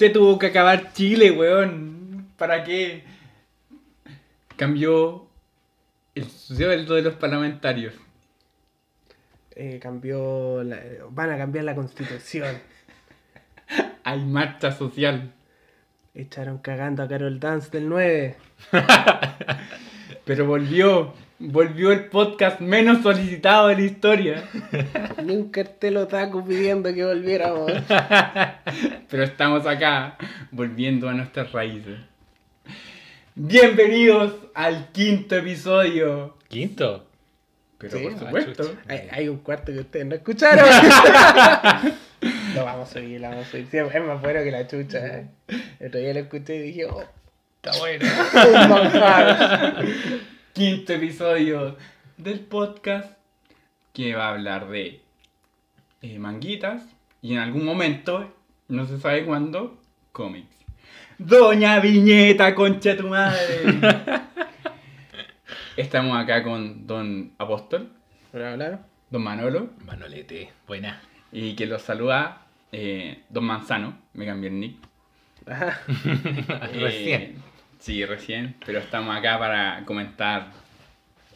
Se tuvo que acabar Chile, weón. ¿Para qué? Cambió el sueldo de los parlamentarios. Eh, cambió la- van a cambiar la constitución. Hay marcha social. Echaron cagando a Carol Dance del 9. Pero volvió. Volvió el podcast menos solicitado de la historia. Ni un cartel otaku pidiendo que volviéramos. Pero estamos acá, volviendo a nuestras raíces. Bienvenidos al quinto episodio. ¿Quinto? Pero Sí, por ah, supuesto. Hay, hay un cuarto que ustedes no escucharon. lo vamos a subir, lo vamos a subir. Sí, es más bueno que la chucha. eh. El otro día lo escuché y dije, oh, Está bueno. Quinto episodio del podcast que va a hablar de eh, manguitas y en algún momento, no se sabe cuándo, cómics. Doña Viñeta, concha tu madre. Estamos acá con Don Apóstol, Hola, hola. Don Manolo. Manolete, buena. Y que los saluda eh, Don Manzano, me cambié el nick. Recién. Eh, sí, recién, pero estamos acá para comentar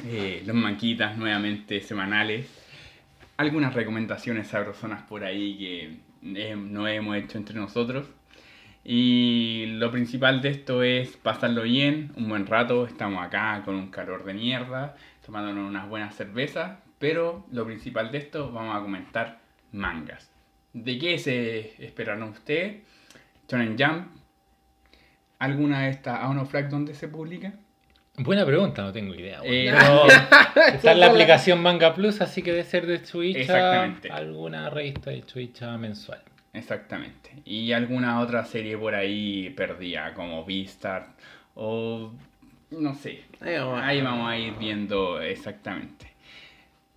eh, los manquitas nuevamente semanales. Algunas recomendaciones sabrosonas por ahí que eh, no hemos hecho entre nosotros. Y lo principal de esto es pasarlo bien, un buen rato. Estamos acá con un calor de mierda, tomándonos unas buenas cervezas. Pero lo principal de esto, vamos a comentar mangas. ¿De qué se esperaron ustedes? Shonen Jump. ¿Alguna de estas Auno Flag donde se publica? Buena pregunta, no tengo idea. Eh, Pero está en la aplicación Manga Plus, así que debe ser de Chuicha. Exactamente. Alguna revista de Chuicha mensual. Exactamente. Y alguna otra serie por ahí perdida, como Beastar o no sé. Ahí vamos. Ahí vamos a ir viendo exactamente.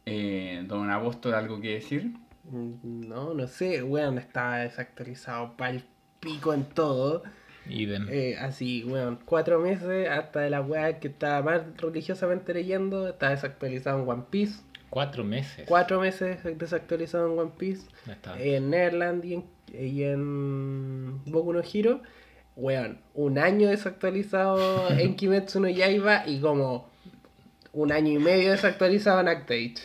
Eh, Don Apóstol, ¿algo que decir? Mm, No, no sé, weón, está desactualizado pa'l pico en todo. Eh, así, weón, cuatro meses hasta de la weá que estaba más religiosamente leyendo, está desactualizado en One Piece. Cuatro meses. Cuatro meses desactualizado en One Piece. No. En Neverland y en, y en Boku no Hero. Weón, un año desactualizado en Kimetsu no Yaiba y como un año y medio desactualizado en Actage.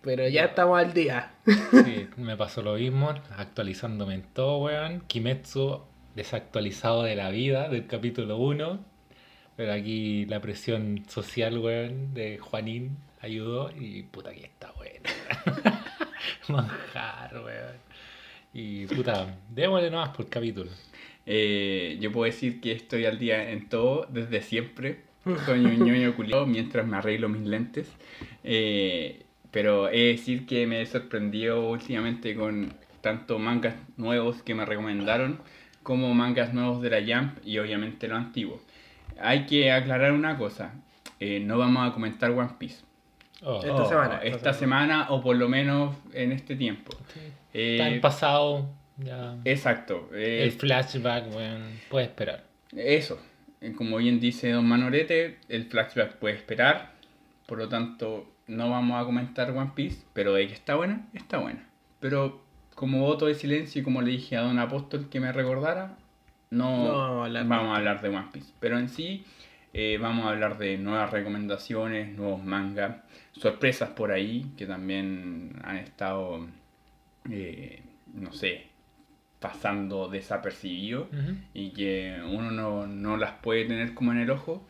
Pero ya estamos al día. Sí, me pasó lo mismo, actualizándome en todo, weón. Kimetsu desactualizado de la vida, del capítulo 1. Pero aquí la presión social, weón, de Juanín ayudó y puta que está bueno. Manjar, weón. Y puta, démosle nomás por capítulo. Eh, yo puedo decir que estoy al día en todo desde siempre. Soy un ñoño culiado mientras me arreglo mis lentes. Eh, pero he de decir que me he sorprendido últimamente con tanto mangas nuevos que me recomendaron como mangas nuevos de la Jump y obviamente lo antiguo. Hay que aclarar una cosa. eh, no vamos a comentar One Piece. Oh, Esta Oh, semana, esta Esta semana o por lo menos en este tiempo. Eh, está en pasado, ya. exacto. eh, El flashback, weón, puede esperar. Eso, eh, como bien dice Don Manorete, el flashback puede esperar, por lo tanto no vamos a comentar One Piece, pero de que está buena, está buena. Pero como voto de silencio y como le dije a Don Apóstol que me recordara, no, No vamos a hablar. vamos a hablar de One Piece. Pero en sí eh, vamos a hablar de nuevas recomendaciones, nuevos mangas, sorpresas por ahí que también han estado, eh, no sé, pasando desapercibidos Ujú. y que uno no, no las puede tener como en el ojo.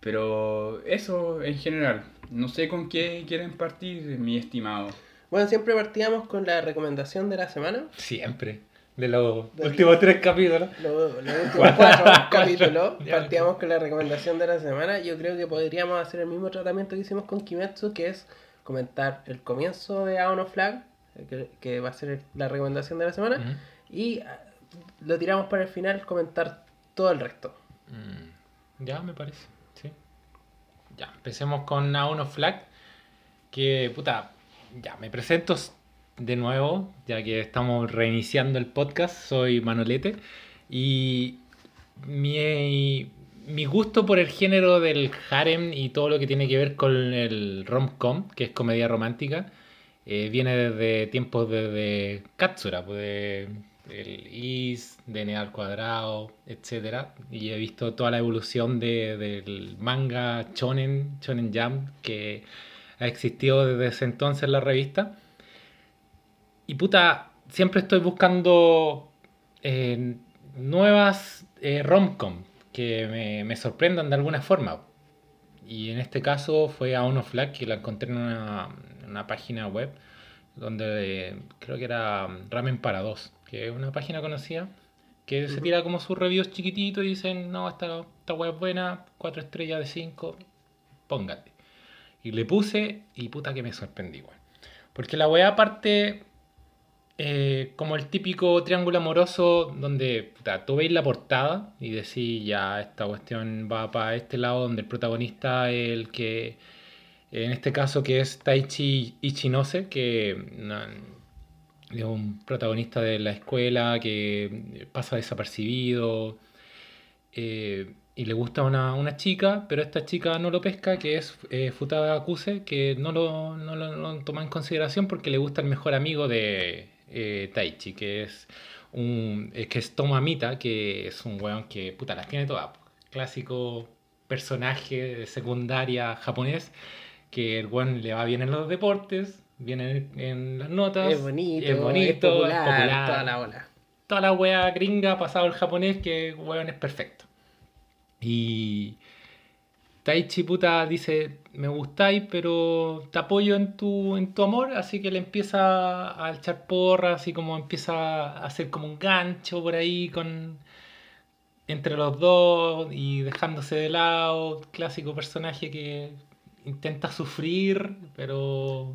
Pero eso en general. No sé con qué quieren partir, mi estimado. Bueno, siempre partíamos con la recomendación de la semana. Siempre. De los últimos tres capítulos. Los, los últimos cuatro capítulos partíamos con la recomendación de la semana. Yo creo que podríamos hacer el mismo tratamiento que hicimos con Kimetsu, que es comentar el comienzo de Aon of Flag, que, que va a ser la recomendación de la semana, y ah, lo tiramos para el final, comentar todo el resto. Mm, Ya, me parece. Sí. Ya, empecemos con A uno Flag. Que, puta, ya, me presento de nuevo, ya que estamos reiniciando el podcast. Soy Manolete. Y mi, mi gusto por el género del harem y todo lo que tiene que ver con el rom-com, que es comedia romántica, eh, viene desde tiempos de, de Katsura, pues, de el is, dn al cuadrado, etc. Y he visto toda la evolución de- del manga Shonen, Shonen Jump, que ha existido desde ese entonces en la revista. Y puta, siempre estoy buscando eh, nuevas eh, romcom que me, me sorprendan de alguna forma. Y en este caso fue a Uno Flag que la encontré en una, en una página web donde eh, creo que era Ramen para dos, que es una página conocida que se tira como sus reviews chiquititos y dicen, no, esta, esta web es buena, 4 estrellas de 5, póngate. Y le puse y puta que me sorprendí. Porque la weá parte eh, como el típico triángulo amoroso donde puta, tú veis la portada y decís ya esta cuestión va para este lado donde el protagonista es el que en este caso que es Taichi Ichinose que es un protagonista de la escuela que pasa desapercibido eh, y le gusta una, una chica, pero esta chica no lo pesca, que es eh, Futada Akuse, que no lo, no lo- no lo toma en consideración porque le gusta el mejor amigo de eh, Taichi, que es un eh, que es Tomamita, que es un weón que puta las tiene todas. Clásico personaje de secundaria japonés, que el weón le va bien en los deportes, bien en, en las notas, Es bonito, es bonito, es popular, es popular. toda la ola. toda la wea gringa pasado el japonés que weón es perfecto. Y Taichi puta dice, me gustáis, pero te apoyo en tu, en tu amor, así que le empieza a echar porras, así como empieza a hacer como un gancho por ahí con entre los dos y dejándose de lado, clásico personaje que intenta sufrir, pero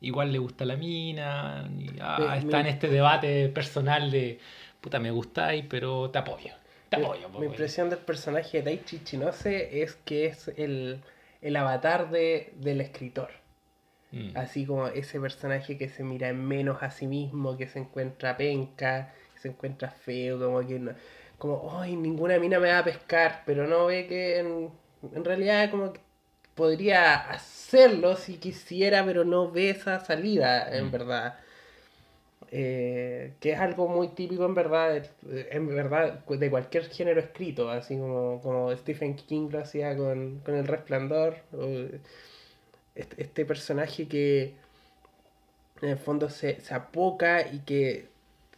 igual le gusta la mina, y, ah, Me- está me- en este debate personal de, puta, me gustáis, pero te apoyo, te apoyo. po, Mi impresión del personaje de Taichi Chinose es que es el, el avatar de, del escritor. Mm. Así como ese personaje que se mira en menos a sí mismo, que se encuentra penca, que se encuentra feo, como que no, como, ay, ninguna mina me va a pescar, pero no ve que en, en realidad como que podría hacerlo si quisiera, pero no ve esa salida, en Mm. verdad. Eh, que es algo muy típico en verdad, de- en verdad de cualquier género escrito, así como, como Stephen King lo hacía con, con El Resplandor, o este, este personaje que en el fondo se, se apoca y que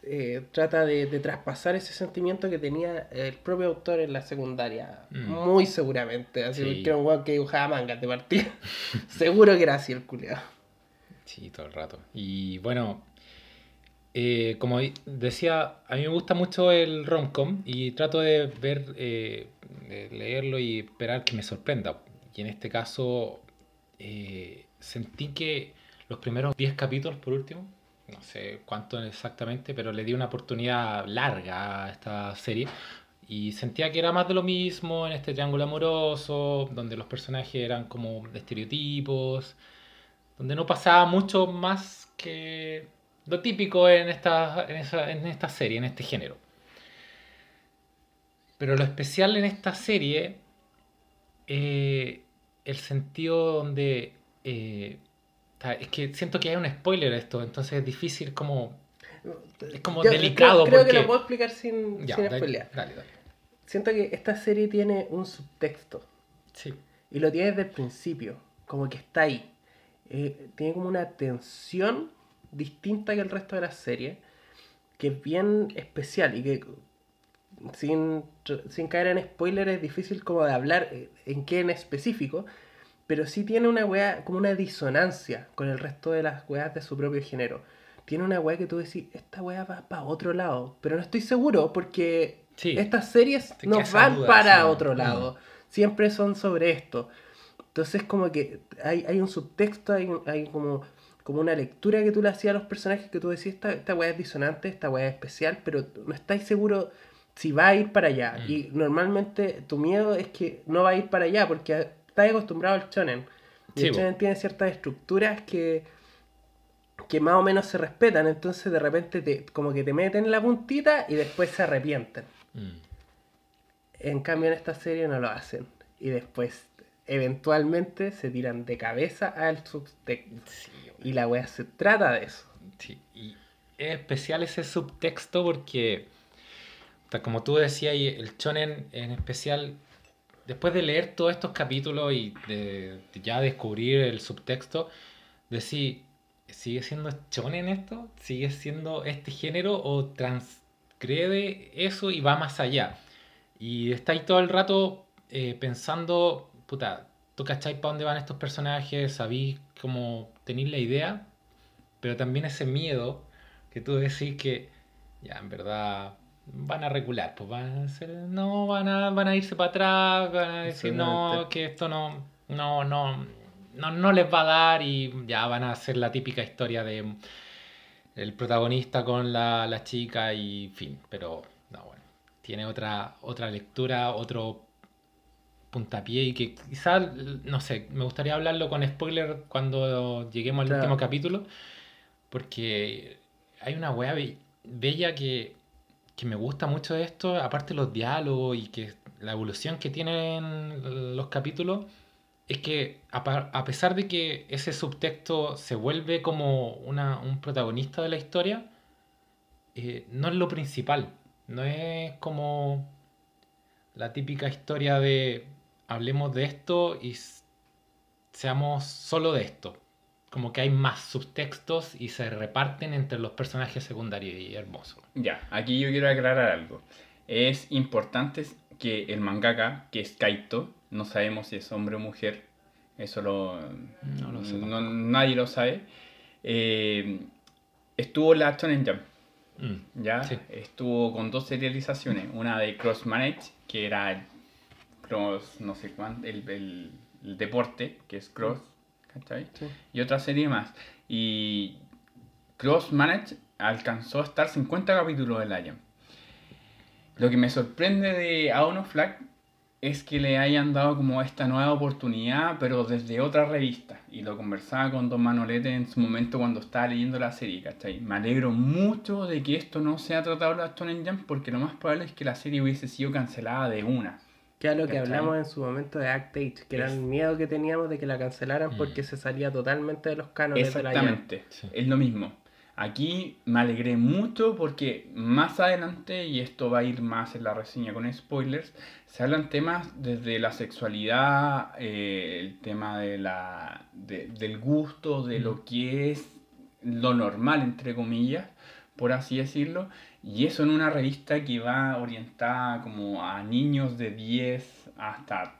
eh, trata de, de traspasar ese sentimiento que tenía el propio autor en la secundaria, Mm. muy seguramente, así Sí. que era un weón que dibujaba mangas de partida, seguro que era así el culiado. Sí, todo el rato. Y bueno, eh, como decía, a mí me gusta mucho el romcom y trato de ver, eh, de leerlo y esperar que me sorprenda. Y en este caso, eh, sentí que los primeros 10 capítulos, por último, no sé cuánto exactamente, pero le di una oportunidad larga a esta serie. Y sentía que era más de lo mismo en este triángulo amoroso, donde los personajes eran como estereotipos, donde no pasaba mucho más que lo típico en esta, en esa- en esta serie, en este género. Pero lo especial en esta serie, eh, el sentido donde... eh, es que siento que hay un spoiler a esto, entonces es difícil como... Es como Yo- delicado Creo, creo porque- que lo puedo explicar sin, Ya, sin dale, spoilear. dale, dale. Siento que esta serie tiene un subtexto. Sí. Y lo tiene desde el principio, como que está ahí. Eh, tiene como una tensión distinta que el resto de la serie, que es bien especial y que sin, sin caer en spoiler es difícil como de hablar eh, en qué en específico, pero sí tiene una weá, como una disonancia con el resto de las weas de su propio género. Tiene una weá que tú decís, esta weá va para otro lado, pero no estoy seguro porque Sí. estas series Te queda no esa van para otro lado. Siempre son sobre esto. Entonces como que hay, hay un subtexto, hay, hay como, como una lectura que tú le hacías a los personajes que tú decías, esta, esta weá es disonante, esta weá es especial, pero no estáis seguro si va a ir para allá. Mm. Y normalmente tu miedo es que no va a ir para allá porque estás acostumbrado al shonen. Y Sí, el shonen tiene ciertas estructuras que, que más o menos se respetan, entonces de repente te, como que te meten la puntita y después se arrepienten. Mm. En cambio en esta serie no lo hacen. Y después eventualmente se tiran de cabeza al subtexto. Sí, Y la wea se trata de eso. Sí, y es especial ese subtexto porque, como tú decías, y el shonen en especial, después de leer todos estos capítulos y de, de ya descubrir el subtexto, decir, ¿sigue siendo shonen esto? ¿Sigue siendo este género o transgrede eso y va más allá? Y estáis todo el rato eh, pensando, puta, tú cacháis para dónde van estos personajes, sabéis cómo tenéis la idea, pero también ese miedo que tú decís que ya en verdad van a recular, pues van a ser, no, van a, van a irse para atrás, van a decir no, que esto no, no, no, no, no les va a dar y ya van a hacer la típica historia de el protagonista con la, la chica y fin, pero no, bueno, tiene otra, otra lectura, otro puntapié y que quizás, no sé, me gustaría hablarlo con spoiler cuando lleguemos al Claro. último capítulo, porque hay una be- bella que, que me gusta mucho de esto, aparte los diálogos y que la evolución que tienen los capítulos, es que a pesar de que ese subtexto se vuelve como una, un protagonista de la historia, eh, no es lo principal, no es como la típica historia de hablemos de esto y seamos solo de esto. Como que hay más subtextos y se reparten entre los personajes secundarios y hermoso. Ya, aquí yo quiero aclarar algo. Es importante que el mangaka, que es Kaito, no sabemos si es hombre o mujer, eso lo, No lo sé no- nadie lo sabe, eh, estuvo en la Shonen Jump, Mm, ¿ya? Sí. Estuvo con dos serializaciones, una de Cross Manage, que era Cross, no sé cuánto, el, el- el deporte, que es Cross, ¿cachai? Sí. y otra serie más. Y Cross Manage alcanzó a estar 50 capítulos del año. Lo que me sorprende de Aon of Flag es que le hayan dado como esta nueva oportunidad, pero desde otra revista. Y lo conversaba con Don Manolete en su momento cuando estaba leyendo la serie, ¿cachai? Me alegro mucho de que esto no sea tratado en la Shonen Jump, porque lo más probable es que la serie hubiese sido cancelada de una. Que era lo que hablamos en su momento de Act Age, que era el miedo que teníamos de que la cancelaran Mm. porque se salía totalmente de los cánones de la. Exactamente, Sí. es lo mismo. Aquí me alegré mucho porque más adelante, y esto va a ir más en la reseña con spoilers, se hablan temas desde la sexualidad, eh, el tema de la, de- del gusto, de lo que es lo normal, entre comillas, por así decirlo, y eso en una revista que va orientada como a niños de 10 hasta...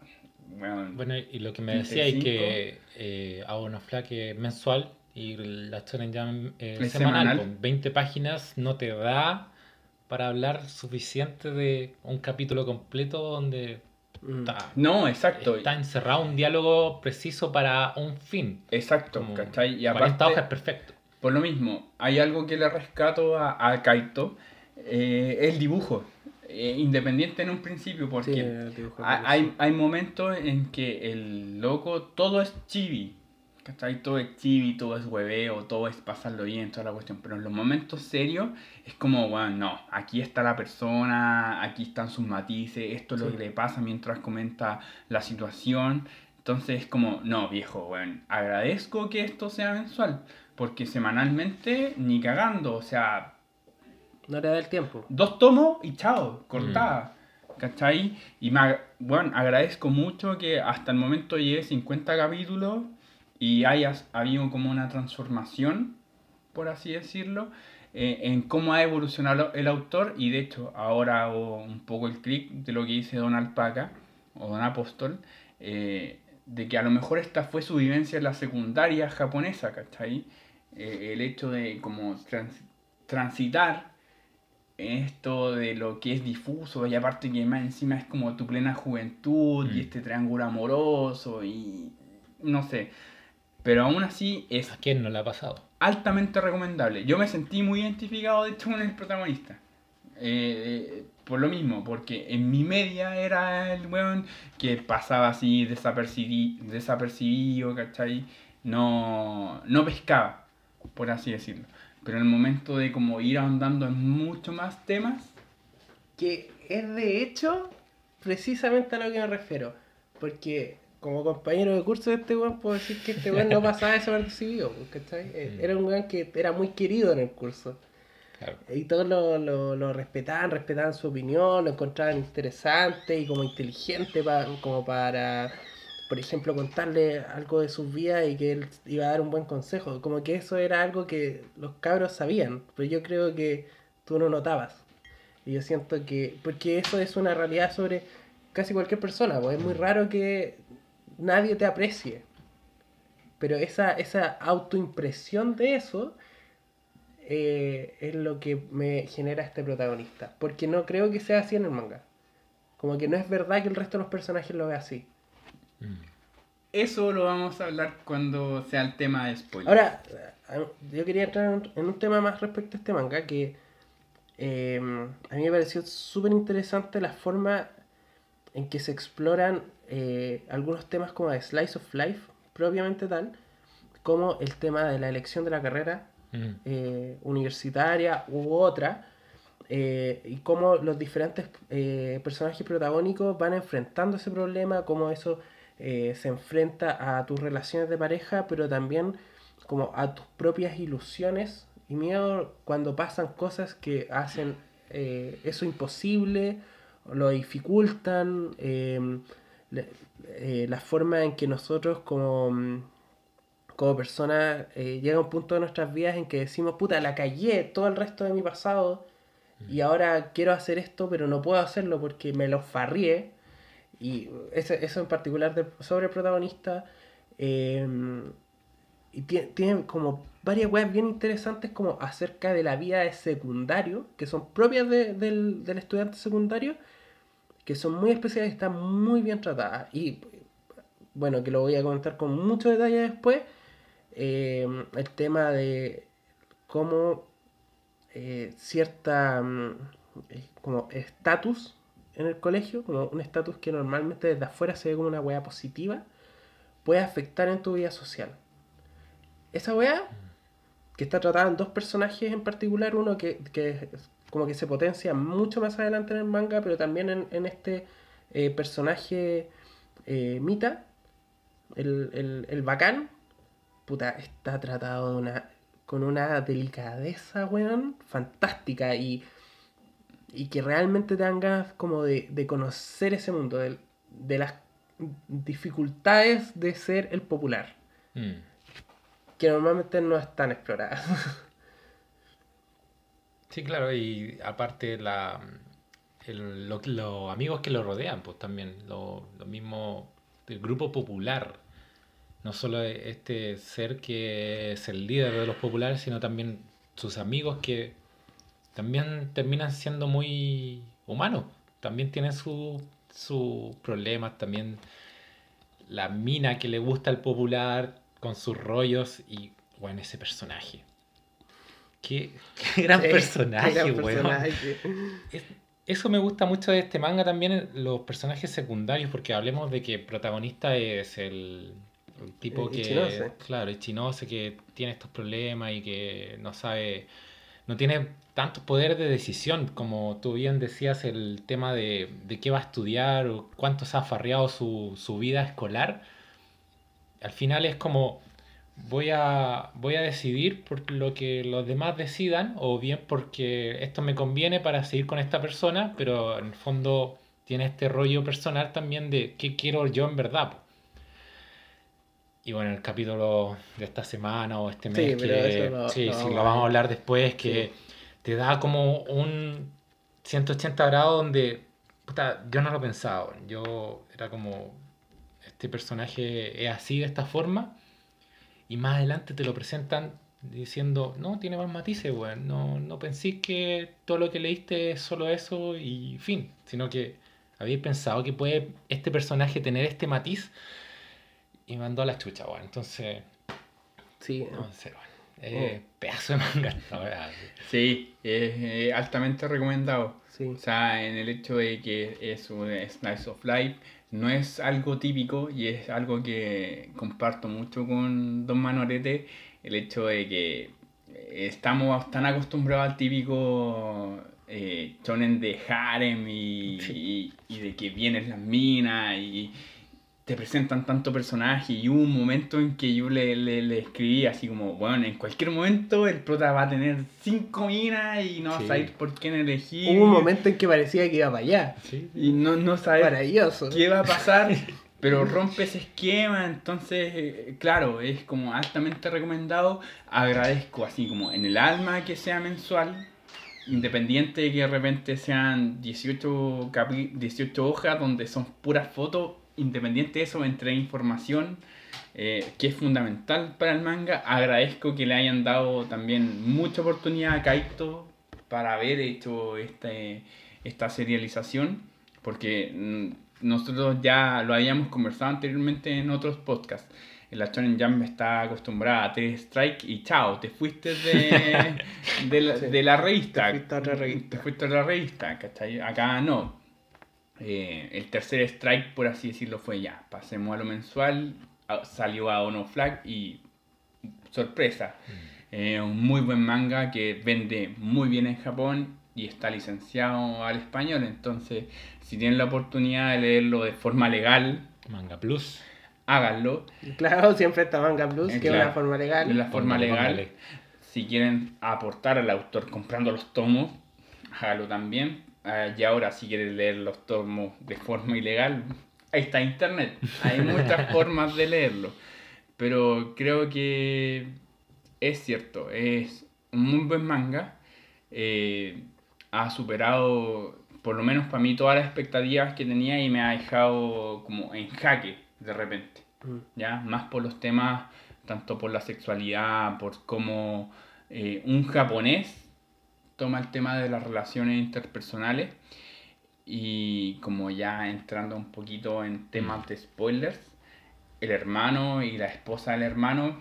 Bueno, Bueno, y lo que me decía es 35. que eh, hago una flaque mensual y la Shonen Jump eh, Es semanal. semanal. con 20 páginas no te da para hablar suficiente de un capítulo completo donde Mm. está, no, exacto. está encerrado un diálogo preciso para un fin. Exacto, Como ¿cachai? Y 40 aparte, hojas es perfecto. Por lo mismo, hay algo que le rescato a, a Kaito, eh, el dibujo. Eh, independiente en un principio, porque Sí, el dibujo ha- que hay, hay momentos en que el loco, todo es chibi. ¿Cachai? Todo es chibi, todo es hueveo, todo es pasarlo bien, toda la cuestión. Pero en los momentos serios es como, bueno, no, aquí está la persona, aquí están sus matices, esto es lo que le pasa mientras comenta la situación. Entonces es como, no, viejo, bueno, agradezco que esto sea mensual, porque semanalmente ni cagando, o sea, No le da el tiempo. dos tomos y chao, cortada. ¿Cachai? Y me, bueno, agradezco mucho que hasta el momento llegué 50 capítulos y haya habido como una transformación, por así decirlo, eh, en cómo ha evolucionado el autor. Y de hecho, ahora hago un poco el clic de lo que dice Don Alpaca o Don Apóstol, eh, de que a lo mejor esta fue su vivencia en la secundaria japonesa, ¿cachai? Eh, el hecho de como trans- transitar esto de lo que es difuso y aparte que más encima es como tu plena juventud y Mm. este triángulo amoroso y no sé. Pero aún así es ¿A quién no le ha pasado? altamente recomendable. Yo me sentí muy identificado de hecho con el protagonista. Eh, eh, por lo mismo, porque en mi media era el weón que pasaba así desapercibi- desapercibido, ¿cachai? No, no pescaba, por así decirlo. Pero en el momento de como ir ahondando en mucho más temas, Que es de hecho precisamente a lo que me refiero. Porque como compañero de curso de este weón puedo decir que este weón no pasaba desapercibido, ¿cachai? Eh, Mm. Era un weón que era muy querido en el curso. Claro. Y todos lo, lo, lo respetaban, respetaban su opinión, lo encontraban interesante y como inteligente pa- como para, por ejemplo, contarle algo de sus vidas y que él iba a dar un buen consejo. Como que eso era algo que los cabros sabían, pero yo creo que tú no notabas. Y yo siento que, porque eso es una realidad sobre casi cualquier persona, pues es muy raro que nadie te aprecie. Pero esa, esa autoimpresión de eso eh, es lo que me genera este protagonista. Porque no creo que sea así en el manga. Como que no es verdad que el resto de los personajes lo vea así. Mm. Eso lo vamos a hablar cuando sea el tema de spoiler. Ahora, eh, yo quería entrar en un- tema más respecto a este manga que eh, a mí me pareció súper interesante la forma en que se exploran eh, algunos temas como de Slice of Life, propiamente tal, como el tema de la elección de la carrera Mm. eh, universitaria u otra, eh, y cómo los diferentes eh, personajes protagónicos van enfrentando ese problema, cómo eso eh, se enfrenta a tus relaciones de pareja, pero también como a tus propias ilusiones y miedo cuando pasan cosas que hacen eh, eso imposible, lo dificultan, eh, le- eh, la forma en que nosotros como mm, como personas llega un punto de nuestras vidas en que decimos, puta, la callé todo el resto de mi pasado y ahora quiero hacer esto, pero no puedo hacerlo porque me lo farrié. Y eso, eso en particular de- sobre el protagonista. eh, y tiene, tiene como varias weas bien interesantes como acerca de la vida de secundario, que son propias de- del, del estudiante secundario, que son muy especiales y están muy bien tratadas. Y bueno, que lo voy a comentar con mucho detalle después, eh, el tema de cómo eh, cierta mm, como estatus en el colegio, como un estatus que normalmente desde afuera se ve como una wea positiva, puede afectar en tu vida social. Esa wea, que está tratada en dos personajes en particular, uno que, que como que se potencia mucho más adelante en el manga, pero también en, en este eh, personaje eh, Mita, el, el, el bacán, puta, está tratado una, con una delicadeza, weón, fantástica y, y que realmente te dan ganas como de, de conocer ese mundo, de, de las dificultades de ser el popular, Mm. que normalmente no están exploradas. Sí, claro, y aparte la, el- lo- los amigos que lo rodean, pues también, lo, lo mismo, el grupo popular, no solo este ser que es el líder de los populares, sino también sus amigos que también terminan siendo muy humanos, también tienen su- sus problemas, también la mina que le gusta al popular con sus rollos y, bueno, ese personaje. Qué, qué gran Sí, personaje, gran weón. personaje. Es- Eso me gusta mucho de este manga también, los personajes secundarios, porque hablemos de que el protagonista es el, el tipo Eh, que, Ichinose. claro, Ichinose, que tiene estos problemas y que no sabe, no tiene tantos poderes de decisión, como tú bien decías, el tema de, de qué va a estudiar o cuánto se ha farreado su, su vida escolar. Al final es como, voy a, voy a decidir por lo que los demás decidan, o bien porque esto me conviene para seguir con esta persona, pero en el fondo tiene este rollo personal también de qué quiero yo en verdad. Y bueno, el capítulo de esta semana o este Sí, mes, pero que lo- sí, lo sí, lo vamos a hablar después, que te da como un 180 grados donde, puta, yo no lo pensaba, yo era como, este personaje es así, de esta forma, y más adelante te lo presentan diciendo, no, tiene más matices, weón. No, no pensé que todo lo que leíste es solo eso y fin. Sino que habéis pensado que puede este personaje tener este matiz y mandó a la chucha, weón. Entonces, Sí, no, en serio. Eh, Pedazo de manga, la verdad. Sí, es eh, altamente recomendado. sí. O sea, en el hecho de que es un slice of life, no es algo típico y es algo que comparto mucho con Don Manorete, el hecho de que estamos tan acostumbrados al típico eh, shonen de harem y, y- y de que vienen las minas y te presentan tanto personaje y hubo un momento en que yo le, le, le escribí así como, bueno, en cualquier momento el prota va a tener cinco minas y no vas a Sí. ir por quién elegir. Hubo un momento en que parecía que iba para allá. Sí, Y no, no sabes Maravilloso. qué va a pasar, pero rompe ese esquema, entonces, eh, claro, es como altamente recomendado. Agradezco así como en el alma que sea mensual, independiente de que de repente sean 18, capi- 18 hojas donde son puras fotos, independiente de eso, entre información. eh, que es fundamental para el manga. Agradezco que le hayan dado también mucha oportunidad a Kaito para haber hecho este, esta serialización, porque mm, nosotros ya lo habíamos conversado anteriormente en otros podcasts. La Shonen Jump está acostumbrada a tres strike y chao, te fuiste de, de, la, Sí. de la revista. Te fuiste a otra revista. Te fuiste a otra revista, ¿cachai? Acá no. Eh, el tercer strike, por así decirlo, fue ya. Pasemos a lo mensual, a- salió a Ono Flag y sorpresa. Eh, un muy buen manga que vende muy bien en Japón y está licenciado al español. Entonces, si tienen la oportunidad de leerlo de forma legal, Manga Plus. háganlo. Claro, siempre está Manga Plus, Eh, que es una forma legal. De la forma legal. Si quieren aportar al autor comprando los tomos, hágalo también. Ah, y ahora, si quieren leer los tomos de forma ilegal, ahí está internet. Hay muchas formas de leerlo. Pero creo que es cierto, es un muy buen manga. Eh, ha superado, por lo menos para mí, todas las expectativas que tenía y me ha dejado como en jaque de repente. Mm. ¿ya? Más por los temas, tanto por la sexualidad, por cómo eh, un japonés toma el tema de las relaciones interpersonales y como ya entrando un poquito en temas de spoilers, el hermano y la esposa del hermano,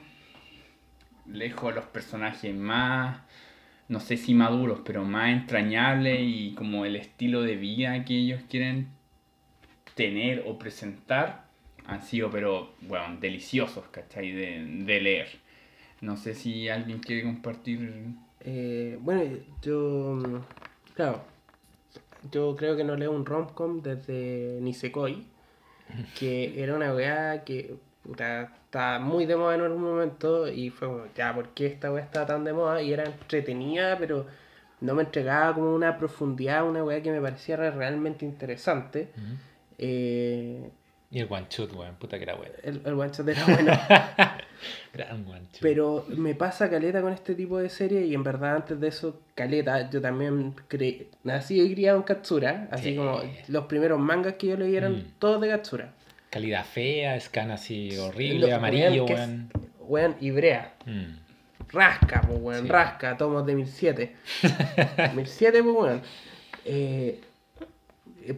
lejos de los personajes más, no sé si maduros, pero más entrañables y como el estilo de vida que ellos quieren tener o presentar han sido, pero, bueno, deliciosos, ¿cachai? De, de leer. No sé si alguien quiere compartir. Eh, bueno, yo. Claro. Yo creo que no leo un romcom desde Nisekoi. Que era una weá que. Puta, estaba muy de moda en algún momento. Y fue como, ya, ¿por qué esta weá estaba tan de moda? Y era entretenida, pero no me entregaba como una profundidad, una weá que me pareciera realmente interesante. Eh, Y el One Shot, weón. Puta que era bueno. el, el one shot era bueno. Gran One Shot. Pero me pasa caleta con este tipo de serie y en verdad antes de eso, caleta, yo también cre- nací y criado en Katsura, así Sí. como los primeros mangas que yo leí eran Mm. todos de Katsura. Calidad fea, scan así horrible, Lo- amarillo, weón, weón. Weón, y brea, Mm. rasca, pues weón, Sí. rasca, tomos de 1007. 1007, pues weón. Eh,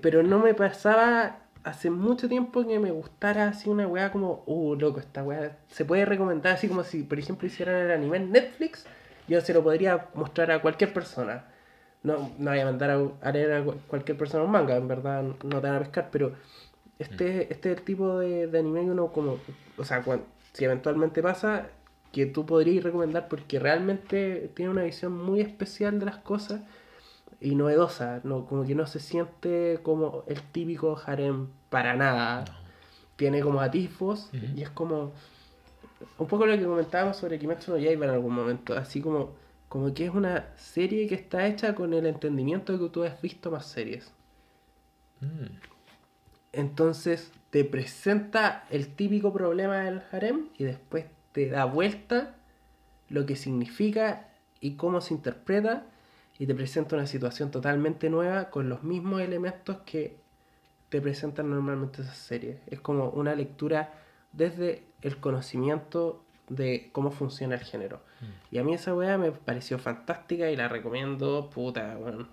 pero no me pasaba hace mucho tiempo que me gustara así una weá como, uh, loco, esta weá se puede recomendar así como si, por ejemplo, hicieran el anime en Netflix, yo se lo podría mostrar a cualquier persona. No, no voy a mandar a, a leer a cu- cualquier persona un manga, en verdad no te van a pescar, pero este, este es el tipo de, de anime que uno como, o sea, cuan- si eventualmente pasa, que tú podrías recomendar porque realmente tiene una visión muy especial de las cosas y novedosa, no, como que no se siente como el típico harem para nada. Tiene como atisbos y es como un poco lo que comentábamos sobre Kimetsu no Yaiba en algún momento, así como como que es una serie que está hecha con el entendimiento de que tú has visto más series. Mm. Entonces te presenta el típico problema del harem y después te da vuelta lo que significa y cómo se interpreta y te presenta una situación totalmente nueva con los mismos elementos que te presentan normalmente esas series. Es como una lectura desde el conocimiento de cómo funciona el género. Y a mí esa weá me pareció fantástica y la recomiendo, puta, weón,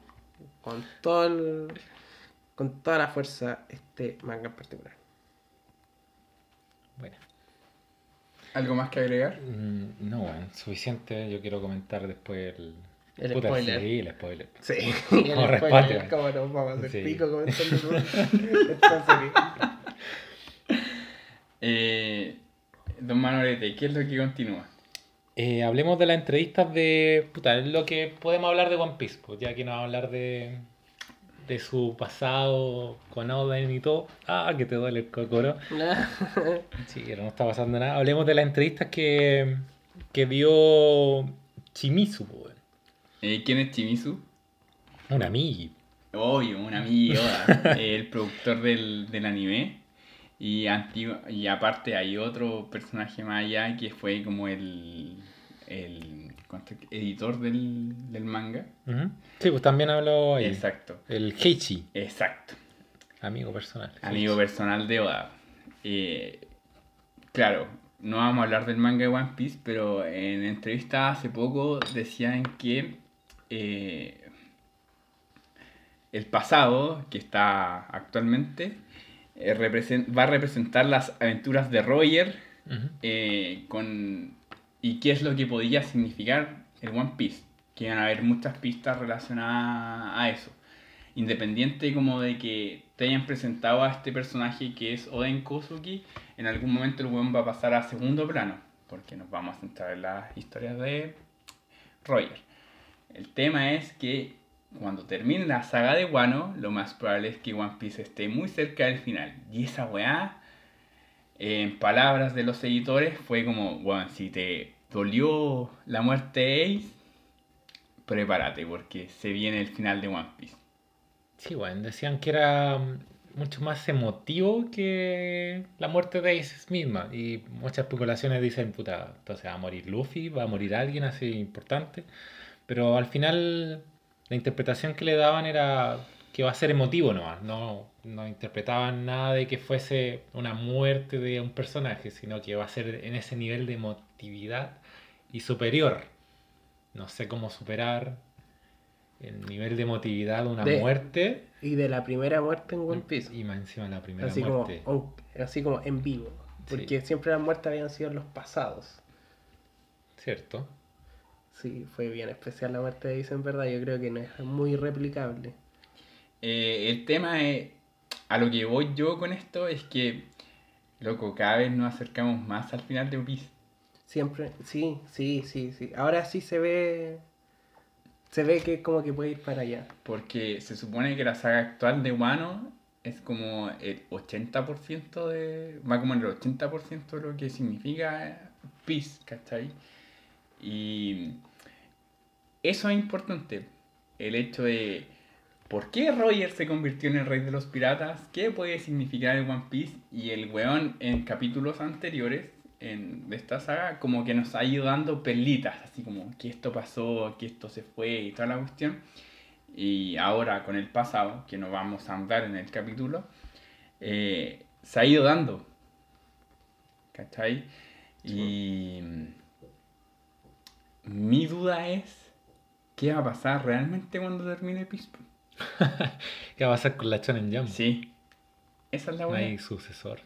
con todo el- con toda la fuerza este manga en particular. Bueno. ¿Algo más que agregar? Mm, No, weón. Suficiente. Yo quiero comentar después el. El Puta, spoiler. Sí, el spoiler. Sí, Como el spoiler. ¿Cómo nos vamos a hacer Sí. pico todo? esta serie? Eh, don Manolete, ¿qué es lo que continúa? Eh, hablemos de las entrevistas de. Puta, es lo que podemos hablar de One Piece, pues ya que no vamos a hablar de. de su pasado con Oden y todo. Ah, que te duele el cocoro. Sí, pero no está pasando nada. Hablemos de las entrevistas que, que dio Chimizu, po, weón. Eh, ¿Quién es Chimizu? un amigo. Obvio, un amigo, Yoda, el productor del, del anime. Y, antiguo, y aparte hay otro personaje más allá que fue como el, el editor del, del manga. Sí, pues también habló ahí. Exacto, El Heichi, exacto. amigo personal. Amigo personal de Oda. Eh, claro, no vamos a hablar del manga de One Piece, pero en entrevista hace poco decían que eh, el pasado, que está actualmente, eh, va a representar las aventuras de Roger eh, con, y qué es lo que podría significar el One Piece. Que van a haber muchas pistas relacionadas a eso. Independiente como de que te hayan presentado a este personaje que es Oden Kosuki, en algún momento el weón va a pasar a segundo plano, porque nos vamos a centrar en las historias de Roger. El tema es que cuando termine la saga de Wano, lo más probable es que One Piece esté muy cerca del final. Y esa weá, en palabras de los editores, fue como, weón, si te dolió la muerte de Ace, prepárate, porque se viene el final de One Piece. Sí, bueno, decían que era mm, mucho más emotivo que la muerte de Ace misma. Y muchas especulaciones dicen, puta, entonces va a morir Luffy, va a morir alguien así importante. Pero al final la interpretación que le daban era que va a ser emotivo nomás. No, no interpretaban nada de que fuese una muerte de un personaje, sino que va a ser en ese nivel de emotividad y superior. No sé cómo superar el nivel de emotividad de una De- muerte. Y de la primera muerte en One Piece. Y más encima la primera Así como, muerte. on- así como en vivo. Porque siempre las muertes habían sido en los pasados. ¿Cierto? Sí, fue bien especial la muerte de en verdad. Yo creo que no es muy replicable. Eh, el tema es, a lo que voy yo con esto es que, loco, cada vez nos acercamos más al final de One. Siempre, sí, sí, sí, sí. Ahora sí se ve. Se ve que como que puede ir para allá. Porque se supone que la saga actual de Wano es como el 80% de. va como en el 80% de lo que significa Peace, ¿cachai? Y eso es importante. El hecho de. ¿Por qué Roger se convirtió en el rey de los piratas? ¿Qué puede significar el One Piece? Y el weón en capítulos anteriores en, de esta saga como que nos ha ido dando perlitas, así como que esto pasó, que esto se fue y toda la cuestión. Y ahora con el pasado, que no vamos a andar en el capítulo, eh, se ha ido dando. ¿Cachai? Y mi duda es, ¿qué va a pasar realmente cuando termine Peace? ¿Qué va a pasar con la Shonen Jump? Sí. Esa es la No buena. hay sucesor.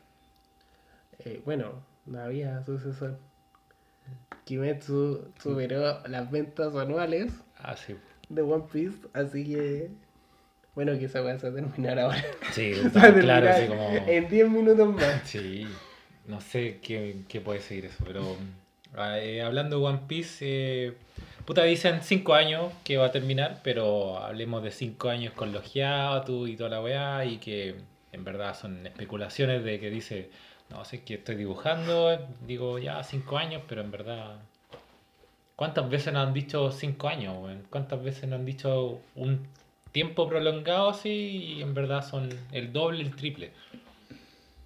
Eh, bueno, no había sucesor. Kimetsu superó las ventas anuales Ah, sí. de One Piece, así que. Bueno, que esa va a terminar ahora. Sí, Se claro, así como... En 10 minutos más. Sí, no sé qué, qué puede seguir eso, pero eh, hablando de One Piece, eh, puta dicen 5 años que va a terminar, pero hablemos de 5 años con los hiatus y toda la weá, y que en verdad son especulaciones de que dice, no sé que estoy dibujando, digo ya 5 años, pero en verdad... ¿Cuántas veces nos han dicho 5 años? ¿Cuántas veces nos han dicho un tiempo prolongado así y en verdad son el doble, el triple?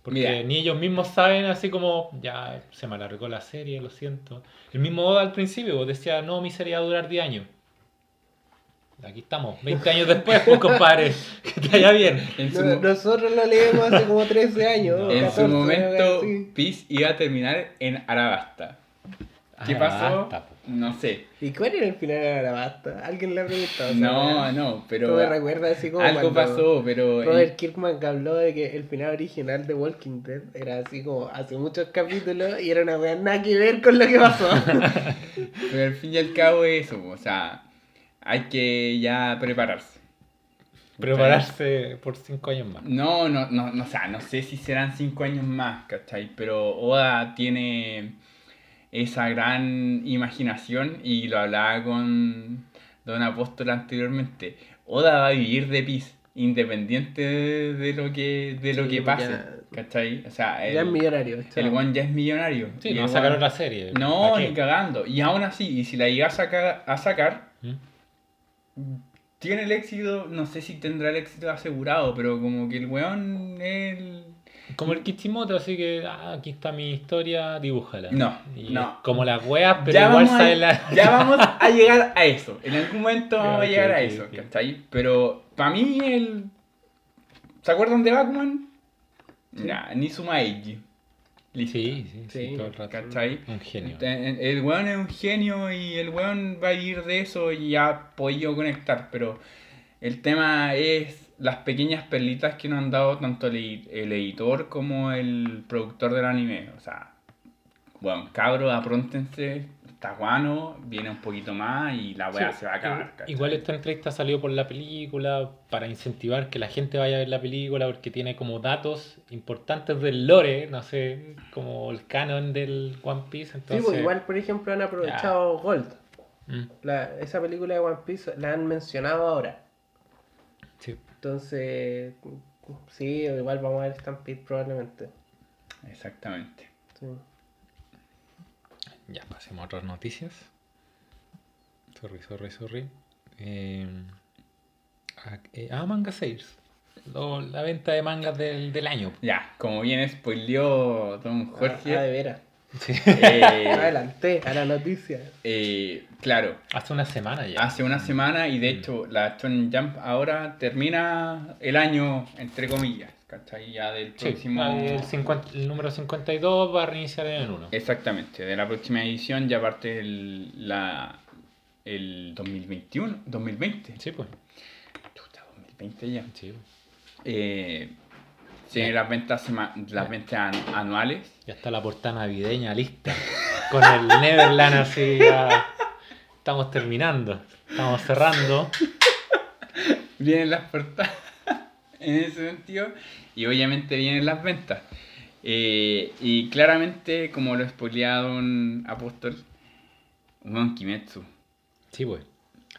Porque Mira. ni ellos mismos saben, así como, ya se me alargó la serie, lo siento. El mismo Oda al principio pues, decía, no, mi serie va a durar 10 años. Aquí estamos, 20 años después, pues compadre, que te vaya bien. No- nosotros lo leemos hace como 13 años. en 14, su momento. Peace iba a terminar en Arabasta. ¿Qué pasó? po. No sé. ¿Y cuál era el final de la basta? ¿Alguien le ha preguntado? No, no, pero Tú me recuerdas así como algo pasó, pero Robert Kirkman que habló de que el final original de Walking Dead era así como hace muchos capítulos y era una wea nada que ver con lo que pasó. Pero al fin y al cabo es eso, o sea, hay que ya prepararse. Prepararse por 5 años más. No, no, no, no, o sea, no sé si serán cinco años más, ¿cachai? Pero Oda tiene esa gran imaginación y lo hablaba con Don Apóstol anteriormente. Oda va a vivir de Peace. independiente de, de lo que de lo Sí, que pase. ya- ¿Cachai? O sea, Ya es el, millonario. el one ya es millonario. Sí, Y no el va a sacar otra serie. No, ¿para ni cagando. Y aún así, y si la llega a sacar, a sacar, ¿Mm? tiene el éxito, no sé si tendrá el éxito asegurado, pero como que el weón es el... Como el Kishimoto, así que ah, aquí está mi historia, dibújala. No, Y no. Como las weas, pero ya, igual sale a, la. ya vamos a llegar a eso. En algún momento vamos a llegar a eso, ok. ¿cachai? Pero para mí el... ¿Se acuerdan de Batman? Ya, Nizuma Eiji. Sí, sí, sí, Sí, todo el rato. ¿Cachai? Un genio. El, el weón es un genio y el weón va a ir de eso y ha podido conectar, pero el tema es las pequeñas perlitas que nos han dado tanto el, el editor como el productor del anime. O sea, bueno, cabros, apróntense, está guano, viene un poquito más y la weá Sí, se va a acabar. igual- ¿cachai? Igual esta entrevista salió por la película para incentivar que la gente vaya a ver la película porque tiene como datos importantes del lore, no sé, como el canon del One Piece. Sí, Entonces, pues igual, por ejemplo, han aprovechado Gold. Mm, La- esa película de One Piece la han mencionado ahora. Entonces, sí, igual vamos a ver Stampede probablemente. Exactamente. Sí. Ya, pasemos a otras noticias. Sorry, sorry, sorry. Eh, ah, eh, ah, Manga Sales. Lo- la venta de mangas del, del año. Ya, como bien spoileó Don Jorge, Ah, de veras. Sí. eh, Adelante a la noticia. eh, claro, Hace una semana ya. hace una semana y de hecho la Shonen Jump ahora termina el año, entre comillas, ¿cachai? Ya del Sí, próximo... el, 50 el número 52 va a reiniciar en el 1. Exactamente, de la próxima edición ya parte el, la, el 2021, 2020. Sí, pues. Chuta, 2020 ya. Sí. Eh, tiene las ventas, las ventas an- anuales. Ya está la portada navideña lista. Con el Neverland así ya. Estamos terminando. Estamos cerrando. Vienen las portadas en ese sentido y obviamente vienen las ventas. Eh, y claramente, como lo spoilea Don Apóstol, un Kimetsu. Sí, pues.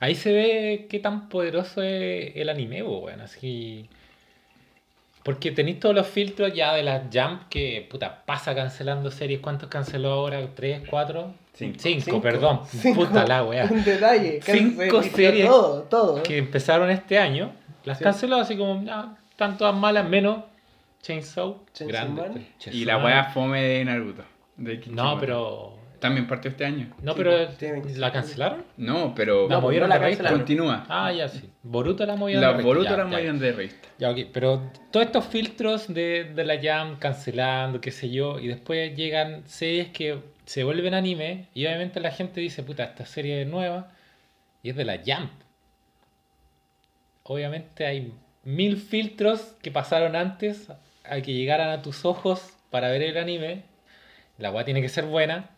Ahí se ve qué tan poderoso es el anime, pues, weón. Así. Porque tenéis todos los filtros ya de la Jump que, puta, pasa cancelando series. ¿Cuántos canceló ahora? ¿Tres? ¿Cuatro? Cinco. Cinco, Cinco. perdón. Cinco. Puta la weá. Un detalle. Cinco series Todo, todo. Que empezaron este año. Las Sí. canceló así como, ya, están todas malas, menos Chainsaw. Chainsaw grande. Man. Y la wea fome de Naruto. de No, pero. También partió este año. No, Sí, pero. tiene ¿La cancelaron? No, pero La movieron la de revista. continúa. Ah, ya sí. Boruto la movieron la de revista. Boruto Ya, la ya. movieron de revista. Ya, ok, pero todos estos filtros de, de la Jam cancelando, qué sé yo, y después llegan series que se vuelven anime, y obviamente la gente dice, puta, esta serie es nueva, y es de la Jump. Obviamente hay mil filtros que pasaron antes a que llegaran a tus ojos para ver el anime. La weá tiene que ser buena.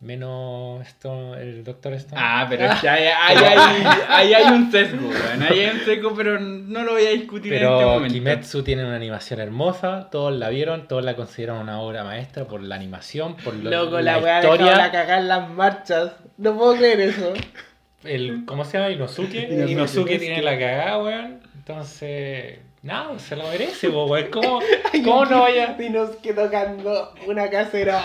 Menos esto, el Doctor Stone. Ah, pero es que ahí, ahí hay, ahí hay un sesgo, weón. Ahí hay un sesgo, pero no lo voy a discutir en este Pero momento. Kimetsu tiene una animación hermosa, todos la vieron, todos la consideran una obra maestra por la animación, por lo- Loco, la, la weá dejaba la historia. cagar las marchas. No puedo creer eso. El, ¿Cómo se llama? Inosuke. Inosuke. Inosuke tiene la cagada, weón. Entonces, no, se lo merece, weón. ¿Cómo, cómo no vaya? Y nos quedó tocando una cacerola,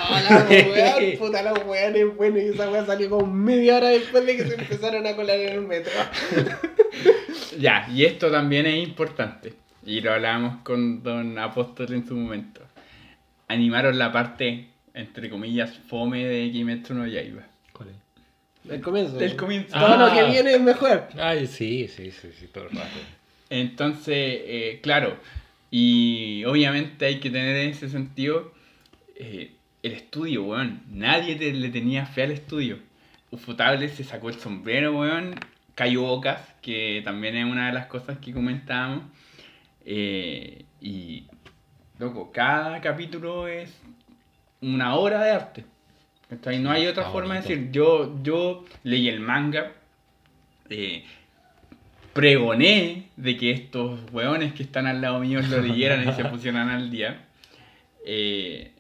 weón. Puta, los weones bueno y esa weá salió como media hora después de que se empezaron a colar en el metro. Ya, y esto también es importante. Y lo hablábamos con Don Apóstol en su momento. Animaron la parte, entre comillas, fome de Kimetsu no Yaiba. ¿Cuál es? Del comienzo. Del comienzo. Todo lo Ah. que viene es mejor. Ay, sí, sí, sí, sí, todo el rato. Entonces, eh, claro, y obviamente hay que tener en ese sentido eh, el estudio, weón. Nadie te- le tenía fe al estudio. Ufotable se sacó el sombrero, weón. Cayó Bocas, que también es una de las cosas que comentábamos. Eh, y, loco, cada capítulo es una obra de arte. ¿cachai? No hay otra Está forma de decir. Yo, yo leí el manga. eh, pregoné de que estos weones que están al lado mío lo leyeran y se pusieran al día. Eh,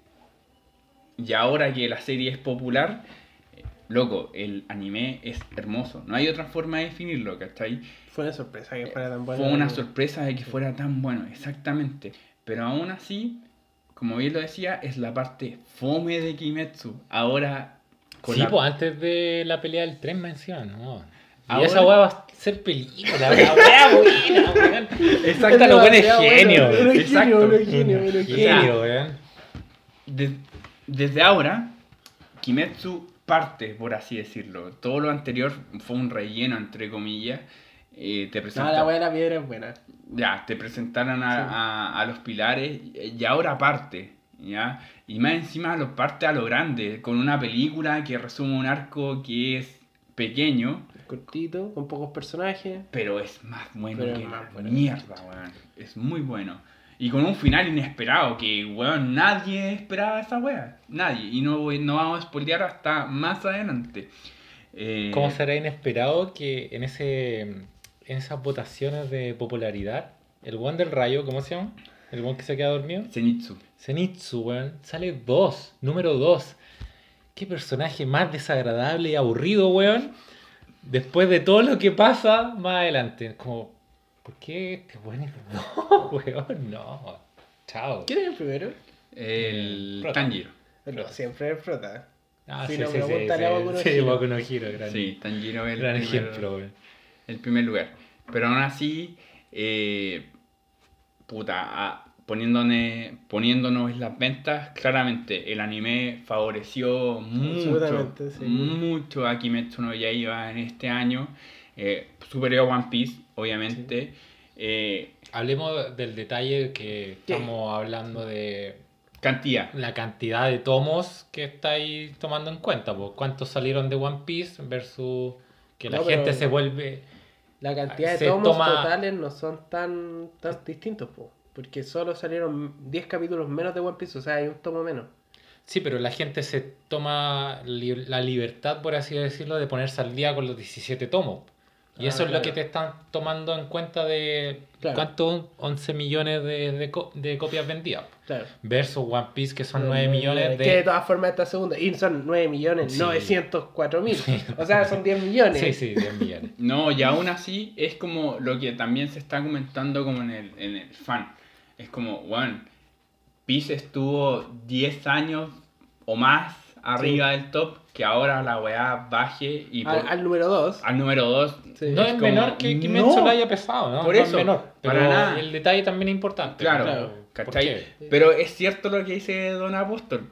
y ahora que la serie es popular, eh, loco, el anime es hermoso. No hay otra forma de definirlo, ¿cachai? Fue una sorpresa que fuera tan bueno. Fue una sorpresa de que fuera tan bueno, exactamente. Pero aún así, como bien lo decía, es la parte fome de Kimetsu. Ahora, con Sí, la- pues antes de la pelea del tren me decían, no. Y Ahora- esa a ser película, la weá buena, weón. Exacto, lo bueno es genio. bueno. Exacto. genio, genio, genio. weón. de- desde ahora, Kimetsu parte, por así decirlo. Todo lo anterior fue un relleno, entre comillas. Eh, te No, presenta- la la piedra es buena. Ya, te presentaron a, Sí. a- a los pilares y ahora parte, ¿ya? Y más encima los parte a lo grande, con una película que resume un arco que es pequeño, Cortito, con pocos personajes. pero es más bueno Pero que más bueno. mierda, weón. Es muy bueno. Y con un final inesperado, que, weón, nadie esperaba esa weá. Nadie. Y no, voy- no vamos a spoilear hasta más adelante. Eh, ¿Cómo será inesperado que en ese en esas votaciones de popularidad, el one del rayo, ¿cómo se llama? El one que se queda dormido. Zenitsu. Zenitsu, weón, sale 2, número 2. Qué personaje más desagradable y aburrido, weón. Después de todo lo que pasa más adelante. Como, ¿por qué este weón es 2, weón? No. Chao. ¿Quién es el primero? El Prota. Tanjiro. No, siempre es prota. Ah, Si sí, no, sí, sí, no sí. Boku no Hero, gran, Sí, Tanjiro es el gran ejemplo, weón. el primer lugar. Pero aún así, eh, puta, a- poniéndone- poniéndonos en las ventas, claramente el anime favoreció mucho, sí. mucho a Kimetsu no Yaiba en este año. Eh, superó a One Piece, obviamente. Eh, Hablemos del detalle que ¿Qué? estamos hablando de cantidad. la cantidad de tomos que estáis tomando en cuenta. Pues, ¿Cuántos salieron de One Piece versus que la No, pero- gente se vuelve... La cantidad de tomos toma- totales no son tan, tan distintos, po, porque solo salieron 10 capítulos menos de One Piece, o sea, hay un tomo menos. Sí, pero la gente se toma li- la libertad, por así decirlo, de ponerse al día con los 17 tomos. Y Ah, eso es lo que te están tomando en cuenta de Claro. cuántos 11 millones de, de co- de copias vendidas. Claro. Versus One Piece, que son No, 9 no, millones de... Que de todas formas esta segunda, y son 9 millones, Sí. 904 mil. O sea, son 10 millones. Sí, sí, 10 millones. No, y aún así es como lo que también se está comentando como en el, en el fan. Es como, bueno, Peace estuvo 10 años o más arriba del top, que ahora la weá baje y por- Al, al número 2. al número 2 Sí. No es, como, menor que Kimetsu no. lo haya pesado, ¿no? Por No eso, es menor. Pero para nada. el detalle también es importante. Claro, Claro. ¿Por ¿cachai? Pero es cierto lo que dice Don Apóstol.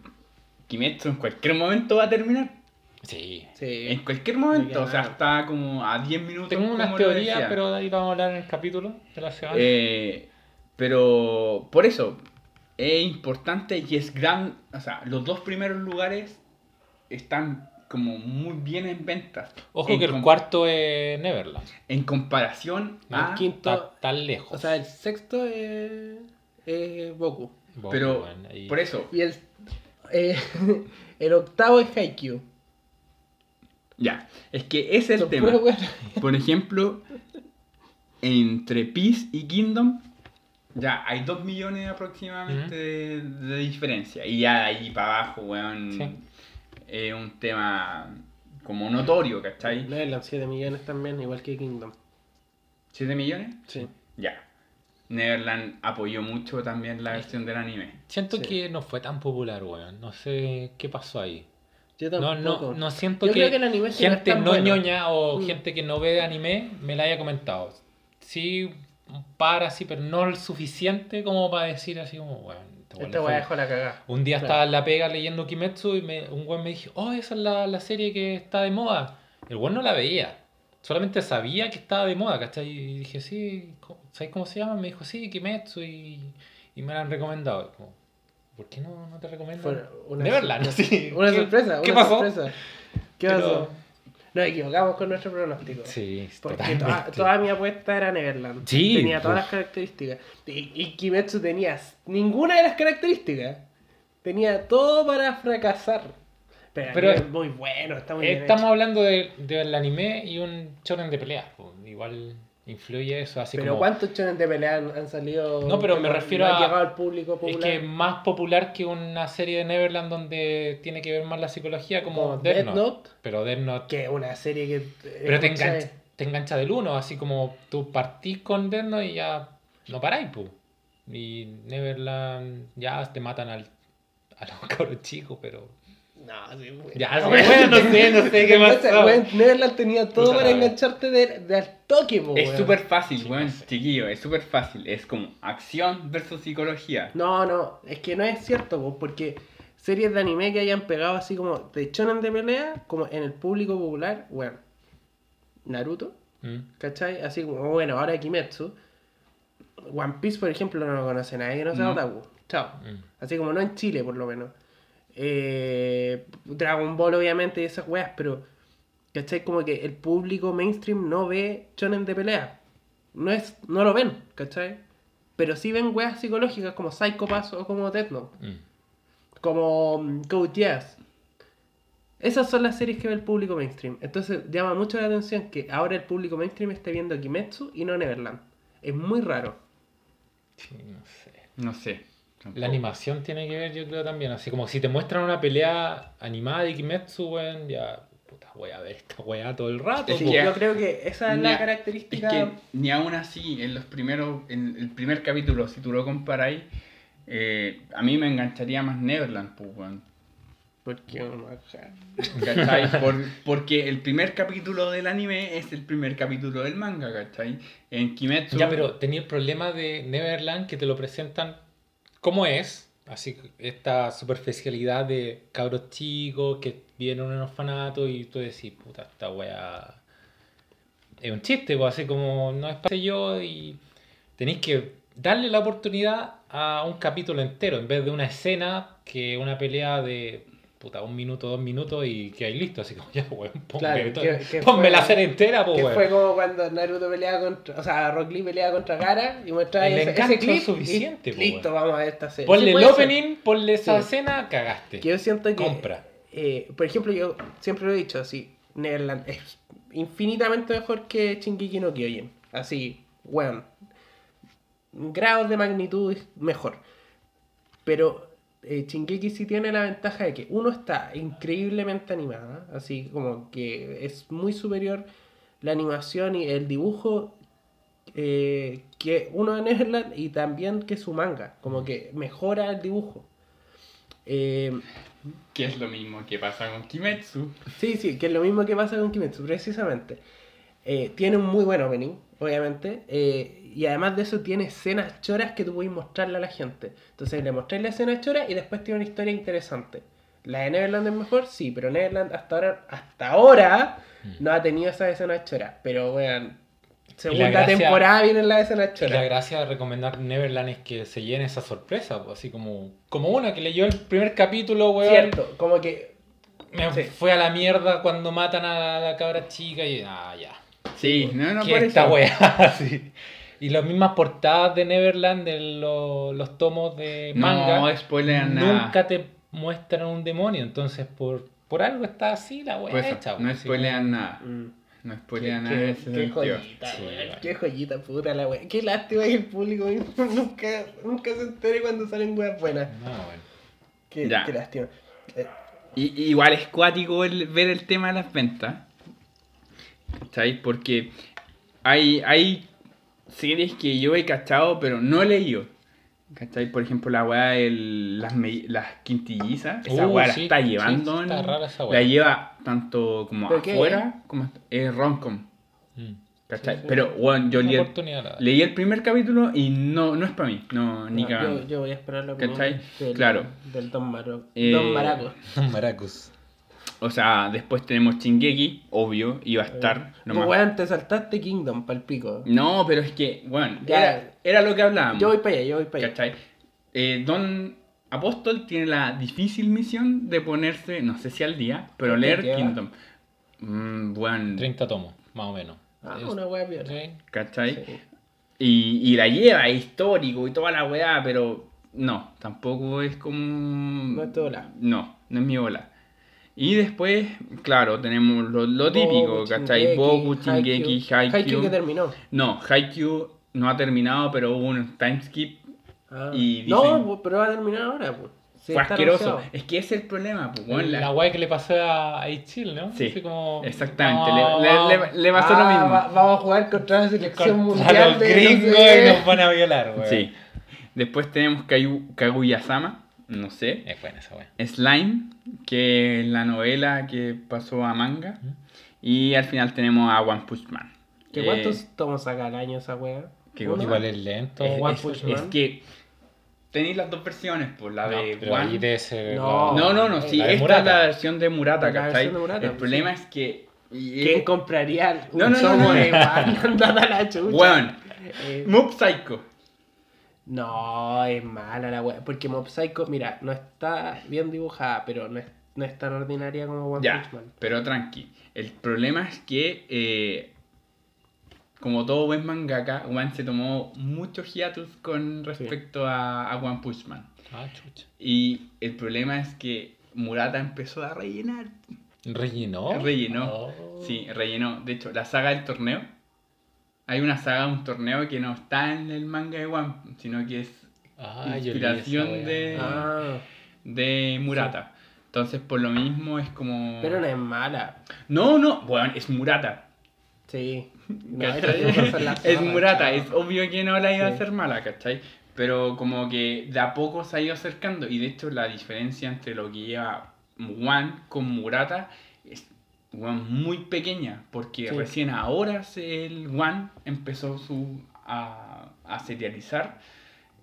Kimetsu en cualquier momento va a terminar. Sí. Sí. En cualquier momento, Me o sea, está como a 10 minutos. Tengo teorías, decía. pero de ahí vamos a hablar en el capítulo de la semana. Eh, pero por eso es importante y es gran. O sea, los dos primeros lugares están como muy bien en ventas. Ojo en que el cuarto es Neverland. En comparación El a. quinto- Está tan lejos. O sea, el sexto es, es Boku. Pero bueno, por eso, Y el, eh, el octavo es Haikyuu. ya. Es que ese es el Son tema. Por ejemplo, entre Peace y Kingdom, ya hay 2 millones aproximadamente de, de diferencia. Y ya de ahí para abajo, weón, Sí. es un tema como notorio, ¿cachai? Neverland 7 millones también, igual que Kingdom. ¿7 millones? Sí. Ya. Neverland apoyó mucho también la versión del anime. Siento Sí. que no fue tan popular, weón. No sé qué pasó ahí. Yo No, tampoco. no, no siento Yo que, creo que el anime no es gente tan no bueno. ñoña o Mm. gente que no ve anime me la haya comentado. Sí, para sí, pero no el suficiente como para decir así como, weón. este Este fue- dejó la cagada. Un día Claro. estaba en la pega leyendo Kimetsu y me, un weón me dijo, oh, esa es la, la serie que está de moda. El weón no la veía. Solamente sabía que estaba de moda, ¿cachai? Y dije, sí, ¿cómo- ¿sabes cómo se llama? Me dijo, sí, Kimetsu y, y me la han recomendado. Y como, ¿Por qué no, no te recomiendo? Fue una Neverland, sí. Una ¿Qué- sorpresa. ¿Qué una pasó? sorpresa. ¿Qué pasó? Nos equivocamos con nuestro pronóstico. Sí, Porque toda, toda mi apuesta era Neverland. Sí, Tenía todas uf. las características. Y, y Kimetsu tenía ninguna de las características. Tenía todo para fracasar. Pero, Pero- es muy bueno, está muy Estamos hablando de- del anime y un shonen de peleas. pues, Igual influye eso, así Pero como... ¿cuántos chones de pelea han, han salido? No, pero que me refiero no a- llegado al público Es popular? que es más popular que una serie de Neverland donde tiene que ver más la psicología como Como Death Note. Note, Pero Death Note... que es una serie que... Pero te engancha, te engancha del uno, así como tú partís con Death Note y ya no paráis, pu. Y Neverland ya te matan al, a los cabros chicos, pero... No, sí, güey. Ya, sí, bueno, no sé, no sé qué güey, Neverland tenía todo Puta para la engancharte de, de al toque, po, Es weón. súper fácil, Sí, weón, no sé. chiquillo, es súper fácil. Es como acción versus psicología. No, no, es que no es cierto, po, porque series de anime que hayan pegado así como de shonen de pelea, como en el público popular, bueno, Naruto, Mm. ¿cachai? Así como, bueno, ahora Kimetsu. One Piece, por ejemplo, no lo conoce nadie que no sea No. otaku. Chao. Mm. Así como no en Chile, por lo menos. Eh, Dragon Ball, obviamente, y esas weas, pero, ¿cachai? Como que el público mainstream no ve shonen de pelea. No, es, no lo ven, ¿cachai? Pero sí ven weas psicológicas como Psycho Pass o como Death Note, Mm. como mm, Code Geass. Esas son las series que ve el público mainstream. Entonces llama mucho la atención que ahora el público mainstream esté viendo Kimetsu y no Neverland. Es muy raro. Sí, no sé. No sé. Tampoco. La animación tiene que ver, yo creo también. Así como si te muestran una pelea animada de Kimetsu, weón, ya. Puta, voy a ver esta weá todo el rato. Es po. que- Yo creo que esa es la a- característica. Es que ni aún así, en los primeros, en el primer capítulo, si tú lo comparáis, eh, a mí me engancharía más Neverland, pues, weón. Porque no, ajá. ¿Cachai? Por- porque el primer capítulo del anime es el primer capítulo del manga, ¿cachai? En Kimetsu... Ya, pero tenía el problema de Neverland que te lo presentan como es. Así esta superficialidad de cabros chicos que vienen en un orfanato y tú decís, puta, esta weá es un chiste, pues así como no es para yo y tenéis que darle la oportunidad a un capítulo entero en vez de una escena que una pelea de puta un minuto, dos minutos y que hay listo, así como ya, weón, ponme, Claro, todo- que- que ponme fue- la serie entera, pues Que weón. fue como cuando Naruto peleaba contra. O sea, Rock Lee peleaba contra Gara y mostraba El ese, ese clip. suficiente, y po, listo, weón. vamos a ver esta serie. Ponle Sí, el ser. opening, ponle esa Sí. escena, cagaste. Que yo siento que. Compra. eh, por ejemplo, yo siempre lo he dicho así: Neverland es infinitamente mejor que Shingeki no Kyojin. Así, bueno. Grados de magnitud es mejor. Pero eh, Shingeki sí tiene la ventaja de que uno está increíblemente animada, así como que es muy superior la animación y el dibujo eh, que uno de Neverland y también que su manga, como que mejora el dibujo. Eh, Que es lo mismo que pasa con Kimetsu. sí, sí, que es lo mismo que pasa con Kimetsu, precisamente. Eh, tiene un muy buen opening, obviamente, y además de eso tiene escenas choras que tú puedes mostrarle a la gente. Entonces le mostráis la escena chora y después tiene una historia interesante. ¿La de Neverland es mejor? Sí, pero Neverland hasta ahora, hasta ahora no ha tenido esas escenas choras. Pero, weón, segunda gracia- temporada vienen las escenas Y la gracia de recomendar Neverland es que se llene esa sorpresa, pues, así como, como una que leyó el primer capítulo, weón. Cierto, como que Me Sí. fue a la mierda cuando matan a la cabra chica y ah, ya. Sí, no, no, ¿Qué por es esta eso. weá? Sí. Y las mismas portadas de Neverland, de lo- los tomos de manga, No spoilean nada. nunca te muestran un demonio. Entonces, por, por algo está así la eso, hecha. no pues, así spoilean nada. mm, No spoilean nada qué- ese qué joyita, Sí, qué joyita puta la wea. Qué lástima que el público nunca, nunca se entere cuando salen weas buenas. No, bueno. Qué, Ya. qué lástima. Eh, Y, igual es cuático el- ver el tema de las ventas. ¿Cachai? Porque hay, hay series que yo he cachado, pero no he leído. ¿Cachai? Por ejemplo, la weá de las, las quintillizas. Esa Uh, weá la sí, está sí, llevando. está en- rara esa weá. la lleva tanto como ¿Pero qué afuera como es roncom. Mm. ¿Cachai? Sí, sí. Pero bueno, yo leí el, la leí el primer capítulo y no, no es para mí. No, ni no, cagando. yo, yo voy a esperar la opinión ¿Cachai? del, Claro. del Don, Maro, Eh, Don Maraco. Maracus. O sea, después tenemos Chingeki, obvio, iba a estar. No, weón, te saltaste Kingdom pa'l pico. No, pero es que, bueno, era, era lo que hablábamos. Yo voy para allá, yo voy para allá. ¿Cachai? Eh, Don Apóstol tiene la difícil misión de ponerse, no sé si al día, pero ¿Cuánto leer lleva? Kingdom. Mm, bueno, 30 tomos, más o menos. Ah, Es- una wea sí. ¿cachai? Sí. Y, y la lleva, es histórico y toda la weá, pero no, tampoco es como... No es tu bola. No, no es mi bola. Y después, claro, tenemos lo, lo típico, Boku, ¿cachai? Boku, Shingeki, Haikyuu. Haikyuu que terminó. No, Haikyuu no ha terminado, pero hubo un timeskip. Ah. Y No, dicen- pues, pero va a terminar ahora, pues. Sí, Fue asqueroso. anunciado. Es que ese es el problema, pues, la la- weá que le pasó a Ichil, ¿no? Sí, como, exactamente. no, le, le- vamos- le- le pasó Ah, lo mismo. va- vamos a jugar contra la selección mundial los de no gringos sé. y nos van a violar, weón. Sí. Después tenemos Kaguya-sama, no sé. Es buena esa weá. Slime, que es la novela que pasó a manga. Y al final tenemos a One Punch Man. ¿Qué Eh, cuántos tomos saca al año esa wea? ¿Qué ¿Uno? cosa? Igual es lento. es, One es- Punch es Man. que tenéis las dos versiones, pues la No, de pero ahí One. debe ser No. la- No, no, no, sí, de esta Murata. es la versión de Murata, La ¿cachai? versión de Murata, El pues, problema sí. es que. ¿Quién compraría un No, no, no, tomo no, no. de One? La chucha. Weón, Eh, Mob Psycho. No, es mala la wea. Porque Mob Psycho, mira, no está bien dibujada, pero no es, no es tan ordinaria como One Ya, Punch Man. pero tranqui. El problema es que, eh, como todo buen mangaka, One se tomó mucho hiatus con respecto a, a One Punch Man. Ah, chucha. Y el problema es que Murata empezó a rellenar. ¿Rellenó? Rellenó. Oh. Sí, rellenó. De hecho, la saga del torneo. Hay una saga, un torneo que no está en el manga de One, sino que es Ah, inspiración esa de- Ah, de Murata. Entonces, por lo mismo es como. pero no es mala. No, no, bueno, es Murata. Sí. Es Murata, es obvio que no la iba a hacer mala, ¿cachai? Pero como que de a poco se ha ido acercando y de hecho la diferencia entre lo que lleva One con Murata es weón, muy pequeña porque Sí. recién ahora el One empezó su, a, a serializar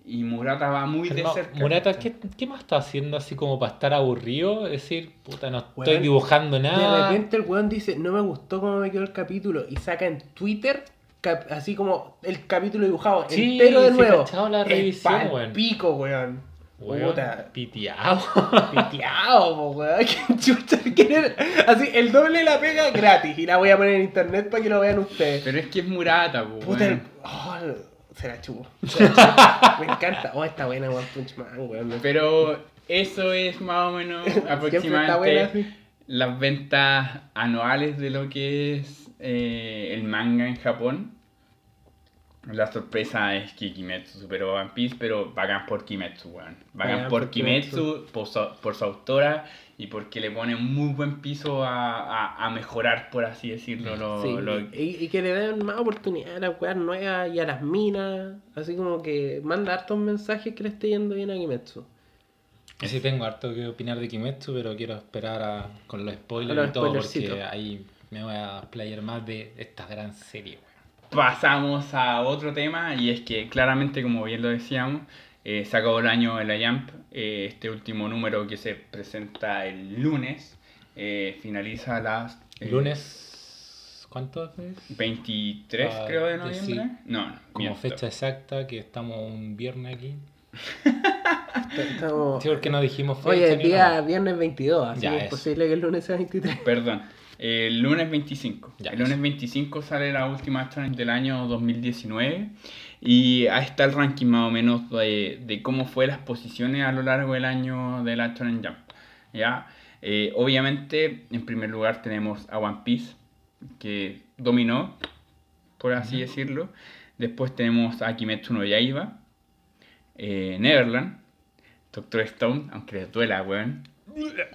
y Murata va muy de Pero no, cerca. Murata. ¿qué, ¿qué más está haciendo así como para estar aburrido? Es decir, puta, no estoy dibujando De nada. repente el weón dice, no me gustó cómo me quedó el capítulo. Y saca en Twitter, cap- así como el capítulo dibujado Sí, entero de nuevo. la Es revisión, pa'l weón. pico, weón. Weón, Puta. piteado. Piteado, weón. Así, el doble de la pega gratis. Y la voy a poner en internet para que lo vean ustedes. Pero es que es Murata, po, Puta, el... weón. oh, se la chupo. Se la chupo. me encanta. Oh, está buena One Punch Man, weón. Pero eso es más o menos aproximadamente buena, sí. las ventas anuales de lo que es eh, el manga en Japón. La sorpresa es que Kimetsu superó a One Piece, pero bacán por Kimetsu, weón. Bacán Bacán por por Kimetsu, por su, por su autora y porque le pone un muy buen piso a, a- a mejorar, por así decirlo, lo, Sí, lo- y, y que le den más oportunidad a las weas nuevas y a las minas. Así como que manda hartos mensajes que le esté yendo bien a Kimetsu. Sí tengo harto que opinar de Kimetsu, pero quiero esperar a- con los spoilers los y todo, porque ahí me voy a playar más de esta gran serie, weón. Pasamos a otro tema y es que claramente, como bien lo decíamos, eh, se acabó el año de la Jump. eh, este último número que se presenta el lunes eh, finaliza a las eh, Lunes, ¿cuánto es? 23, Ah, creo, de noviembre. sí. No, no, Como miento. fecha exacta, que estamos un viernes aquí. Estamos... Sí, porque no dijimos fecha. Oye, el día viernes 22, así Ya, que es eso. posible que el lunes sea 23. Perdón. El lunes 25. Ya, el lunes eso. 25 sale la última challenge del año 2019 y ahí está el ranking más o menos de, de cómo fue las posiciones a lo largo del año de la Challenge Jump. ¿ya? Eh, obviamente, en primer lugar tenemos a One Piece, que dominó, por así decirlo. Después tenemos a Kimetsu no Yaiba, eh, Neverland, Doctor Stone, aunque les duela, weón.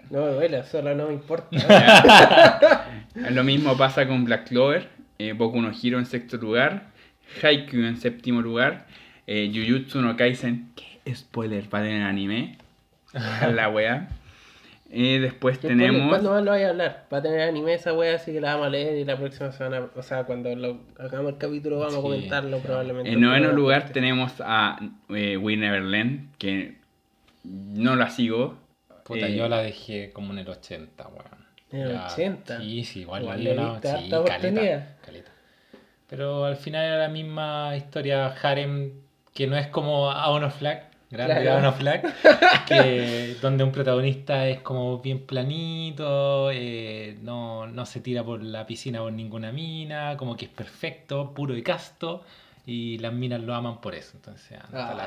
No me duele, solo no me importa. Lo mismo pasa con Black Clover, eh, Boku no Hero en sexto lugar, Haikyuu en séptimo lugar, eh, Jujutsu no Kaisen, ¿qué spoiler para el anime? La wea. Eh, después ¿Qué tenemos... ¿Cuándo más lo vaya a hablar? Va a tener anime esa wea, así que la vamos a leer y la próxima semana, o sea, cuando lo, hagamos el capítulo vamos a comentarlo probablemente. En noveno lugar tenemos a eh, We Neverland, que no la sigo. Puta, Eh, yo la dejé como en el 80, weón. ¿En el Ya, 80? Sí, sí, igual, Igual le una- sí, caleta. Pero al final era la misma historia harem que no es como Aon of Flag, grande Claro. Aon of Flag, que donde un protagonista es como bien planito, eh, no, no se tira por la piscina por ninguna mina, como que es perfecto, puro y casto. Y las minas lo aman por eso. Entonces, anda Ah, la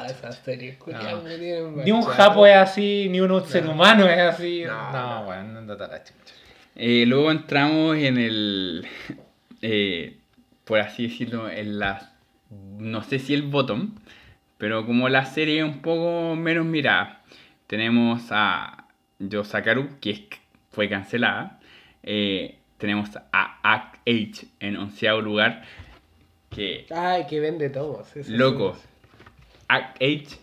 No. me tienen Ni un japo es así, ni un ser No. humano es así. No, No, no. bueno, anda la chucha. Eh, luego entramos en el, eh, por así decirlo, en la, no sé si el bottom, pero como la serie un poco menos mirada. Tenemos a Yosakaru, que es- fue cancelada. Eh, tenemos a Act H en onceavo lugar, que Ay, que vende tomos. eso Loco. sí. Act H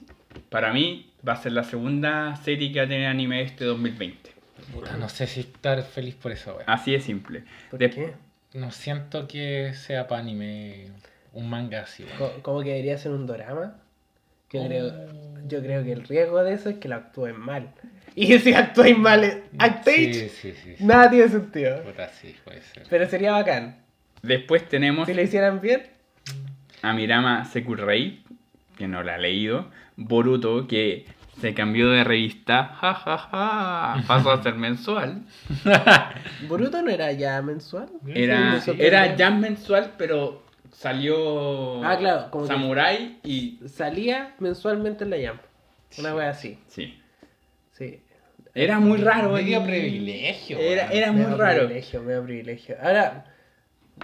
para mí va a ser la segunda serie que va a tener anime este 2020. Puta, no sé si estar feliz por eso, weón. Así de simple. ¿Por De- qué? No siento que sea para anime un manga así, weón. Co- ¿Cómo que debería ser un drama? Yo, Oh. creo, yo creo que el riesgo de eso es que lo actúen mal. Y si actúen mal en Act Sí, H, sí, sí. sí. nada tiene sentido. Puta, sí, puede ser. Pero sería bacán. Después tenemos Si lo hicieran bien, a Mirama Sekurei, que no la he leído. Boruto, que se cambió de revista. Ja, ja, ja. Pasó a ser mensual. Boruto no era ya mensual. Era, era ya mensual, pero salió Ah, claro, como que- Samurai y. Salía mensualmente en la Jump. Una wea así. Sí. Sí. Era muy raro. Medio y- privilegio, Era, era muy Medio raro. privilegio, medio privilegio. Ahora,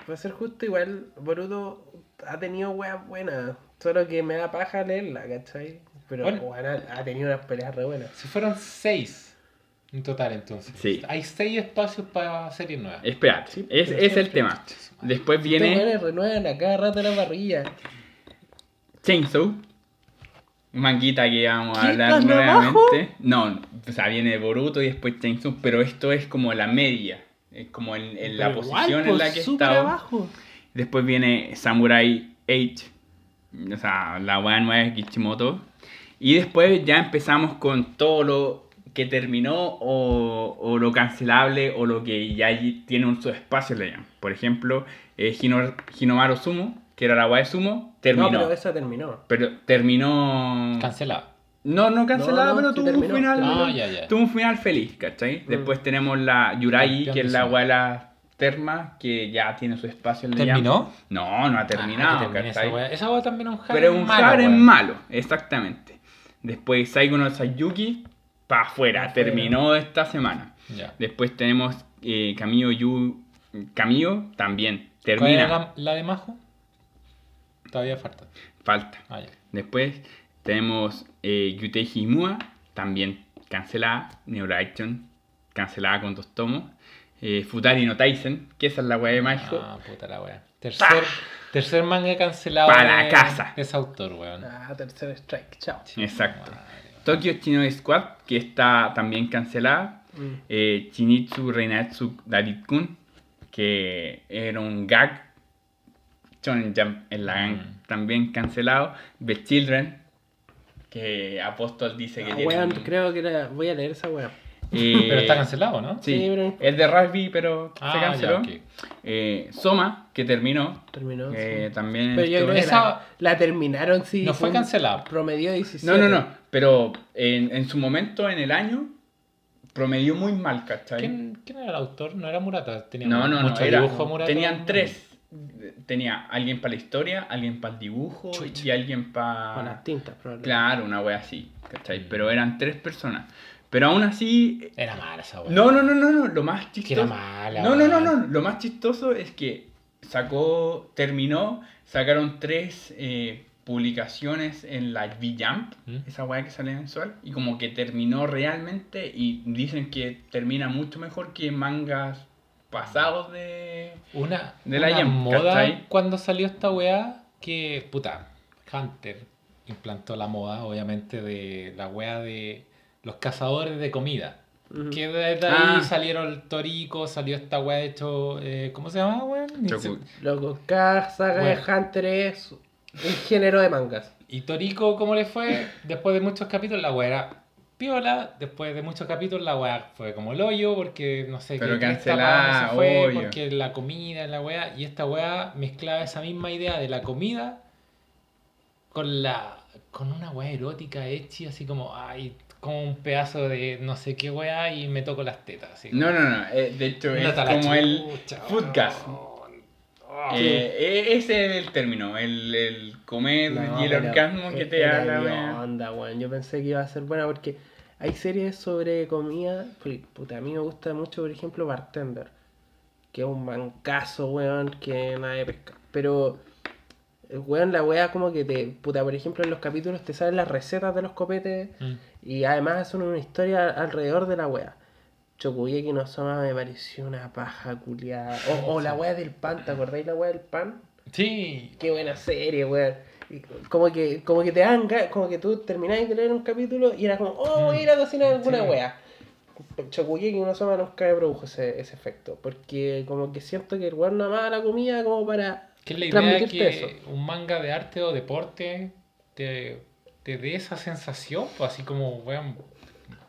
para ser justo, igual Boruto ha tenido weas buenas. Solo que me da paja leerla, ¿cachai? Pero Bueno. ha, tenido unas peleas re buenas. Si fueron seis en total, entonces. Sí. Hay seis espacios para series nuevas. Espérate, Sí, es, es el tema. Después viene renuevan a cada rato la parrilla. Chainsaw. Manguita que vamos a ¿Qué hablar nuevamente. abajo? No, o sea, viene Boruto y después Chainsaw, pero esto es como la media. Es como en, en la igual, posición en pues, la que está. abajo. Después viene Samurai 8. O sea, la weá nueva de Kishimoto. Y después ya empezamos con todo lo que terminó o, o lo cancelable o lo que ya tiene un su espacio le llaman. Por ejemplo, eh, Hino- Hinomaru Sumo, que era la weá de Sumo, terminó. No, pero esa terminó. Pero terminó. Cancelado. No, no cancelada, No, no, pero tuvo terminó, un final. terminó. Ah, ya, ya. Tuvo un final feliz, ¿cachai? Después tenemos la Campeón que es de la sumo. Terma, que ya tiene su espacio en la ¿Terminó? No, no ha terminado, Ah, ¿cachai? Esa wea, esa wea también es un Pero es un malo, malo, exactamente. Después Saigo no Sayuki, para afuera, Pa' afuera. terminó esta semana. Ya. Después tenemos eh, Camillo Yu. Camillo también, ¿Cuál termina. era la, la de Majo? Todavía falta. Falta. Ah. Después tenemos eh, Yutei Himua, también cancelada. Neuro Action, cancelada con dos tomos. Eh, Futari no Taisen, que esa es la weá de Majo. Ah, puta la wea. Tercer, tercer manga cancelado Pa' la casa. ese autor, weón. Ah, tercer strike, chao. Exacto. Madre, Tokyo Chino Squad, que está también cancelada. Mm. Eh, Chinitsu Reinatsu Darit-kun, que era un gag. Shonen Jump en la gang, Mm. también cancelado. The Children, que Apóstol dice que Ah, tiene weón, un- creo que la- voy a leer esa wea. Eh, Pero está cancelado, ¿no? Sí, Sí, pero- es de rugby, pero Ah, se ya, canceló. ok. Eh, Soma, que terminó. Terminó. eh, sí. También. Pero yo creo que Esa- la, la terminaron, sí. No fue cancelada. Promedio 17. No, no, no. Pero en, en su momento, en el año, promedió muy mal, ¿cachai? ¿Quién, quién era el autor? ¿No era Murata? Tenía No, no, no. mucho Era, dibujo Murata. tenían tres. Tenía alguien para la historia, alguien para el dibujo Chucha. y alguien para. Con las tintas, probablemente. Claro, una wea así, ¿cachai? Mm. Pero eran tres personas. Pero aún así. Era mala esa wea. No, no, no, no, no. Lo más Que era chistoso. mala. No, no, no, no. Lo más chistoso es que sacó, terminó, sacaron tres eh, publicaciones en la V-Jump, ¿Mm? esa weá que sale mensual, y como que terminó realmente y dicen que termina mucho mejor que mangas pasados de... Una, De la una Jam, moda ¿cachai? cuando salió esta weá que, puta, Hunter implantó la moda, obviamente, de la weá de los cazadores de comida. Que desde ahí Ah. salieron el Torico, salió esta weá hecho, eh, ¿cómo se llama, weón? Loco, cada saga Bueno. de Hunter es un género de mangas. Y Torico, ¿cómo le fue? Después de muchos capítulos, la weá era piola. Después de muchos capítulos, la weá fue como el hoyo, porque no sé Pero qué cancelada, se fue, hoyo. porque la comida, la weá. Y esta weá mezclaba esa misma idea de la comida con la con una weá erótica hecha así como, ay, como un pedazo de no sé qué weá y me toco las tetas. Así No, no, no. eh, de hecho, es "Nota la como el Foodcast. weón". Eh, eh, ese es el término, el, el comer No, y el orgasmo que te era da la wea. onda, weón. Yo pensé que iba a ser buena porque hay series sobre comida. Puta, a mí me gusta mucho, por ejemplo, Bartender. Que es un mancazo, weón, que nadie pesca. Pero, weón, la wea como que te. Puta, por ejemplo, en los capítulos te salen las recetas de los copetes. Mm. Y además hacen una historia alrededor de la wea. Chocuyeki no Soma me pareció una paja culiada. O, o la wea del pan, ¿te acordáis la wea del pan? Sí. Qué buena serie, weón. Como que, como que te dan como que tú terminabas de leer un capítulo y era como, oh, voy a ir a cocinar alguna Sí. wea. Chocuyeki no Soma nunca me produjo ese, ese efecto. Porque como que siento que el weón no amaba la comida como para Que es la idea que eso. un manga de arte o deporte te, te dé esa sensación, pues así como, weón,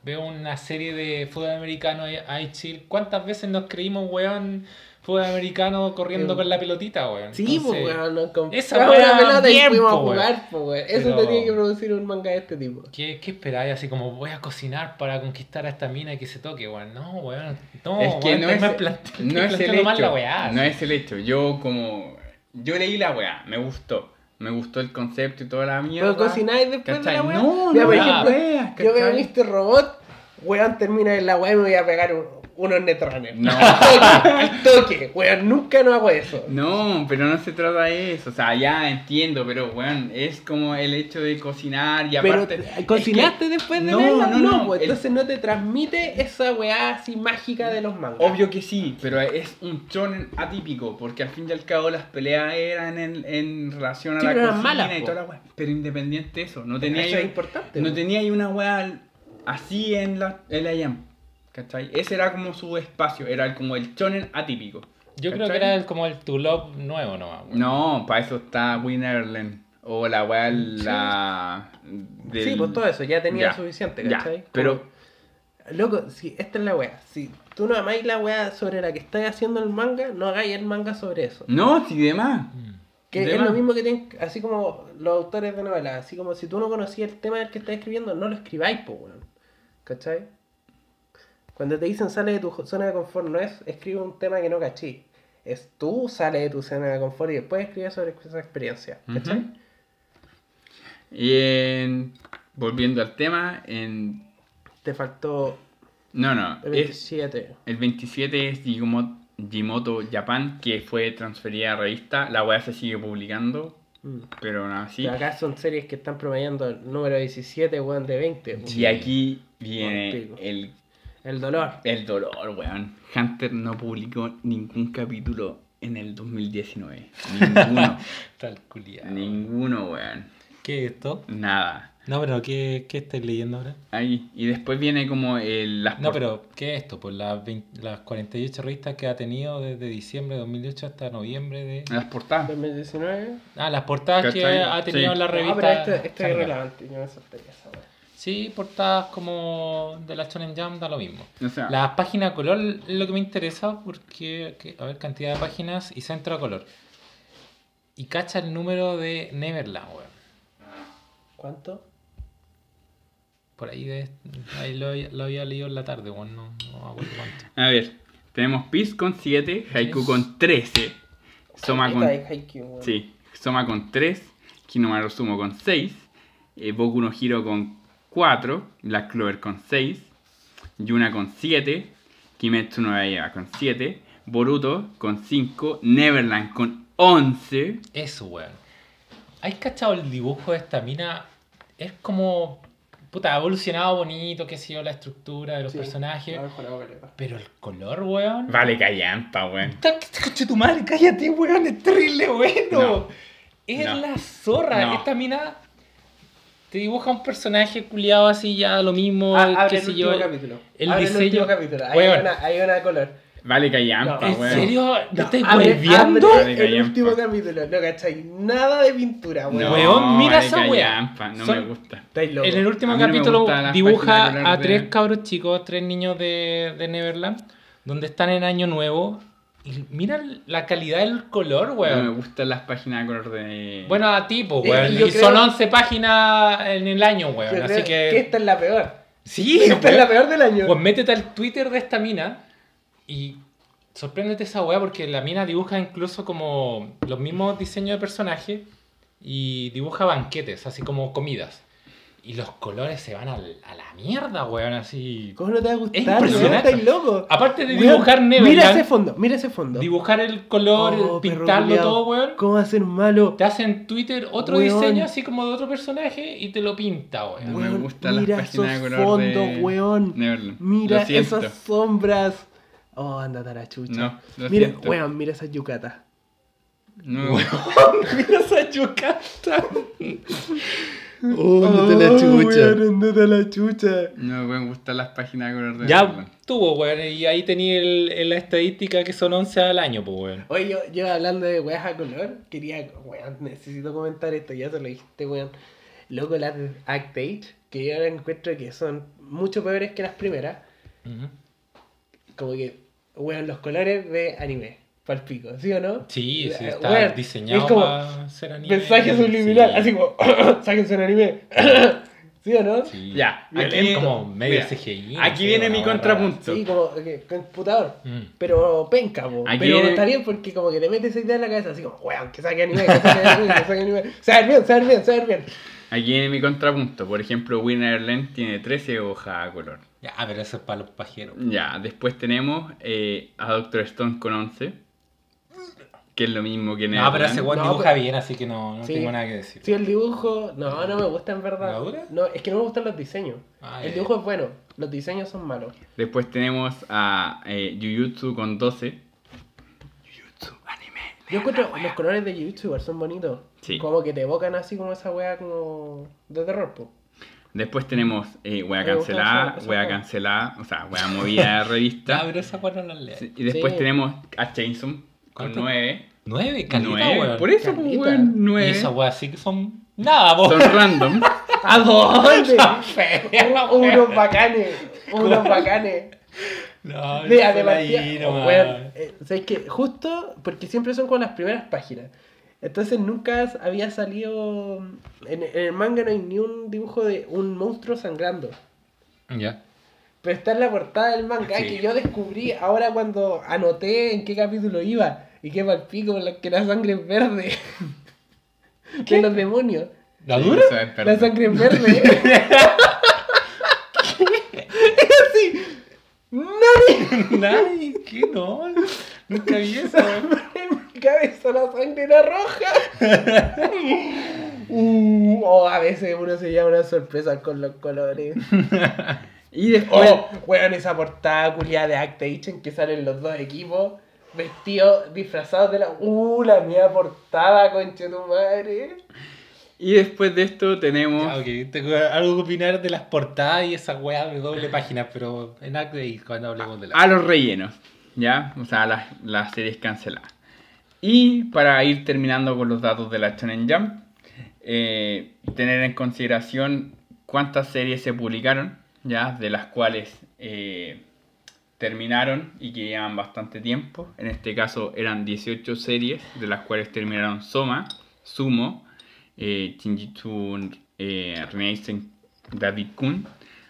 veo una serie de fútbol americano ahí- chill. ¿Cuántas veces nos creímos, weón, fútbol americano corriendo Eh, con la pelotita, weón? Sí, pues weón, nos compramos esa una wea pelota y fuimos a weón. jugar, pues weón. Eso Pero- te tiene que producir un manga de este tipo. ¿Qué, ¿Qué esperáis? Así como voy a cocinar para conquistar a esta mina y que se toque, weón. No, weón. No, es que weón, no es, plante- no es el planteando mal hecho. la weá. no es el hecho. Yo como... Yo leí la weá, me gustó. Me gustó el concepto y toda la mierda. Pero cocináis después de ¿cachai? la wea. No, Mira, no, por no, ejemplo, weas, yo veo ¿cachai? Mr. Robot, weón, termina en la wea y me voy a pegar un- unos netrunners. No. Al toque, al toque, weón, nunca no hago eso. No, pero no se trata de eso. O sea, ya entiendo, pero weón, es como el hecho de cocinar y Pero aparte. es ¿cocinaste que- después de no, verla? No, no, el- entonces no te transmite esa weá así mágica de los mangas. Obvio que sí, pero es un shonen atípico, porque al fin y al cabo las peleas eran en, en relación a Sí, la pero cocina malas, y toda la weá. Pero independiente de eso, no tenía Eso es importante. no tenía ahí una weá así en la, en la. ¿Cachai? Ese era como su espacio, era como el shonen atípico. Yo creo que era el- como el To Love nuevo nomás, weón. No, para eso está Winnerland. O la weá, la. del- Sí, pues todo eso, ya tenía Ya, suficiente, ya, ¿cachai? pero- Como- Loco, si esta es la weá. Si tú no amáis la weá sobre la que estás haciendo el manga, no hagáis el manga sobre eso. No, sí, demás. Mm. Que De es más. lo mismo que tienen, así como los autores de novelas, así como si tú no conocías el tema del que estás escribiendo, no lo escribáis, pues, weón. ¿Cachai? Cuando te dicen sale de tu zona de confort, no es escribe un tema que no cachí. Es tú sale de tu zona de confort y después escribes sobre esa experiencia. ¿Cachai? Y en- volviendo al tema, en. Te faltó No, no. el Es, 27. el 27 es Jimoto, Jimoto Japan, que fue transferida a revista. La weá se sigue publicando, Mm. pero aún así. Pero acá son series que están promediando el número 17, weón, de 20. weón. Y aquí viene el, El dolor. el dolor, weón. Hunter no publicó ningún capítulo en el 2019. Ninguno. Tal culiado. Ninguno, weón. ¿Qué es esto? Nada. No, pero ¿qué, qué estáis leyendo ahora? Ahí. Y después viene como el, las No, pero ¿qué es esto? Pues las, 20 las 48 revistas que ha tenido desde diciembre de 2008 hasta noviembre de... las portadas. 2019. Ah, las portadas que ha tenido Sí. la No, revista. pero esto, esto es irrelevante. Yo me saltaría esa. Sí, portadas como de la Shonen Jam da lo mismo. O sea, Las páginas color es lo que me interesa porque, que- a ver, cantidad de páginas y centro a color. Y cacha el número de Neverland, weón. ¿Cuánto? Por ahí, de, ahí lo, lo había leído en la tarde, weón, no, no acuerdo cuánto. a ver. Tenemos Peace con 7, Haiku con 13, Soma con, sí, Soma con 3, Kinomaru Sumo con 6, eh, Boku no Hero con 4, Black Clover con 6, Yuna con 7, Kimetsu no Yaiba con 7, Boruto con 5, Neverland con 11. Eso, weón. ¿Has cachado el dibujo de esta mina? Es como. Puta, ha evolucionado bonito, qué sé yo, la estructura de los Sí. personajes. Pero el color, weón. Vale, callampa, weón. Coche tu madre, cállate, weón, es terrible, bueno. No. Es No. la zorra. No. Esta mina te dibuja un personaje culiado así, ya lo mismo, Ah, abre qué el sé último yo. capítulo. el Abre diseño- el último capítulo. Hay una, hay una de color. Vale, callampa, No, ¿En weón. serio? ¿No No, estáis abre- volviendo? abre Vale, el último capítulo. No cachai nada de pintura, weón. No, Weón, mira vale, esa callampa, no Son- me gusta. En el último capítulo dibuja a de- tres cabros chicos, tres niños de, de Neverland, donde están en Año Nuevo. Y mira la calidad del color, No me weón. gustan las páginas de color de. Bueno, a ti, pues, Eh, weón. y creo- son 11 páginas en el año, Yo weón. creo Así que. que esta es la peor. Sí, Esta es weón. la peor del año. Pues métete al Twitter de esta mina y sorpréndete esa weá porque la mina dibuja incluso como los mismos diseños de personajes y dibuja banquetes, así como comidas. Y los colores se van al- a la mierda, weón, así. ¿Cómo no te va a gustar? Es weón? impresionante. ¿Estáis loco? Aparte de Weón, dibujar Mira Neverland, ese fondo, mira ese fondo. dibujar el color, Oh, pintarlo todo, weón. ¿Cómo va a ser malo? Te hace en Twitter otro Weón. diseño así como de otro personaje y te lo pinta, weón. No me Weón, gustan las mira páginas de esos color fondos, de weón. Neverland. Mira esas sombras. Oh, andate a la chucha. No, lo mira, siento. weón, mira esas yucatas. No gusta. Mira esa yucata. Oh, a la chucha. weón, la chucha. No me gustan las páginas de color de Ya tuvo, weón, y ahí tenía el, el- la estadística que son 11 al año, pues, weón. Oye, yo, yo hablando de weas a color, quería, weón, necesito comentar esto, ya se lo dijiste, weón. Loco, las de Act Age, que yo ahora encuentro que son mucho peores que las primeras. Como que, weón, los colores de anime, palpico, ¿sí o no? Sí, sí, Eh, está diseñado es como para ser anime. Mensaje subliminal, Sí. así como, sáquense un anime. ¿Sí o no? Sí. Ya, Violento, aquí- como medio mira, CGI. Aquí viene mi contrapunto. Sí, como computador. Mm. Pero penca, po. Aquí Pero viene- está bien porque como que te metes esa idea en la cabeza, así como, weón, que saque anime, que saque anime, que saque anime. Se va a ver bien, se va a ver bien, se va bien. Aquí viene mi contrapunto. Por ejemplo, Winnerland tiene 13 hojas a color. Ya, pero eso es para los pajeros. Ya, después tenemos eh, a Doctor Stone con 11. Que es lo mismo que No, Neverland. pero ese weón No, dibuja pero- bien, así que no, no Sí. tengo nada que decir. Sí, el dibujo, no, no me gusta en verdad. ¿La dura? No, es que no me gustan los diseños. Ah, el dibujo es bueno, los diseños son malos. Después tenemos a eh, Jujutsu con 12. Jujutsu, anime. Yo encuentro los colores de Jujutsu igual son bonitos. Sí. Como que te evocan así como esa wea como de terror, po. Después tenemos eh, wea cancelada, wea cancelada, o sea, wea movida de revista. pero esa no la leo. Sí, Y después Sí. tenemos a Chainsaw con ¿Cuánto? 9. Nueve, calita, 9. weón. Por eso, pues, weón, Y 9. esa weá sí que son nada, po. Son random. ¿A dónde? unos bacanes, unos bacanes. No, de oh, nomás. weón, eh, ¿sabes qué? Justo porque siempre son con las primeras páginas. Entonces nunca había salido. En, en el manga no hay ni un dibujo de un monstruo sangrando. Ya. Pero está en la portada del manga Sí. que yo descubrí ahora cuando anoté en qué capítulo iba. Y qué palpico, la- que la sangre es verde. De los demonios. ¿La dura? es La sangre es verde. así. ¡Nani! Nadie, ¿qué no? Nunca vi eso. En mi cabeza la sangre era roja. Uh, oh, a veces uno se lleva una sorpresa con los colores. Y después. Oh, weón, esa portada culiada de en que salen los dos equipos vestidos, disfrazados de la. Uh, la mía portada, concha tu madre. Y después de esto tenemos. Ya, ok, tengo algo que opinar de las portadas y esas weas de doble página, pero en Acme cuando hablemos de la. a los rellenos, ¿ya? O sea, las, las series canceladas. Y para ir terminando con los datos de la Shonen Jump, eh, tener en consideración cuántas series se publicaron, ¿ya? De las cuales eh, terminaron y que llevan bastante tiempo. En este caso eran 18 series, de las cuales terminaron Soma, Sumo, eh, Shinjitsu eh, Renaissance David Kun,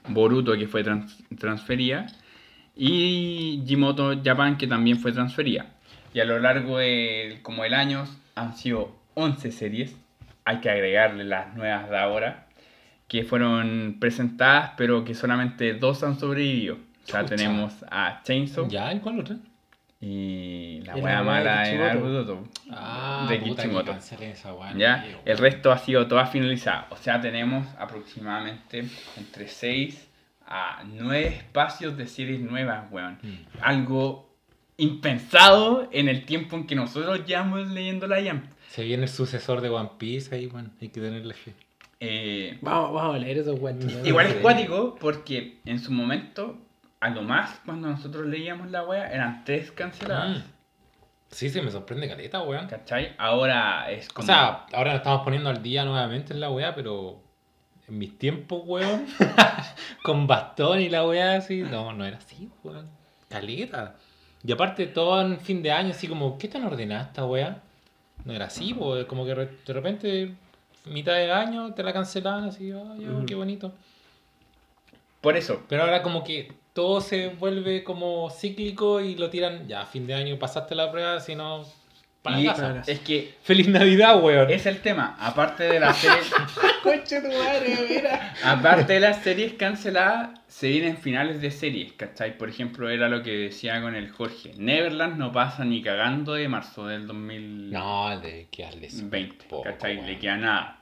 Boruto que fue trans- transferida y Jimoto Japan que también fue transferida. Y a lo largo de como el año han sido 11 series, hay que agregarle las nuevas de ahora, que fueron presentadas pero que solamente dos han sobrevivido. O sea, Chucha. tenemos a Chainsaw ¿Ya? ¿Y cuál otra? y la de mala de. Naruto. Ah, De puta, que Kishimoto. esa wea. ¿Ya? no, El weón. resto ha sido toda finalizada. O sea, tenemos aproximadamente entre 6 a 9 espacios de series nuevas, weón. Mm. Algo impensado en el tiempo en que nosotros llevamos leyendo la Jump. Se viene el sucesor de One Piece ahí, bueno, hay que tenerle fe. Eh, Vamos, vamos a leer esos. ¿no? igual es cuático porque en su momento, a lo más cuando nosotros leíamos la wea, eran 3 canceladas. Mm. Sí, sí, me sorprende caleta, weón. ¿Cachai? Ahora es O como... sea, ahora nos estamos poniendo al día nuevamente en la weá, pero en mis tiempos, weón, con bastón y la weá así, no, no era así, weón. Caleta. Y aparte todo en fin de año, así como, ¿qué tan ordenada esta weá? No era así, pues, como que de repente, mitad de año, te la cancelaban así, oh, Ujú. qué bonito. Por eso, Pero ahora como que todo se vuelve como cíclico y lo tiran, ya, fin de año pasaste la prueba, si no, para Y casa. es que Feliz Navidad, weón. es el tema. Aparte de las series, tu madre, mira. aparte de las series canceladas, se vienen finales de series, ¿cachai? Por ejemplo, era lo que decía con el Jorge. Neverland no pasa ni cagando de marzo del 2020, No, de que darle poco, ¿cachai? weón. Le queda nada.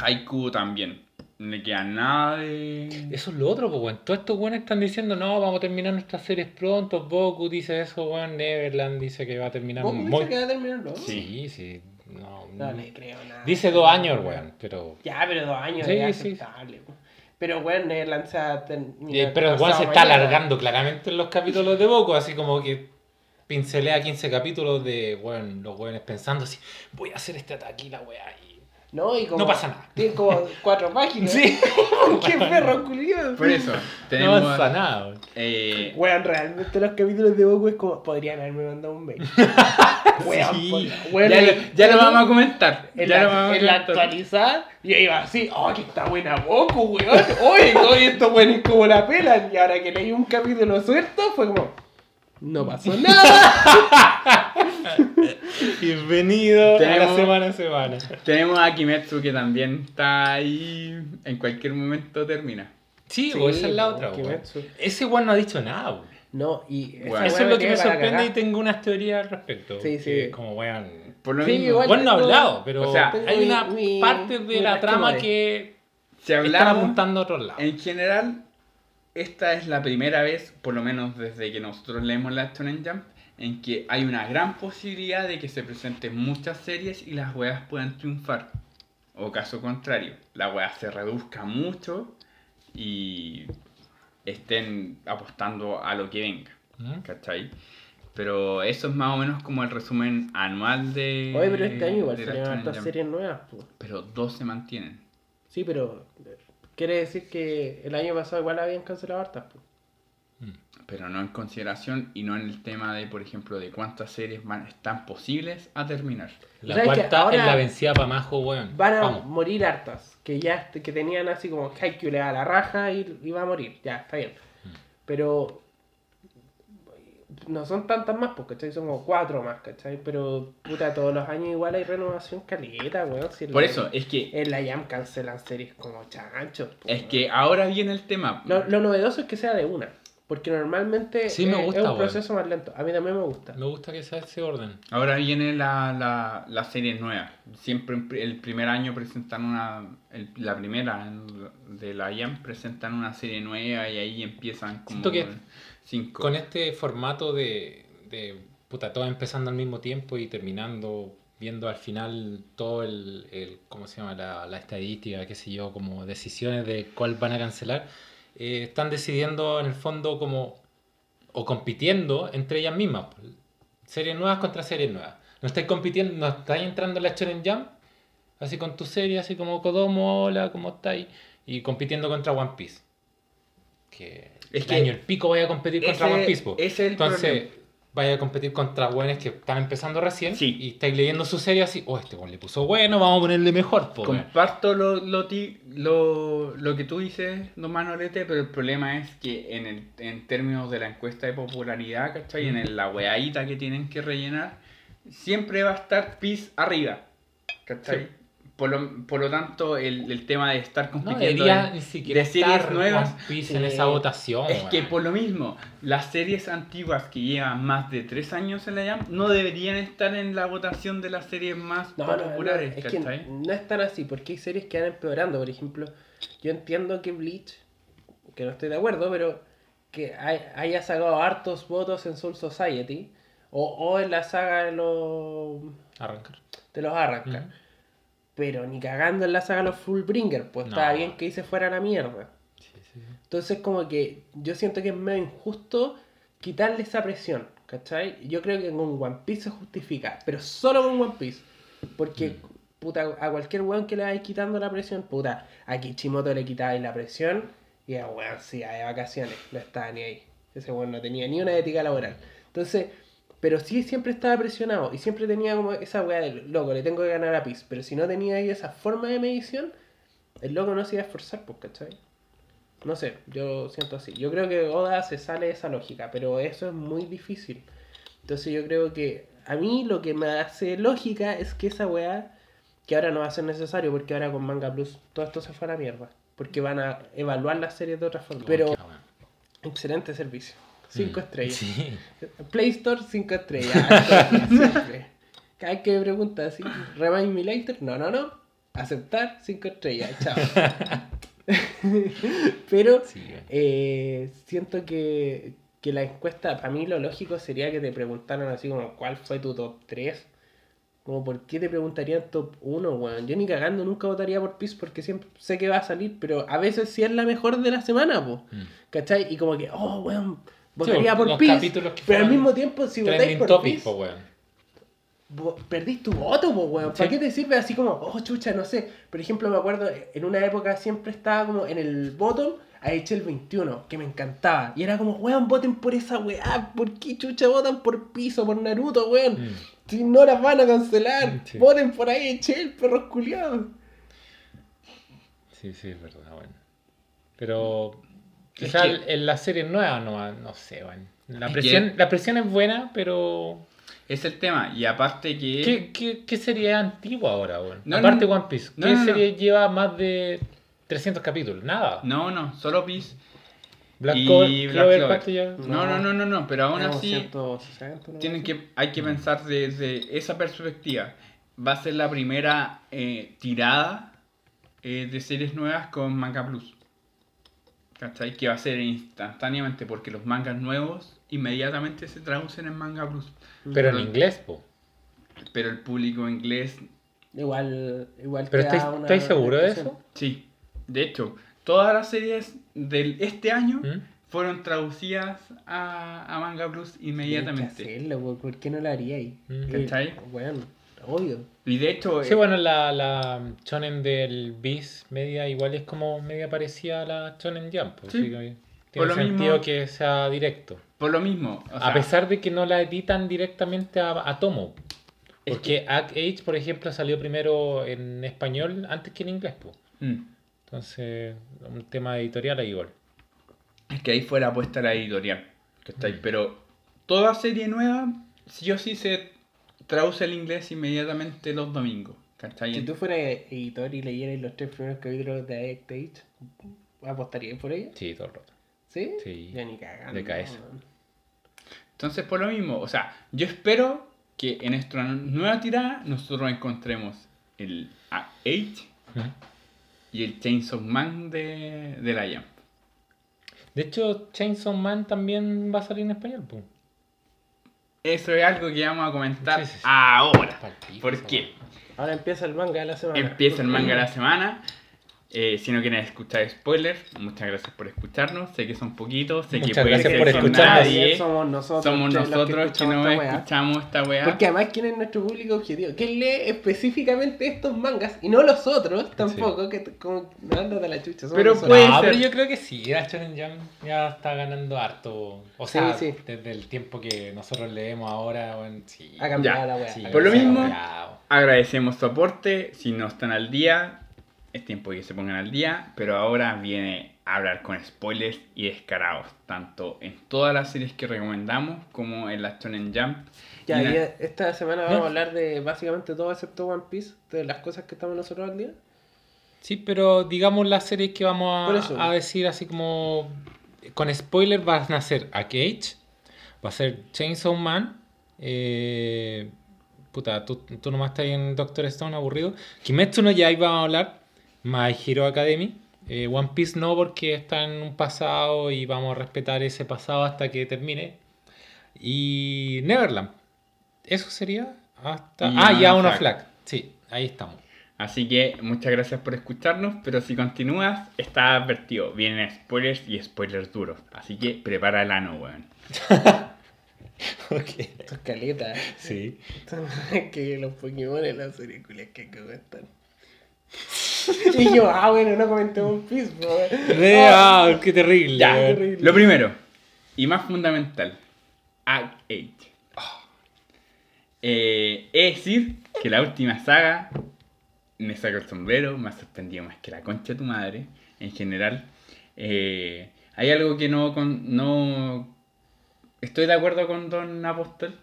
Haiku también. No le queda nada de. Eso es lo otro, pues, weón. Todos estos weones están diciendo, no, vamos a terminar nuestras series pronto. Goku dice eso, weón. Neverland dice que va a terminar ¿Vos muy... dices que va a terminar luego? Sí, sí. No, No le creo nada. Dice dos años, weón, pero... Ya, pero dos años Sí, es sí. aceptable. weón. Pero weón, Neverland se va a terminar Eh, pero igual se está mañana. alargando claramente en los capítulos de Goku, así como que pincelea 15 capítulos de, weón, los weones pensando así, voy a hacer este ataque y la weá. Y... No, y como, No pasa nada. Tiene como cuatro páginas. Sí. ¡Qué perro culiado! Por eso, No tenemos. avanza nada, weón. eh, Weón, realmente los capítulos de Goku es como. Podrían haberme mandado un mail. Weón, Sí. weón, ya lo, ya vamos a comentar. En ya la, lo vamos a en la comentar. actualizada, yo iba así, oh, que está buena Goku, weón. Oye, oye, estos weones como la pelan. Y ahora que leí un capítulo suelto, fue como, no pasó nada. Bienvenido a Tenemos- la semana a semana. Tenemos a Kimetsu que también está ahí. En cualquier momento termina. Sí, Sí, pues esa es la otra. Ese weón no ha dicho nada, weón. No, y Bueno. Eso es lo que me sorprende y tengo unas teorías al respecto. Sí, que sí. Como weón. Por lo Sí, mismo, igual- Bueno, no ha hablado, pero o sea, hay mi- una mi- parte de mi la trama que si están hablamos, apuntando a otro lado. en general, esta es la primera vez, por lo menos desde que nosotros leemos la Shonen Jump, en que hay una gran posibilidad de que se presenten muchas series y las weas puedan triunfar. O caso contrario, la wea se reduzca mucho y estén apostando a lo que venga. ¿Cachai? Pero eso es más o menos como el resumen anual de. Oye, pero este año igual salieron hartas series nuevas. po. Pero dos se mantienen. Sí, pero quiere decir que el año pasado igual habían cancelado hartas. po. Pero no en consideración y no en el tema de, por ejemplo, de cuántas series van, están posibles a terminar. La ¿Sabes que cuarta es la vencida para Majo, weón. Van a Vamos. morir hartas, que ya que tenían así como Haikyuu le da la raja y, y va a morir, ya, está bien. Mm. Pero no son tantas más, pues, ¿cachai? Son como cuatro más, ¿cachai? Pero, puta, todos los años igual hay renovación caleta, weón. Si Por la- eso, es que, En la Jam cancelan series como chanchos. pues, es que ahora viene el tema. Lo, lo novedoso es que sea de una. Porque normalmente Sí, me gusta, es un weón. proceso más lento. A mí también me gusta. Me gusta que sea ese orden. Ahora viene la, la, la serie nueva. Siempre el primer año presentan una. el- la primera de la IAM presentan una serie nueva y ahí empiezan como. Siento que Con este formato de, de puta, todo empezando al mismo tiempo y terminando viendo al final todo el, el ¿cómo se llama? La, la estadística, qué sé yo, como decisiones de cuál van a cancelar, eh, están decidiendo en el fondo como, o compitiendo entre ellas mismas. Series nuevas contra series nuevas. No estáis compitiendo, no estáis entrando en la Shonen Jam, así con tu serie, así como Kodomo, hola, ¿cómo estáis? Y compitiendo contra One Piece. Que Es que año el pico vaya a competir contra One Piece, es el Entonces, problema. vaya a competir contra buenos que están empezando recién Sí. y estáis leyendo su serie así, oh, este le puso bueno, vamos a ponerle mejor, po. weón". Comparto lo, lo, ti- lo, lo que tú dices, don Manolete, pero el problema es que en, el, en términos de la encuesta de popularidad, ¿cachai? En el- la weadita que tienen que rellenar, siempre va a estar PIS arriba, ¿cachai? Sí. Por, lo, por lo tanto, el, el tema de estar compitiendo debería en- ni siquiera de series estar nuevas, Piece en esa votación. es que por lo mismo, las series antiguas que llevan más de tres años en la Jam no deberían estar en la votación de las series más No, no, no, populares, es no es tan así, porque hay series que van empeorando. Por ejemplo, yo entiendo que Bleach, que no estoy de acuerdo, pero que hay- haya sacado hartos votos en Soul Society o, o en la saga de los, Arrancar. de los Arrancar. Pero ni cagando en la saga los Fullbringer, pues No. estaba bien que hice fuera la mierda. Sí, sí, sí. Entonces como que yo siento que es medio injusto quitarle esa presión, ¿cachai? Yo creo que con One Piece se justifica, pero solo con One Piece. Porque, puta, a cualquier weón que le vayas quitando la presión, puta, a Kichimoto le quitabais la presión y a weón iba de vacaciones, no estaba ni ahí. Ese weón no tenía ni una ética laboral. Entonces, pero sí siempre estaba presionado y siempre tenía como esa weá de, loco, le tengo que ganar a Piece. Pero si no tenía ahí esa forma de medición, el loco no se iba a esforzar, pues, ¿cachai? No sé, yo siento así. Yo creo que Oda se sale de esa lógica, pero eso es muy difícil. Entonces yo creo que a mí lo que me hace lógica es que esa weá, que ahora no va a ser necesario porque ahora con Manga Plus todo esto se fue a la mierda. Porque van a evaluar las series de otra forma. Pero excelente servicio. Cinco Mm. estrellas. Sí. Play Store, 5 estrellas. Siempre. Cada vez que me pregunta así, remind me later, no, no, no. Aceptar, 5 estrellas, chao. Pero Sí, eh, siento que, que la encuesta, para mí lo lógico sería que te preguntaran así como, ¿cuál fue tu top 3? Como, ¿por qué te preguntarían top 1, weón? Yo ni cagando nunca votaría por Peace porque siempre sé que va a salir, pero a veces sí es la mejor de la semana, po. Mm. ¿Cachai? Y como que, oh, weón, votaría Sí, por que Pero al mismo tiempo, si votáis por topic, Peace, po, weón. perdís tu voto, po, weón. ¿Para Sí. qué te sirve así como, oh, chucha, no sé? Por ejemplo, me acuerdo, en una época siempre estaba como en el bottom a el 21, que me encantaba. Y era como, weón, voten por esa weá. ¿Por qué chucha votan por piso, por Naruto, weón? Mm. Si no las van a cancelar, Sí. voten por ahí, Echel, perros culiados. Sí, sí, es verdad, bueno. Pero Es quizá que- en la serie nueva no, no sé, bueno. La Es presión, que- la presión es buena, pero Es el tema. Y aparte que... ¿qué, qué, qué serie antigua ahora, bueno? No, Aparte no, One Piece, ¿qué no, no, no. serie lleva más de 300 capítulos? Nada. No, no, solo Peace. Black y Clover, Black Clover, Clover. No, no, no, no, no, pero aún así 160, ¿no? tienen que, hay que pensar desde esa perspectiva. Va a ser la primera eh, tirada eh, de series nuevas con Manga Plus. ¿Cachai? Que va a ser instantáneamente porque los mangas nuevos inmediatamente se traducen en Manga Plus. Pero en inglés, po. Pero el público inglés, Igual, igual ¿Pero estáis, una estáis seguros de eso? sí. De hecho, todas las series de este año ¿Mm? fueron traducidas a, a Manga Plus inmediatamente. Hacerlo, ¿por qué no lo haríais? Mm. ¿Cachai? Bueno, obvio. Y de hecho, Sí, eh, bueno, la, la shonen del Beast media igual es como media parecida a la shonen Jump. Sí. así que Por tiene lo sentido mismo- que sea directo. por lo mismo. o a pesar de que no la editan directamente a, a tomo. Es Porque Act Age, por ejemplo, salió primero en español antes que en inglés. po. mm, Entonces, un tema editorial ahí igual. es que ahí fue la apuesta la editorial. ¿cachai? Mm. Pero toda serie nueva, sí o sí se traduce al inglés inmediatamente los domingos. ¿cachai? Si tú fueras editor y leyeras los tres primeros capítulos de Act Age, ¿apostarías por ella? Sí, todo el rato. ¿Sí? Sí. Ya ni cagando. De cabeza. Entonces, por lo mismo, o sea, yo espero que en nuestra nueva tirada nosotros encontremos el ¿Mm? y el Chainsaw Man de, de la Jump. De hecho, Chainsaw Man también va a salir en español. po. Eso es algo que vamos a comentar Sí, sí, sí. ahora. ¿Por qué? Ahora empieza el manga de la semana. Empieza el manga de la semana. Eh, si no quieren escuchar spoilers, muchas gracias por escucharnos. Sé que son poquitos, sé que puede gracias ser por que escucharnos. nadie. Somos nosotros. Somos nosotros que no escuchamos esta weá. Porque además, ¿quién es nuestro público objetivo? ¿Quién lee específicamente estos mangas? Y no los otros tampoco, que como no andas de la chucha. somos Pero nosotros. puede no, ser. pero yo creo que sí, la Shonen Jump ya está ganando harto. O Sí, sea, sí. desde el tiempo que nosotros leemos ahora, bueno, sí. Ha cambiado Ya. la weá. Sí, Por lo mismo-. Agradecemos su aporte. Si no están al día, es tiempo de que se pongan al día. Pero ahora viene a hablar con spoilers y descarados. Tanto en todas las series que recomendamos como en la Shonen Jump. Ya, Y y esta semana vamos No. a hablar de básicamente todo excepto One Piece, de las cosas que estamos nosotros al día. Sí, pero digamos las series que vamos a, decir así como con spoiler van a ser A Cage, va a ser Chainsaw Man, eh, puta, tú, tú nomás estás ahí en Doctor Stone aburrido, Kimetsu no Yaiba vamos a hablar, My Hero Academy, eh, One Piece no porque está en un pasado y vamos a respetar ese pasado hasta que termine, y Neverland, eso sería hasta... Y ah, ya uno Flag. flag, sí, ahí estamos. Así que muchas gracias por escucharnos, pero si continúas, está advertido. Vienen spoilers y spoilers duros. Así que prepara el ano, weón. Ok. Esto es caleta. Sí. que los Pokémon en la serie que comentan. y yo, ah, bueno, no comenté weón. Re, Ah, qué terrible. Ya, terrible. lo primero y más fundamental, Act 8. Eh, es decir, que la última saga me saco el sombrero, me ha sorprendido más que la concha de tu madre, en general. Eh, hay algo que no, con, no estoy de acuerdo con Don Apóstol,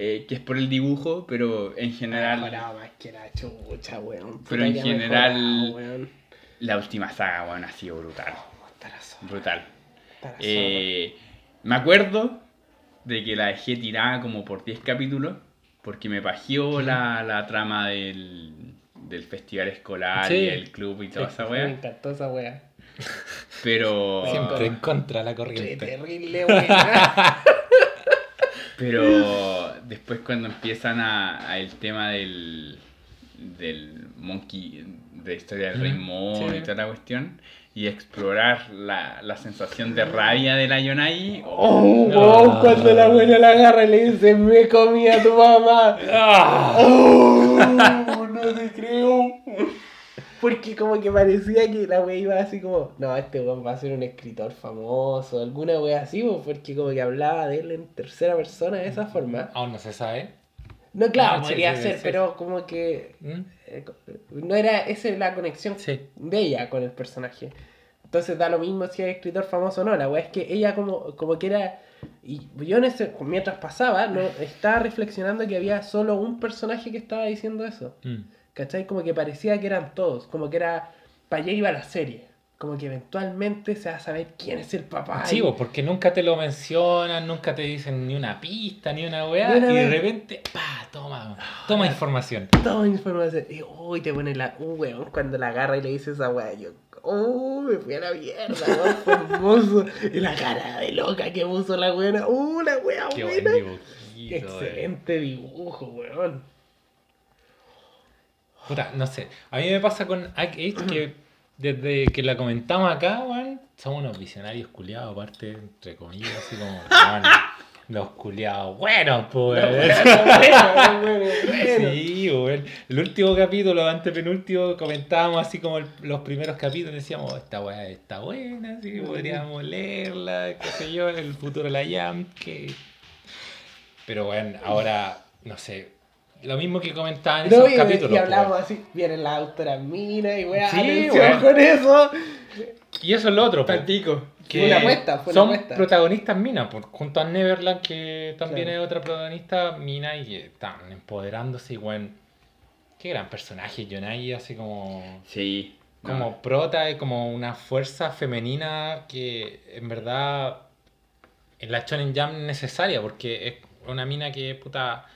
eh, que es por el dibujo, pero en general... Mejorado más que la chucha, weón. Pero en general- mejorado, weón. La última saga, bueno, ha sido brutal. Zorra, Brutal. Eh, me acuerdo de que la dejé tirada como por 10 capítulos, porque me pagió la, la trama del, del festival escolar Sí. y el club y toda esa Me wea. encantó esa wea. Pero, Siempre en contra de la Qué corriente. terrible, weón. pero después cuando empiezan a, a el tema del, del monkey, de historia del rey Mm, mono sí. y toda la cuestión, y explorar la, la sensación de rabia de la Yonai, oh, Oh, No. cuando la buena la agarra y le dice, me comí a tu mamá. ¡Ah! Oh, no te creo. Porque como que parecía que la wea iba así como, no, este weón va a ser un escritor famoso, alguna wea así, pues, porque como que hablaba de él en tercera persona de esa forma. Aún no se sabe. No, claro, sí, podría sí, ser, sí. pero como que ¿Mm? eh, no era esa la conexión Sí. de ella con el personaje. Entonces da lo mismo si es escritor famoso o no. La wea es que ella como, como que era... Y yo en ese, mientras pasaba, no estaba reflexionando que había solo un personaje que estaba diciendo eso. Mm. ¿Cachai? Como que parecía que eran todos. Como que era... Para allá iba la serie. Como que eventualmente se va a saber quién es el papá. Sí, y- porque nunca te lo mencionan, nunca te dicen ni una pista, ni una weá, Ni una y de weá. repente, pa, toma, toma información. toda información. Y uy, te pone la, un weón cuando la agarra y le dice esa weá. Yo, oh, me fui a la mierda, weón, fue hermoso. Y la cara de loca que puso la weona. Uh, la weá Qué buen buena. dibujito. eh. Excelente dibujo, weón. Puta, no sé. A mí me pasa con Act Age que desde que la comentamos acá, weón, somos unos visionarios culiados, aparte, entre comillas, así como, weón, los culiados buenos, pues. Sí, weón. El último capítulo, antepenúltimo, comentábamos así como el- los primeros capítulos, decíamos, "Oh, esta weá está buena, sí, podríamos leerla, qué sé yo, el futuro de la Jam, que... Pero bueno, ahora, no sé, lo mismo que comentaban en No, esos y, capítulos. y pues, hablamos así, vienen las autoras minas y weá, Sí, atención weón. con eso. Y eso es lo otro, pues, pico. que Fue una apuesta, fue una son apuesta. protagonistas minas, pues, junto a Neverland, que también Claro. es otra protagonista mina y que están empoderándose y bueno, qué gran personaje, Yonai, así como... Sí. no. como prota y como una fuerza femenina que en verdad en la Shonen Jam necesaria porque es una mina que puta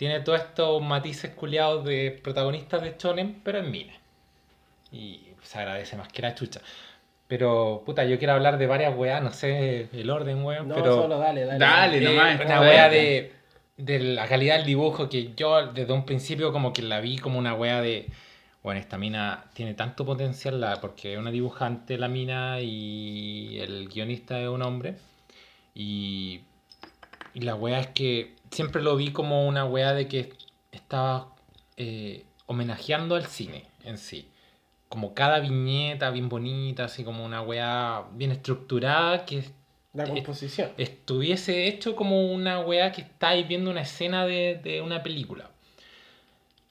tiene todos estos matices culiados de protagonistas de Shonen pero en mina. Y se agradece más que la chucha. Pero puta yo quiero hablar de varias weas no sé el orden weón No, pero solo dale, dale. Dale, eh, nomás, una wea de, de la calidad del dibujo que yo desde un principio como que la vi como una wea de bueno, esta mina tiene tanto potencial la, porque es una dibujante la mina y el guionista es un hombre. Y, y la wea es que siempre lo vi como una wea de que estaba eh, homenajeando al cine en sí como cada viñeta bien bonita, así como una wea bien estructurada que La composición. estuviese hecho como una weá que estáis viendo una escena de, de una película.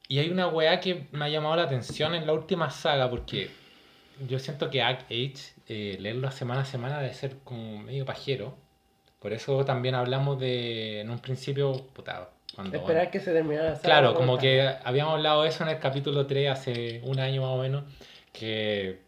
Y hay una weá que me ha llamado la atención en la última saga porque yo siento que Act Age, eh, leerlo semana a semana debe ser como medio pajero. Por eso también hablamos de, en un principio, puta, cuando... Esperar que se terminara la saga, Claro, como que habíamos hablado de eso en el capítulo 3 hace un año más o menos, que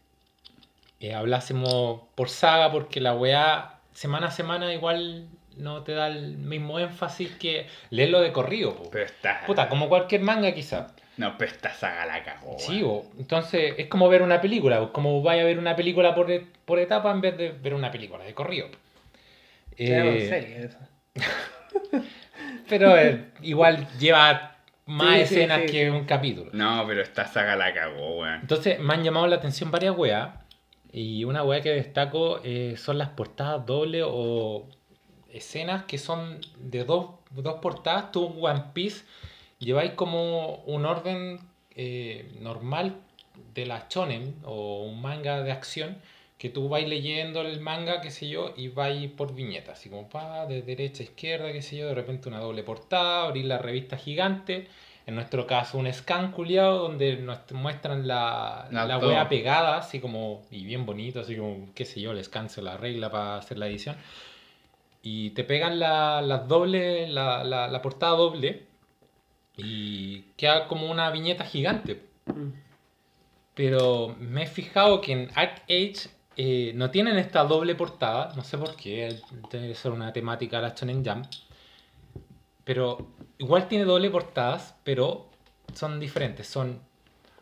eh, hablásemos por saga porque la weá semana a semana igual no te da el mismo énfasis que leerlo de corrido. po. Pero esta. Puta, como cualquier manga quizá. No, pero esta saga la cagó. Sí, bo. entonces es como ver una película, como vaya a ver una película por, e- por etapa en vez de ver una película de corrido. Claro, Eh, pero eh, igual lleva más Sí, escenas sí. que un capítulo. No, pero esta saga la cagó, weón. Entonces me han llamado la atención varias weas. Y una wea que destaco eh, son las portadas dobles o escenas que son de dos, dos portadas. Tú One Piece lleváis como un orden eh, normal de la shonen o un manga de acción que tú vais leyendo el manga, qué sé yo, y vais por viñetas, así como pa, de derecha a izquierda, qué sé yo, de repente una doble portada, abrir la revista gigante, en nuestro caso un scan culiado donde nos muestran la, La wea pegada, así como, y bien bonito, así como, qué sé yo, el scan se la regla para hacer la edición. Y te pegan la, las doble, la, la, la portada doble y queda como una viñeta gigante. Mm. Pero me he fijado que en ArtAge eh, no tienen esta doble portada, no sé por qué, debe ser una temática de la Shonen Jump. Pero igual tiene doble portadas, pero son diferentes. Son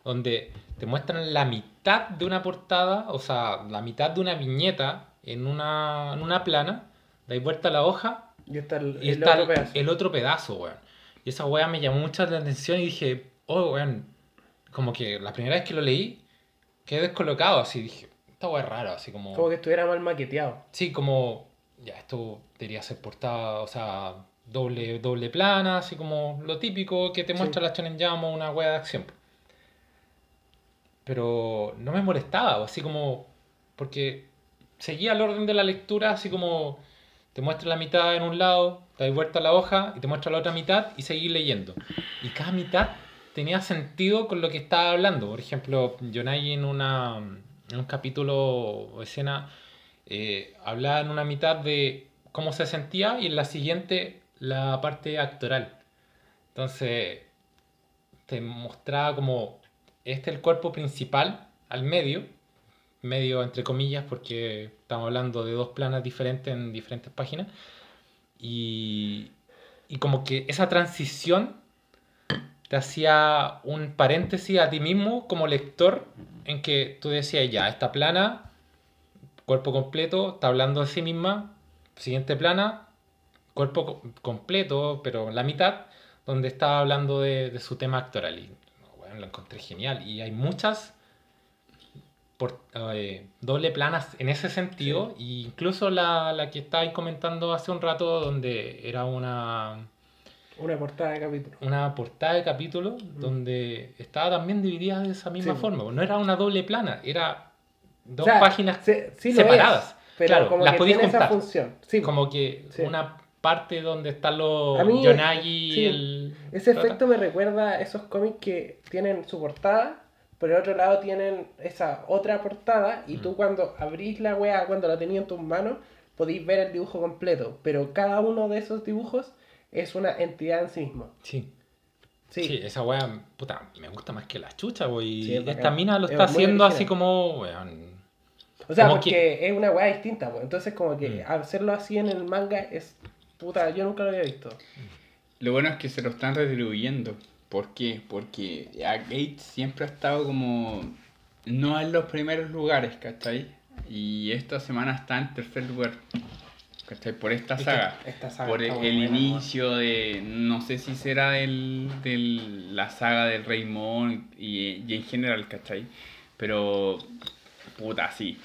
donde te muestran la mitad de una portada, o sea, la mitad de una viñeta en una, en una plana, dais vuelta a la hoja Y está el, y el está otro el, pedazo. el otro pedazo, weón. Y esa weá me llamó mucho la atención y dije, oh, weón, como que la primera vez que lo leí, quedé descolocado, así dije, esta weá es rara, así como... Como que estuviera mal maqueteado. Sí, como, ya, esto debería ser portada, o sea, doble, doble plana, así como lo típico que te Sí. muestra la Shonen Jump o una weá de acción. Pero no me molestaba, así como, porque seguía el orden de la lectura, así como te muestra la mitad en un lado, te das vuelta a la hoja y te muestra la otra mitad y seguir leyendo. Y cada mitad tenía sentido con lo que estaba hablando. Por ejemplo, Yonai en, una, en un capítulo o escena eh, en una mitad de cómo se sentía y en la siguiente la parte actoral. Entonces te mostraba como este es el cuerpo principal al medio, medio entre comillas porque estamos hablando de dos planas diferentes en diferentes páginas y, y como que esa transición te hacía un paréntesis a ti mismo como lector en que tú decías ya, esta plana, cuerpo completo, está hablando de sí misma, siguiente plana, cuerpo co- completo, pero la mitad, donde estaba hablando de, de su tema actoral. Y bueno, lo encontré genial. Y hay muchas por, eh, doble planas en ese sentido, e incluso la, la que estabais comentando hace un rato, donde era una, Una portada de capítulo. una portada de capítulo donde estaba también dividida de esa misma Sí. forma. No era una doble plana, era dos O sea, páginas se- sí separadas. es, pero Claro, como las que podías tiene esa función. Sí, Como que una parte donde están los mí, Yonagi el... Ese efecto me recuerda a esos cómics que tienen su portada, pero al otro lado tienen esa otra portada y Mm. tú cuando abrís la weá, cuando la tenías en tus manos, podéis ver el dibujo completo, pero cada uno de esos dibujos es una entidad en sí mismo. Sí. Sí, Sí, esa wea, puta, me gusta más que la chucha, wey. Sí, es esta bacán. mina lo Es está haciendo así como, weón. o sea, como porque que- es una weá distinta, pues. entonces como que Mm. hacerlo así en el manga es... Puta, yo nunca lo había visto. Lo bueno es que se lo están retribuyendo. ¿Por qué? Porque a Gate siempre ha estado como. No en los primeros lugares, ¿cachai? Y esta semana está en tercer lugar. ¿Cachai? Por esta saga. Esta saga Por el, el buena, inicio de. No sé si será del, del- la saga del Rey Mon y, y en general, ¿cachai? Pero. Puta, sí.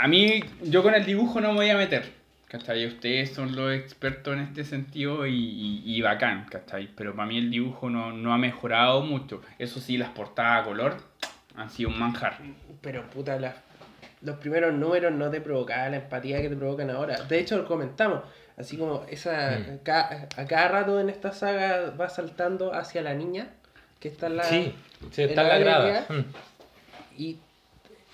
A mí, yo con el dibujo no me voy a meter. ¿Cachai? Ustedes son los expertos en este sentido y, y, y bacán, ¿cachai? Pero para mí el dibujo no, no ha mejorado mucho. Eso sí, las portadas a color han sido un manjar. Pero puta, las- los primeros números no te provocaban la empatía que te provocan ahora. De hecho, lo comentamos. Así como esa Mm. ca- a cada rato en esta saga va saltando hacia la niña, que está en la... Sí, está en la la grada. Mm. Y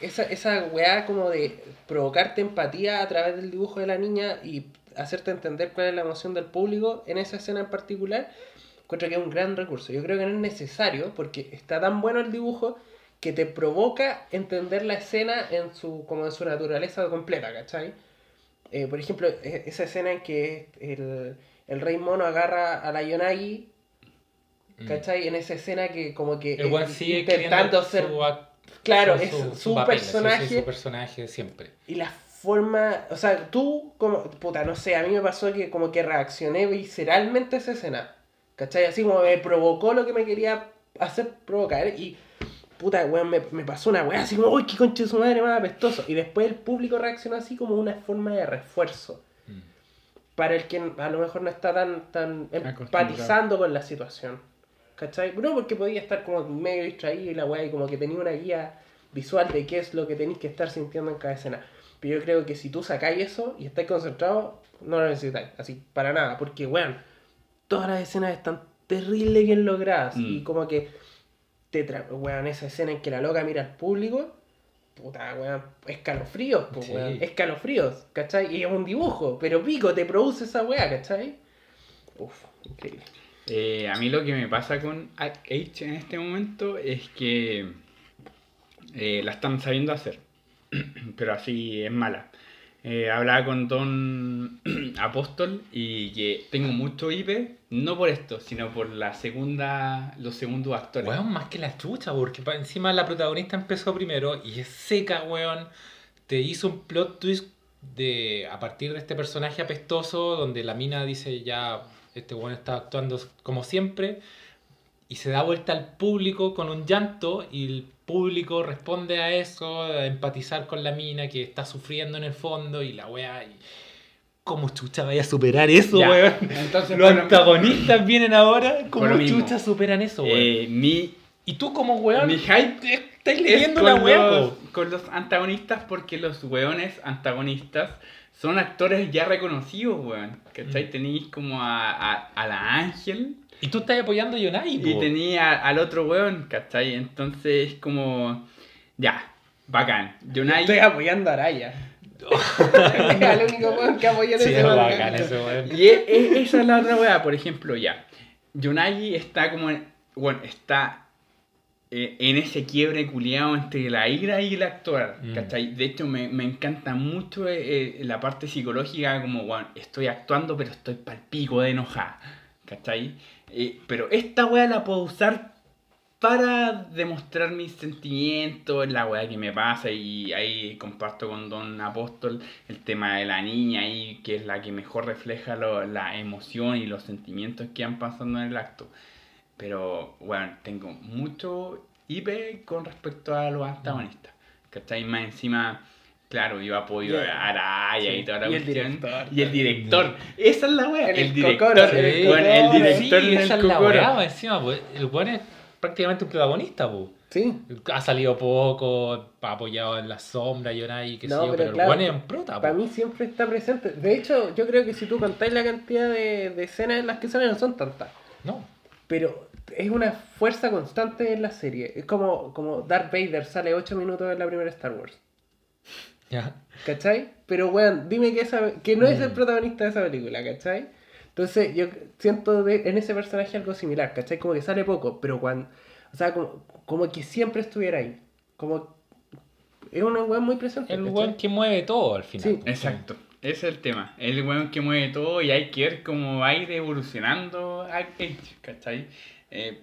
esa, esa weá como de provocarte empatía a través del dibujo de la niña y hacerte entender cuál es la emoción del público en esa escena en particular, encuentro que es un gran recurso. Yo creo que no es necesario porque está tan bueno el dibujo que te provoca entender la escena en su, como en su naturaleza completa, ¿cachai? Eh, por ejemplo, e- esa escena en que el, el rey mono agarra a la Yonagi, Mm. ¿cachai? En esa escena que como que El eh, sigue intentando ser Claro, es su- su, su papel, personaje su personaje siempre. y la forma, o sea, tú como, puta, no sé, a mí me pasó que como que reaccioné visceralmente a esa escena, ¿cachai? Así como me provocó lo que me quería hacer provocar y, puta, weón, me, me pasó una weá así como, uy, qué concha de su madre más apestoso. Y después el público reaccionó así como una forma de refuerzo Mm. para el que a lo mejor no está tan, tan empatizando con la situación. ¿Cachai? No, porque podía estar como medio distraído y la weá, y como que tenía una guía visual de qué es lo que tenéis que estar sintiendo en cada escena. Pero yo creo que si tú sacáis eso y estáis concentrados, no lo necesitáis. Así, para nada. Porque, weón, todas las escenas están terrible bien logradas. Mm. Y como que te tra- weón, esa escena en que la loca mira al público, puta, weón, escalofríos, pues, Sí. weón, escalofríos, ¿cachai? Y es un dibujo, pero pico, te produce esa weá, ¿cachai? Uf, increíble. Eh, a mí lo que me pasa con H en este momento es que eh, la están sabiendo hacer, pero así es mala. Eh, hablaba con Don Apóstol y que tengo mucho IP, no por esto, sino por la segunda, los segundos actores. Weón, más que la chucha, porque encima la protagonista empezó primero y es seca, weón. Te hizo un plot twist de a partir de este personaje apestoso, donde la mina dice ya, este weón está actuando como siempre, y se da vuelta al público con un llanto, y el público responde a eso, a empatizar con la mina que está sufriendo en el fondo, y la wea. y- ¿Cómo chucha vaya a superar eso, Ya, weón? Entonces, Los antagonistas vienen ahora, ¿cómo chucha superan eso, weón? eh, mi, Y tú como weón, mi hype estás es leyendo la po. con los antagonistas porque los weones antagonistas son actores ya reconocidos, weón. ¿Cachai? Mm. Tenéis como a, a, a la Ángel Y tú estás apoyando a Yonai, y tenía al otro weón, ¿cachai? Entonces es como. Ya, bacán. Yonai. Estoy apoyando a Araya. es el único weón que apoya en Sí, ese es weón. bacán ese weón. Y esa es la otra weá, por ejemplo, ya. Yonagi está como en, bueno, está eh, en ese quiebre culiado entre la ira y el actuar, Mm. ¿cachai? De hecho, me, me encanta mucho eh, eh, la parte psicológica, como, bueno, estoy actuando, pero estoy pal pico de enojada, ¿cachai? Eh, pero esta weá la puedo usar para demostrar mis sentimientos, la weá que me pasa y ahí comparto con Don Apóstol el tema de la niña ahí, que es la que mejor refleja lo- la emoción y los sentimientos que han pasando en el acto. Pero, bueno, tengo mucho IP con respecto a los antagonistas. ¿Cachai? Más encima, claro, yo apoyo Y el- a Araya y toda la y el director. Y el director. Esa es la wea. El El, director. cocoro, el director sí, el esa es la weá, encima, pues, el weón es prácticamente un protagonista, po. Sí. Ha salido poco, ha apoyado en la sombra, Yonai, qué sé No, yo, pero pero, claro, el es un prota, Para po. mí siempre está presente. De hecho, yo creo que si tú contáis la cantidad de, de escenas en las que salen, no son tantas. No. Pero es una fuerza constante en la serie. Es como, como Darth Vader sale 8 minutos en la primera Star Wars. Ya. ¿Cachai? Pero, weón, dime que, esa, que no es el Mm. protagonista de esa película, ¿cachai? Entonces, yo siento de- en ese personaje algo similar, ¿cachai? Como que sale poco, pero cuando. O sea, como, como que siempre estuviera ahí. Como. Es un weón muy presente. El weón que mueve todo al final. Sí. po. Exacto. Ese es el tema. El weón que mueve todo y hay que ver cómo va a ir evolucionando a Cage, ¿cachai? Eh,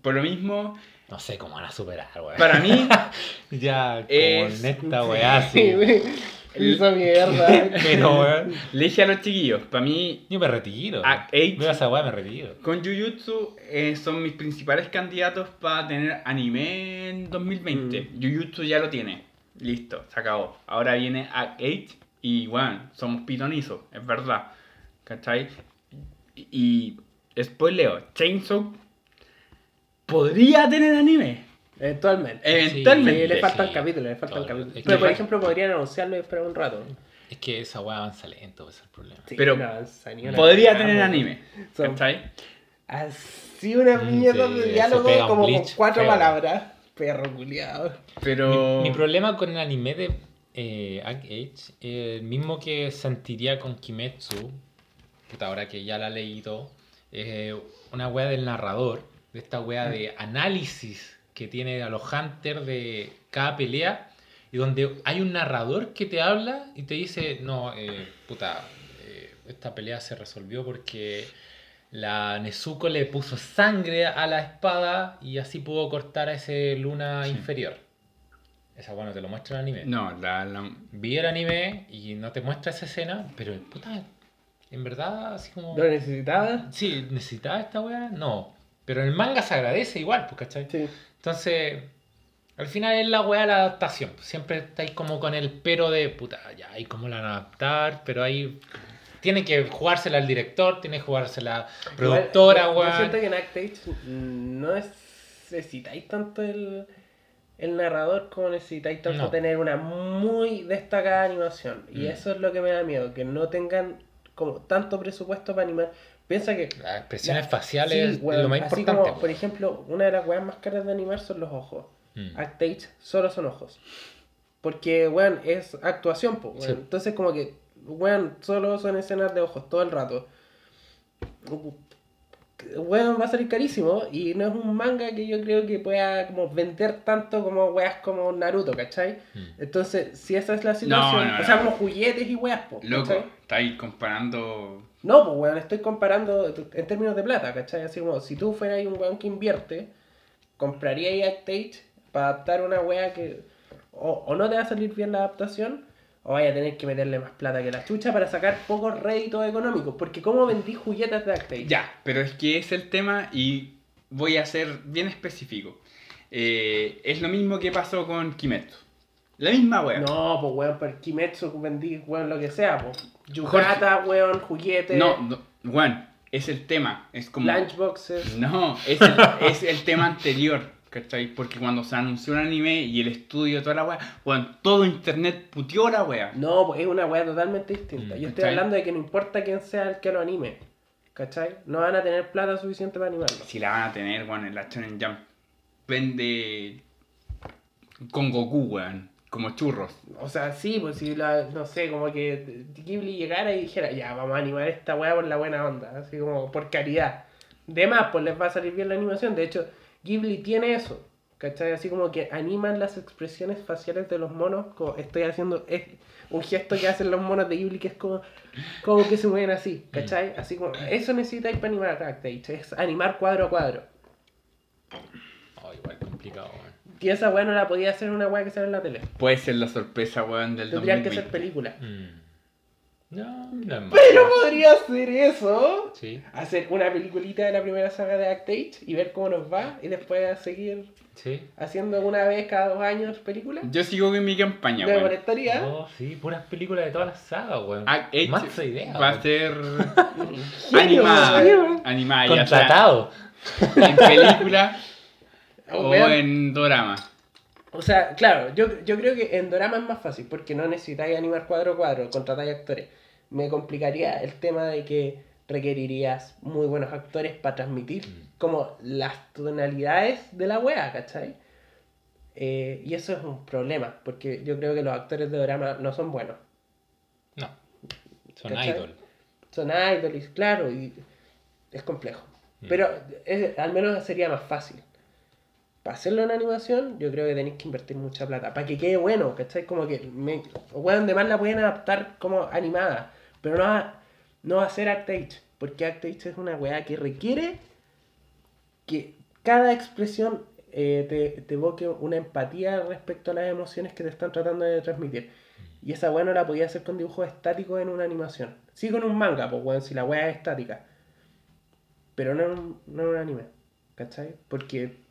por lo mismo, No sé cómo van a superar, weón. para mí, Ya, como Es- en esta weá, Sí, Hizo mierda. Pero, weón, le dije a los chiquillos, para mí, yo me retiro. Act Veo esa weá, me retiro. con Jujutsu eh, son mis principales candidatos para tener anime en 2020. Jujutsu ya lo tiene. Listo, se acabó. Ahora viene Act 8 y bueno, somos pitonizos, es verdad. ¿Cachai? Y, y spoileo, Chainsaw podría tener anime. Eventualmente. Eventualmente. Sí, le faltan Sí. capítulos, le faltan capítulos. Pero por ejemplo podrían anunciarlo y esperar un rato. Es que esa weá avanza lento, ese es el problema. Sí, Pero no avanza ni una Podría tener anime. ¿Cachai? Así una Mm, mierda de diálogo como con cuatro feo. palabras. Perro culiado. Pero. Mi, mi problema con el anime de eh, Age el mismo que sentiría con Kimetsu, puta, ahora que ya la he leído, es una wea del narrador, de esta wea de análisis que tiene a los hunters de cada pelea, y donde hay un narrador que te habla y te dice, no, eh, puta, eh, esta pelea se resolvió porque la Nezuko le puso sangre a la espada y así pudo cortar a ese luna Sí. inferior. Esa bueno te lo muestra el anime. No, la, la- Vi el anime y no te muestra esa escena, pero puta, en verdad, así como. ¿Lo necesitaba? Sí, ¿necesitaba esta weá? No. Pero en el manga se agradece igual, pues, ¿cachai? Sí. Entonces, al final es la weá de la adaptación. Siempre estáis como con el pero de puta, ya, hay cómo la van a adaptar, pero ahí tiene que jugársela el director, tiene que jugársela la productora, Igual, yo- weón. siento que en Actage no necesitáis tanto el, el narrador como necesitáis tanto No. tener una muy destacada animación. Y Mm. eso es lo que me da miedo, que no tengan como tanto presupuesto para animar. Piensa que. Las expresiones la- faciales sí, es weón, lo más así importante. como, por ejemplo, una de las weas más caras de animar son los ojos. Mm. Actage solo son ojos. Porque, weón, es actuación, pues, Sí. Entonces, como que, weón, solo son escenas de ojos todo el rato. Weón, va a salir carísimo y no es un manga que yo creo que pueda como vender tanto como weas como Naruto, ¿cachai? Mm. Entonces, si esa es la situación, no, o sea, no. como juguetes y weas, po, Loco, ¿cachai? estáis comparando. No, pues weón, estoy comparando en términos de plata, ¿cachai? Así como si tú fueras un weón que invierte, compraría Actage para adaptar una wea que o, no te va a salir bien la adaptación, o vaya a tener que meterle más plata que la chucha para sacar pocos réditos económicos. Porque ¿cómo vendí juguetes de Actage? Ya, pero es que es el tema y voy a ser bien específico. Eh, es lo mismo que pasó con Kimetsu. La misma wea. No, pues weón, para Kimetsu vendí weón lo que sea, pues. Yukata, weón, juguetes, No, no, Juan, es el tema. Es como. lunchboxes. No, es el, es el tema anterior, ¿cachai? Porque cuando se anunció un anime y el estudio, toda la wea, weón, todo internet puteó la wea. No, pues es una weá totalmente distinta. Mm, Yo estoy hablando de que no importa quién sea el que lo anime. ¿Cachai? No van a tener plata suficiente para animarlo. Si la van a tener, weón, en la Shonen Jump vende con Goku, weón, como churros. O sea, sí, pues si la, no sé, como que Ghibli llegara y dijera, ya, vamos a animar esta weá por la buena onda, así como por caridad. De más, pues les va a salir bien la animación. De hecho, Ghibli tiene eso, ¿cachai? Así como que animan las expresiones faciales de los monos, como estoy haciendo, es un gesto que hacen los monos de Ghibli que es como, como que se mueven así, ¿cachai? Así como, eso necesitáis para animar Actage, es animar cuadro a cuadro. Oh, igual complicado. Y esa weá no la podía hacer una weá que sale en la tele. Puede ser la sorpresa, weón, del Tendrían que 2020. ser películas. Mm. No, no es malo. Pero podría hacer eso. Sí, hacer una peliculita de la primera saga de Actage y ver cómo nos va y después seguir sí. haciendo una vez cada dos años películas. Yo sigo con mi campaña, Me weón. molestaría. Oh, sí, puras películas de todas las sagas, weón. Ah, Edge Más idea. va a ser animada, animada, sea Contratado. en película o Weón. en drama. O sea, claro, yo, yo creo que en Dorama es más fácil porque no necesitáis animar cuadro a cuadro, contratáis actores. Me complicaría el tema de que requerirías muy buenos actores para transmitir Mm. como las tonalidades de la wea, ¿cachai? Eh, y eso es un problema, porque yo creo que los actores de drama no son buenos. No. Son ¿Cachai? idol. Son idols, claro, y es complejo. Mm. Pero es- al menos sería más fácil. Para hacerlo en animación, yo creo que tenéis que invertir mucha plata. Para que quede bueno, ¿cachai? Como que, me, weón, de más la pueden adaptar como animada. Pero no va, no ser Actage. Porque Actage es una weá que requiere que cada expresión eh, te, evoque una empatía respecto a las emociones que te están tratando de transmitir. Y esa weá no la podía hacer con dibujos estáticos en una animación. Sí con un manga, pues weón, si la weá es estática. Pero no no en un anime. ¿Cachai? Porque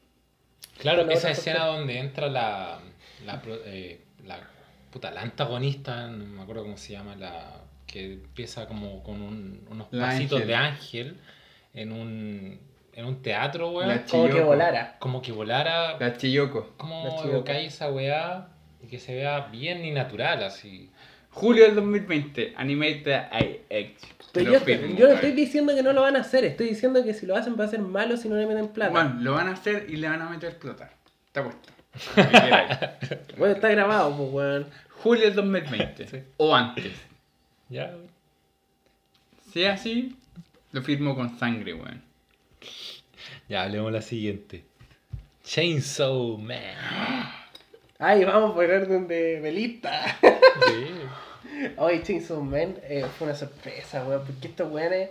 Claro, esa escena cuestión. donde entra la, la, pro- eh, la, puta, la antagonista, no me acuerdo cómo se llama, la que empieza como con un- unos La pasitos ángel. de ángel en un, en un teatro, weón. Como que volara. Como que volara, La Chiyoko. La como cae esa weá y que se vea bien y natural, así. Julio del 2020, Animated IX. Pero yo, firmo, yo no estoy diciendo que no lo van a hacer, estoy diciendo que si lo hacen va a ser malo si no le meten plata. Bueno, lo van a hacer y le van a meter plata. Está puesto. Bueno, está grabado, pues weón. Julio del 2020. Sí. O antes. Ya, weón. Si es así, lo firmo con sangre, weón. Ya, hablemos la siguiente. Chainsaw Man. Ay, vamos por orden de velita. Sí. Hoy Chainsaw Man eh, fue una sorpresa, weón, porque estos weones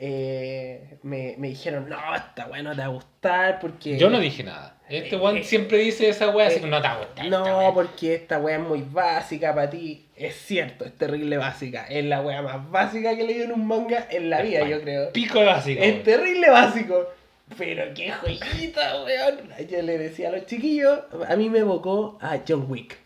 eh, me, me dijeron, no, esta weá no te va a gustar porque... Yo no dije nada. Este weón eh, siempre dice esa weá, así eh, que no te va a gustar. No, porque esta weá es muy básica para ti. Es cierto, es terrible básica. Es la weá más básica que he leído en un manga en la vida, yo creo. Pico básico. Es weón. terrible básico. Pero qué joyita, weón. Yo le decía a los chiquillos, a mí me evocó a John Wick.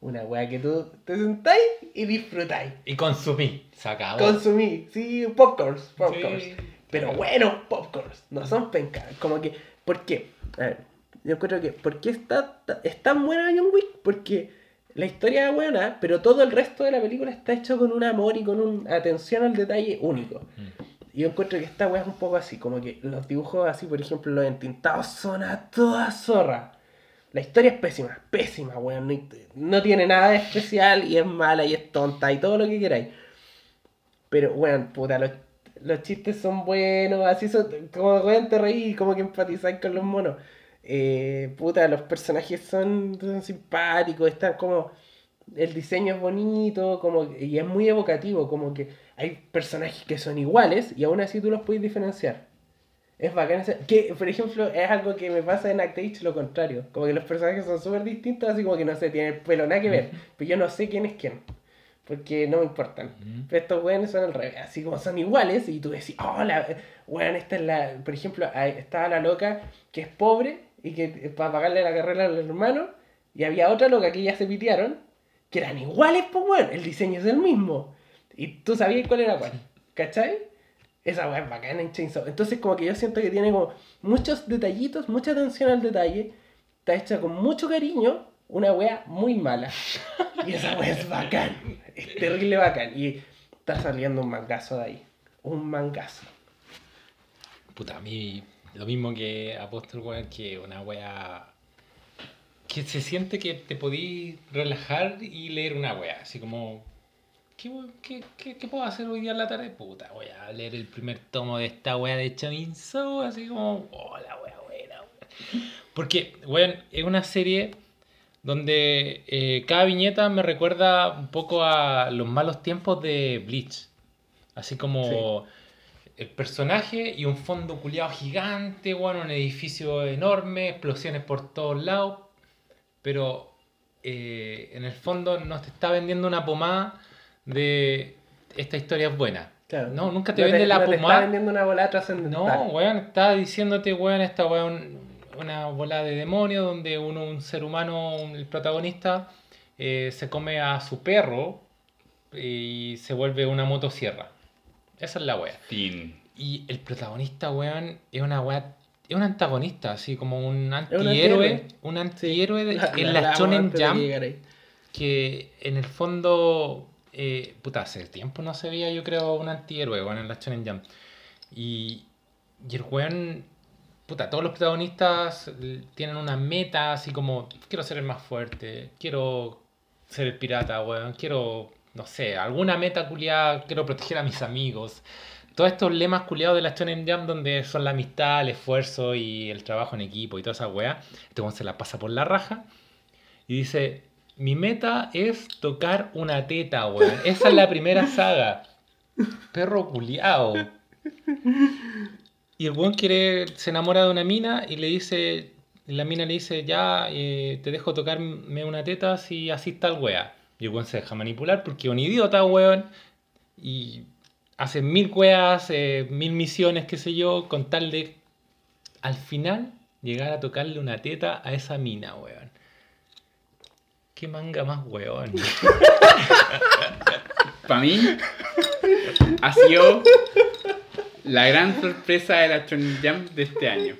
Una weá que tú te sentáis y disfrutáis. Y consumí. Se acabó. Consumí, sí, popcorns, popcorns. Sí. Pero buenos popcorns, no son pencas. Como que, ¿por qué? A ver, yo creo que, ¿por qué está, es tan buena John Wick? Porque la historia es buena, pero todo el resto de la película está hecho con un amor y con una atención al detalle único. Mm. Y yo encuentro que esta weá es un poco así, como que los dibujos así, por ejemplo, los entintados son a toda zorra. La historia es pésima, pésima, weón. No, no tiene nada de especial y es mala y es tonta y todo lo que queráis. Pero, weón, puta, los, los chistes son buenos, así son, como weón te reí, como que empatizáis con los monos. Eh, puta, los personajes son, son simpáticos, están como el diseño es bonito como y es muy evocativo, como que hay personajes que son iguales y aún así tú los puedes diferenciar. Es bacán. ese- Que, por ejemplo, es algo que me pasa en Act Age lo contrario. Como que los personajes son súper distintos, así como que no sé, tienen el pelo nada que ver. Pero yo no sé quién es quién. Porque no me importan. Pero estos weones son al revés. Así como son iguales y tú decís, oh, la weón, esta es la. Por ejemplo, ahí estaba la loca que es pobre y que para pagarle la carrera al hermano. Y había otra loca que ya se pitearon. Que eran iguales, pues weón. El diseño es el mismo. Y tú sabías cuál era cuál. ¿Cachai? Esa weá es bacana en Chainsaw. Entonces como que yo siento que tiene como muchos detallitos, mucha atención al detalle. Está hecha con mucho cariño. Una weá muy mala. Y esa weá es bacán. Es terrible bacán. Y está saliendo un mangazo de ahí. Un mangazo. Puta, a mí lo mismo que Apóstol, weón, que una wea que se siente que te podí relajar y leer una wea, así como, ¿qué, qué, qué, qué puedo hacer hoy día en la tarde? Puta, voy a leer el primer tomo de esta wea de Chainsaw, así como, oh, la wea buena, wea. Porque, weón, es una serie donde eh, cada viñeta me recuerda un poco a los malos tiempos de Bleach. Así como el personaje y un fondo culiado gigante, bueno, un edificio enorme, explosiones por todos lados. Pero eh, en el fondo nos te está vendiendo una pomada de esta historia es buena. Claro. No, nunca te No vende la no está pomada. vendiendo una bola trascendental. No, weón, está diciéndote, weón, esta weón, una bola de demonio donde uno, un ser humano, un- el protagonista, eh, se come a su perro y se vuelve una motosierra. Esa es la wea. Fin. Y el protagonista, weón, es una wea, es un antagonista, así como un un antihéroe, un antihéroe de- La- en la la Shonen Jump ahí. que en el fondo, eh, puta, hace tiempo no se veía, yo creo, un antihéroe, weón, en la Shonen Jump. Y, y el weón, puta, todos los protagonistas eh, tienen una meta, así como, quiero ser el más fuerte, quiero ser el pirata, weón, quiero, no sé, alguna meta culiada, quiero proteger a mis amigos. Todos estos lemas culiados de la Shonen Jump donde son la amistad, el esfuerzo y el trabajo en equipo y toda esa weá, este weón se la pasa por la raja y dice, mi meta es tocar una teta, weón. Esa es la primera saga. Perro culiao. Y el weón quiere, se enamora de una mina y le dice, la mina le dice, ya, eh, te dejo tocarme una teta si así está el wea. Y el weón se deja manipular porque es un idiota, weón. Y hace mil weas, eh, mil misiones, qué sé yo, con tal de al final llegar a tocarle una teta a esa mina, weón. Qué manga más weón. Para mí, ha sido la gran sorpresa de la Shonen Jump de este año.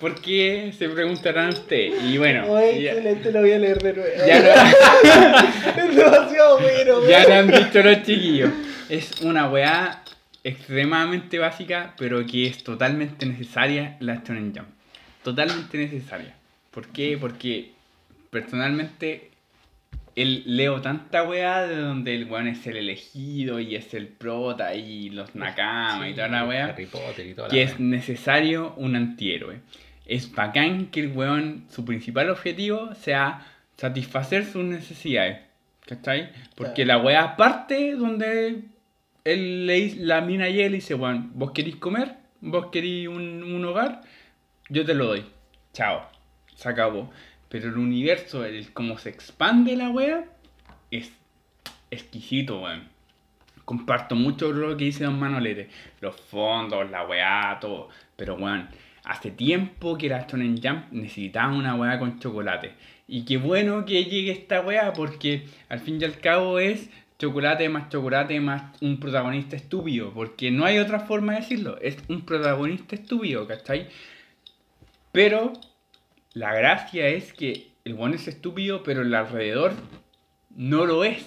¿Por qué? Se preguntarán ustedes. Y bueno, ya, excelente, lo voy a leer de nuevo. ya lo, es demasiado bueno, ya lo han visto los chiquillos. Es una weá extremadamente básica, pero que es totalmente necesaria la Shonen Jump. Totalmente necesaria. ¿Por qué? Porque personalmente el, leo tanta weá de donde el weón es el elegido y es el prota y los nakama y toda la weá Harry Potter y toda la que es necesario un antihéroe. Es bacán que el weón, su principal objetivo sea satisfacer sus necesidades. ¿Cachai? Porque la weá parte donde él le la mina y él dice, weón, vos querís comer, vos querís un, un hogar, yo te lo doy. Chao. Se acabó. Pero el universo, el cómo se expande la weá, es exquisito, weón. Comparto mucho lo que dice Don Manolete. Los fondos, la weá, todo. Pero weón, hace tiempo que la Shonen Jump necesitaba una weá con chocolate. Y qué bueno que llegue esta weá porque al fin y al cabo es chocolate más chocolate más un protagonista estúpido. Porque no hay otra forma de decirlo. Es un protagonista estúpido, ¿cachai? Pero la gracia es que el weón es estúpido, pero el alrededor no lo es.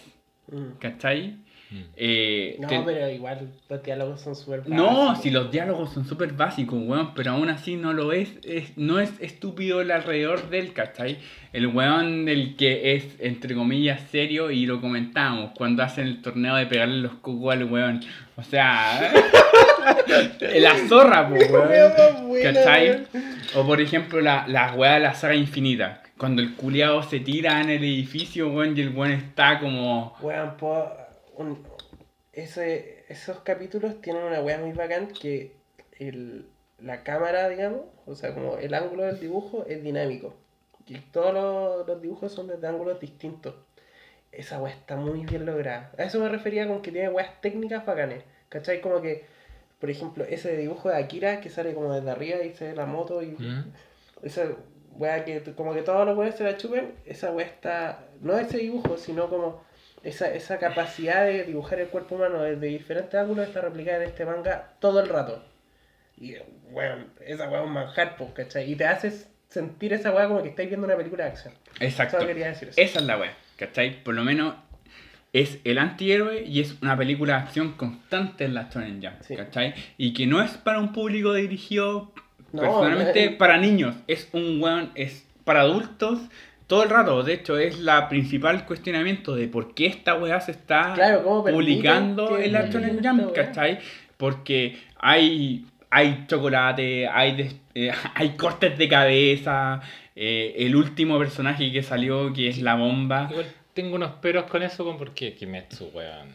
Mm. ¿Cachai? Mm. Eh, No, te- pero igual los diálogos son súper No, básicos. si los diálogos son súper básicos, weón, pero aún así no lo es, es, no es estúpido el alrededor del, ¿cachai? El weón del que es, entre comillas, serio y lo comentábamos cuando hacen el torneo de pegarle los cocos al weón. O sea, la zorra, pues, Weón, ¿Cachai? O por ejemplo, la, la weá de la saga infinita. Cuando el culiado se tira en el edificio, weón, y el weón está como... Weón, po- un- ese, esos capítulos tienen una weá muy bacán que el, la cámara, digamos, o sea, como el ángulo del dibujo es dinámico. Y todos los, los dibujos son desde ángulos distintos. Esa weá está muy bien lograda. A eso me refería con que tiene weas técnicas bacanes. ¿Cachai? Como que, por ejemplo, ese dibujo de Akira que sale como desde arriba y se ve la moto y Mm. esa weá que como que todos los weones se la chupen, esa weá está, no ese dibujo, sino como esa, esa capacidad de dibujar el cuerpo humano desde diferentes ángulos está replicada en este manga todo el rato. Y weón, esa weá es un manjar, pues, ¿cachai? Y te haces sentir esa weá como que estáis viendo una película de acción. Exacto. Solo quería decir eso. Esa es la wea, ¿cachai? Por lo menos es el antihéroe y es una película de acción constante en la Shonen Jump, Sí. ¿cachai? Y que no es para un público dirigido No, personalmente no es- para niños, es un weón, es para adultos todo el rato. De hecho, es la principal cuestionamiento de por qué esta weá se está Claro, ¿cómo permiten publicando en la Shonen Jump? ¿cachai? Porque hay, hay chocolate, hay, des- eh, hay cortes de cabeza, eh, el último personaje que salió, que es la bomba. Tengo unos peros con eso, con porque Kimetsu, weón,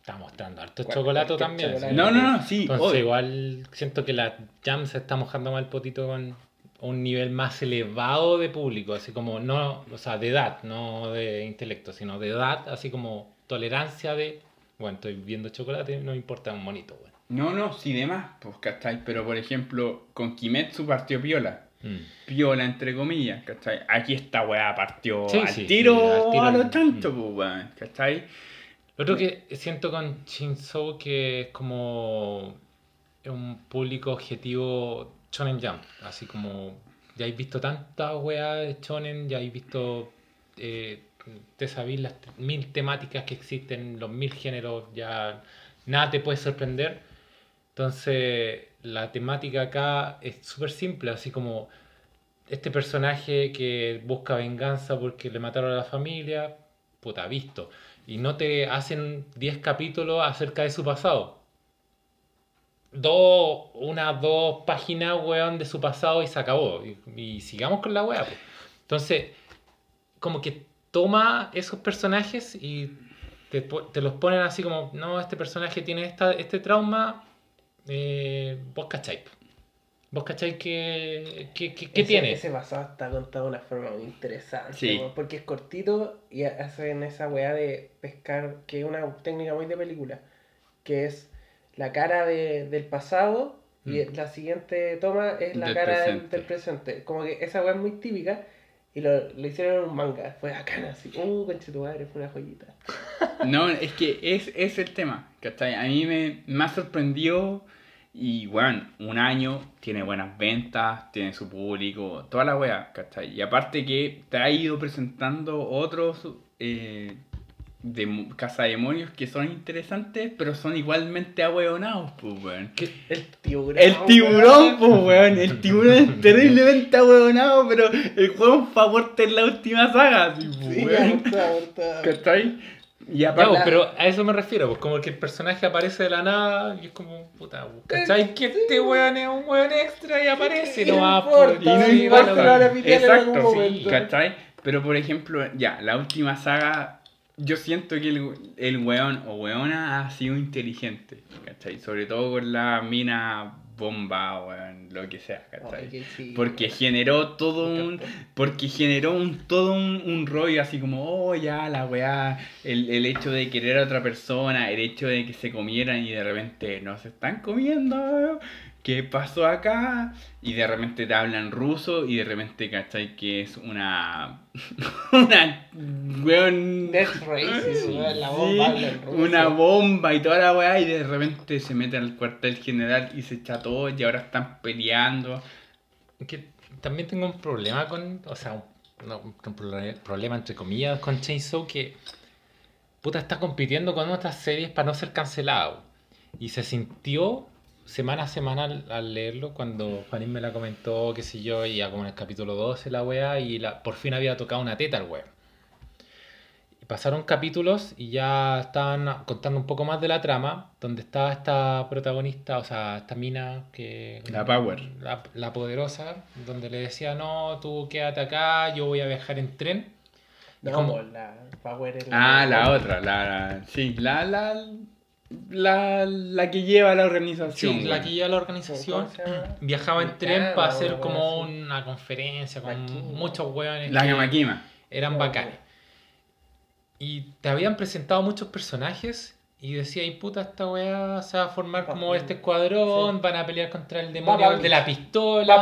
está mostrando harto Bueno, chocolate también. chocolate-. No, no, no, sí, Entonces obvio. igual siento que la Jam se está mojando mal potito con un nivel más elevado de público, así como no, o sea, de edad, no de intelecto, sino de edad, así como tolerancia de, bueno, estoy viendo chocolate, no me importa un monito, weón. No, no, sí, demás, pues, ¿cachai? Pero por ejemplo, con Kimetsu partió piola. Mm. Piola, entre comillas, ¿cachai? Aquí esta weá partió Sí, al, sí, tiro, sí, al tiro a lo tanto, mm. pues, ¿cachai? Lo otro que siento con Shinzo que es como un público objetivo Shonen Jump, así como ya habéis visto tantas weas de Shonen, ya habéis visto, eh, te sabéis las mil temáticas que existen, los mil géneros, ya nada te puede sorprender. Entonces, la temática acá es súper simple, así como este personaje que busca venganza porque le mataron a la familia, puta, visto. Y no te hacen 10 capítulos acerca de su pasado. Dos, unas dos páginas, weón, de su pasado y se acabó. Y, sigamos con la wea, pues. Entonces, como que toma esos personajes y te, te los ponen así como, no, este personaje tiene esta, este trauma, eh, vos cacháis. Vos cacháis que, que, que- que Ese- tiene. Ese pasado está contado de una forma muy interesante. Sí. Porque es cortito y hacen esa weá de pescar, que es una técnica muy de película. Que es la cara de- del pasado y Mm. la siguiente toma es la Del cara del, presente. del presente. Como que esa weá es muy típica y lo, lo hicieron en un manga. Fue bacana así. Uh, conchetumadre, fue una joyita. No, es que es, es el tema, ¿cachai? A mí me, me ha sorprendido y, bueno, un año tiene buenas ventas, tiene su público, toda la wea, ¿cachai? Y aparte que te ha ido presentando otros eh, de Casa Demonios que son interesantes, pero son igualmente ahueonados, pues, weón. El tiburón. El tiburón, pues, weón. El tiburón es terriblemente ahueonado, pero el juego fue fuerte en la última saga, así, pues, Sí, weón. ¿Cachai? Y Ya, aparte. pues, pero a eso me refiero, pues como que el personaje aparece de la nada y es como, puta, ¿cachai? Que este weón es un weón extra y aparece, no va importa, por... Y no importa. Exacto, sí. ¿cachai? Pero por ejemplo, ya, la última saga, yo siento que el, el weón o weona ha sido inteligente, ¿cachai? Sobre todo con la mina bomba, weón, lo que sea, ¿cachai? Sí. Porque generó todo un. Porque generó un todo un, un rollo así como, oh ya, la weá, el, el hecho de querer a otra persona, el hecho de que se comieran y de repente no se están comiendo. ¿Qué pasó acá? Y de repente te hablan ruso y de repente, ¿cachai? Que es una. una. weón. Death Race, Sí, weón, la bomba habla en ruso. una bomba y toda la weá y de repente se mete al cuartel general y se echa todo y ahora están peleando. Que también tengo un problema con, o sea, un, no, un problema entre comillas con Chainsaw que puta, está compitiendo con otras series para no ser cancelado. Y se sintió semana a semana al, al leerlo cuando Juanín me la comentó, qué sé yo, y ya como en el capítulo 12 la weá, y la, por fin había tocado una teta al weón. Y pasaron capítulos y ya estaban contando un poco más de la trama, donde estaba esta protagonista, o sea, esta mina que... La Power. La, la poderosa, donde le decía, no, tú quédate acá, yo voy a viajar en tren. No, como- la Power Ah, la otra, la, la- sí, la, la, la, la que lleva la organización. Sí, la que lleva la organización viajaba en tren para hacer como una conferencia con Maquina. muchos hueones La Gamaquima. eran Claro. bacanes. Y te habían presentado muchos personajes y decía, y puta, esta weá se va a formar como este escuadrón, Sí. van a pelear contra el demonio de la pistola.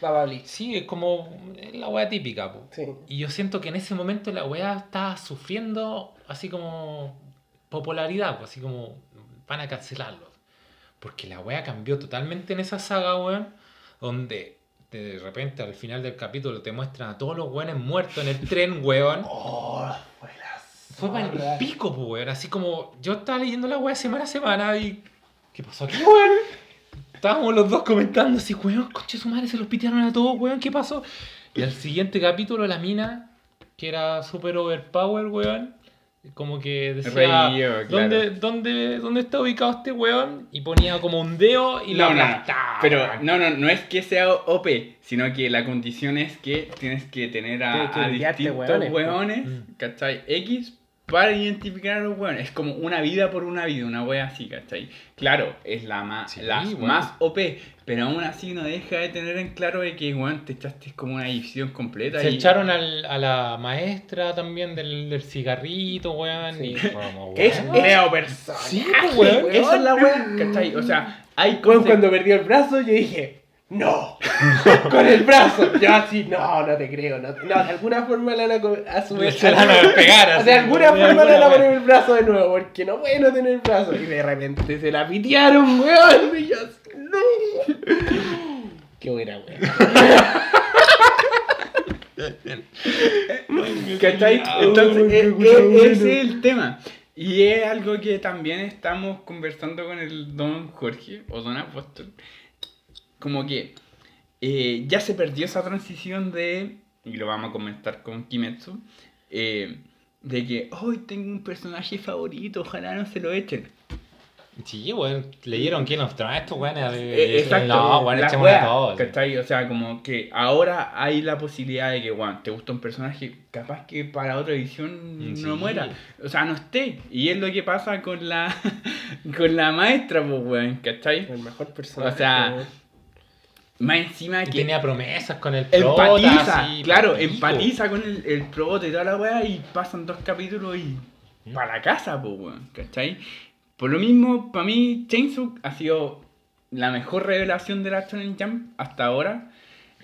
Papa Bleach. Sí, es como es la weá típica, po. Sí. Y yo siento que en ese momento la weá estaba sufriendo así como popularidad, pues, así como van a cancelarlo. Porque la weá cambió totalmente en esa saga, weón, donde de repente al final del capítulo te muestran a todos los weones muertos en el tren, weón. Oh, fue para el pico, pues, weón. Así como yo estaba leyendo la weá semana a semana y. ¿Qué pasó aquí, weón? Estábamos los dos comentando así, weón, coche su madre, se los pitearon a todos, weón, ¿qué pasó? Y al siguiente capítulo, la mina, que era super overpower, weón, como que decía, claro. ¿dónde, dónde, ¿dónde está ubicado este weón? Y ponía como un dedo y lo No, no, no. Pero no, no, no es que sea OP, sino que la condición es que tienes que tener a, que a distintos hueones, hueones, pues. Mm. ¿cachai? X para identificar a los hueones. Es como una vida por una vida, una wea así, ¿cachai? Claro, es la, más Sí, la weón. más OP, pero aún así no deja de tener en claro de que, weón, te echaste como una edición completa. Se y- echaron al- a la maestra también del, del cigarrito, weón. Sí. Y Es weón. Neo persona. Sí, pues, weón. Esa es la wea, ¿cachai? O sea, hay Weón, conce- cuando perdió el brazo, yo dije, no, con el brazo. Yo así, no, no te creo. No, no de alguna forma le van a, a subir. Se la van a pegar, así, de alguna de forma le van a poner el brazo de nuevo, porque no puede no tener el brazo. Y de repente se la pitearon, weón. Y yo así, no. Qué buena, weón. ¿Cachai? Entonces, e- e- ese es el tema. Y es algo que también estamos conversando con el don Jorge, o don Apóstol. Como que eh, ya se perdió esa transición de, y lo vamos a comentar con Kimetsu, eh, de que hoy tengo un personaje favorito, ojalá no se lo echen. Sí, weón. Leyeron quién nos trae estos weones. Eh, exacto, No, weón, la echémosle wea, a todos. ¿cachai? O sea, como que ahora hay la posibilidad de que, bueno, te gusta un personaje, capaz que para otra edición Mm, no muera. O sea, no esté. Y es lo que pasa con la con la maestra, pues, weón, ¿cachai? El mejor personaje. O sea, weón. Más encima Y que tenía promesas con el prota, empatiza, así, claro, empatiza con el, el prota y toda la weá y pasan dos capítulos y Mm. para la casa, pues, weón, ¿cachai? Por lo mismo, para mí, Chainsaw ha sido la mejor revelación de la Shonen Jump hasta ahora,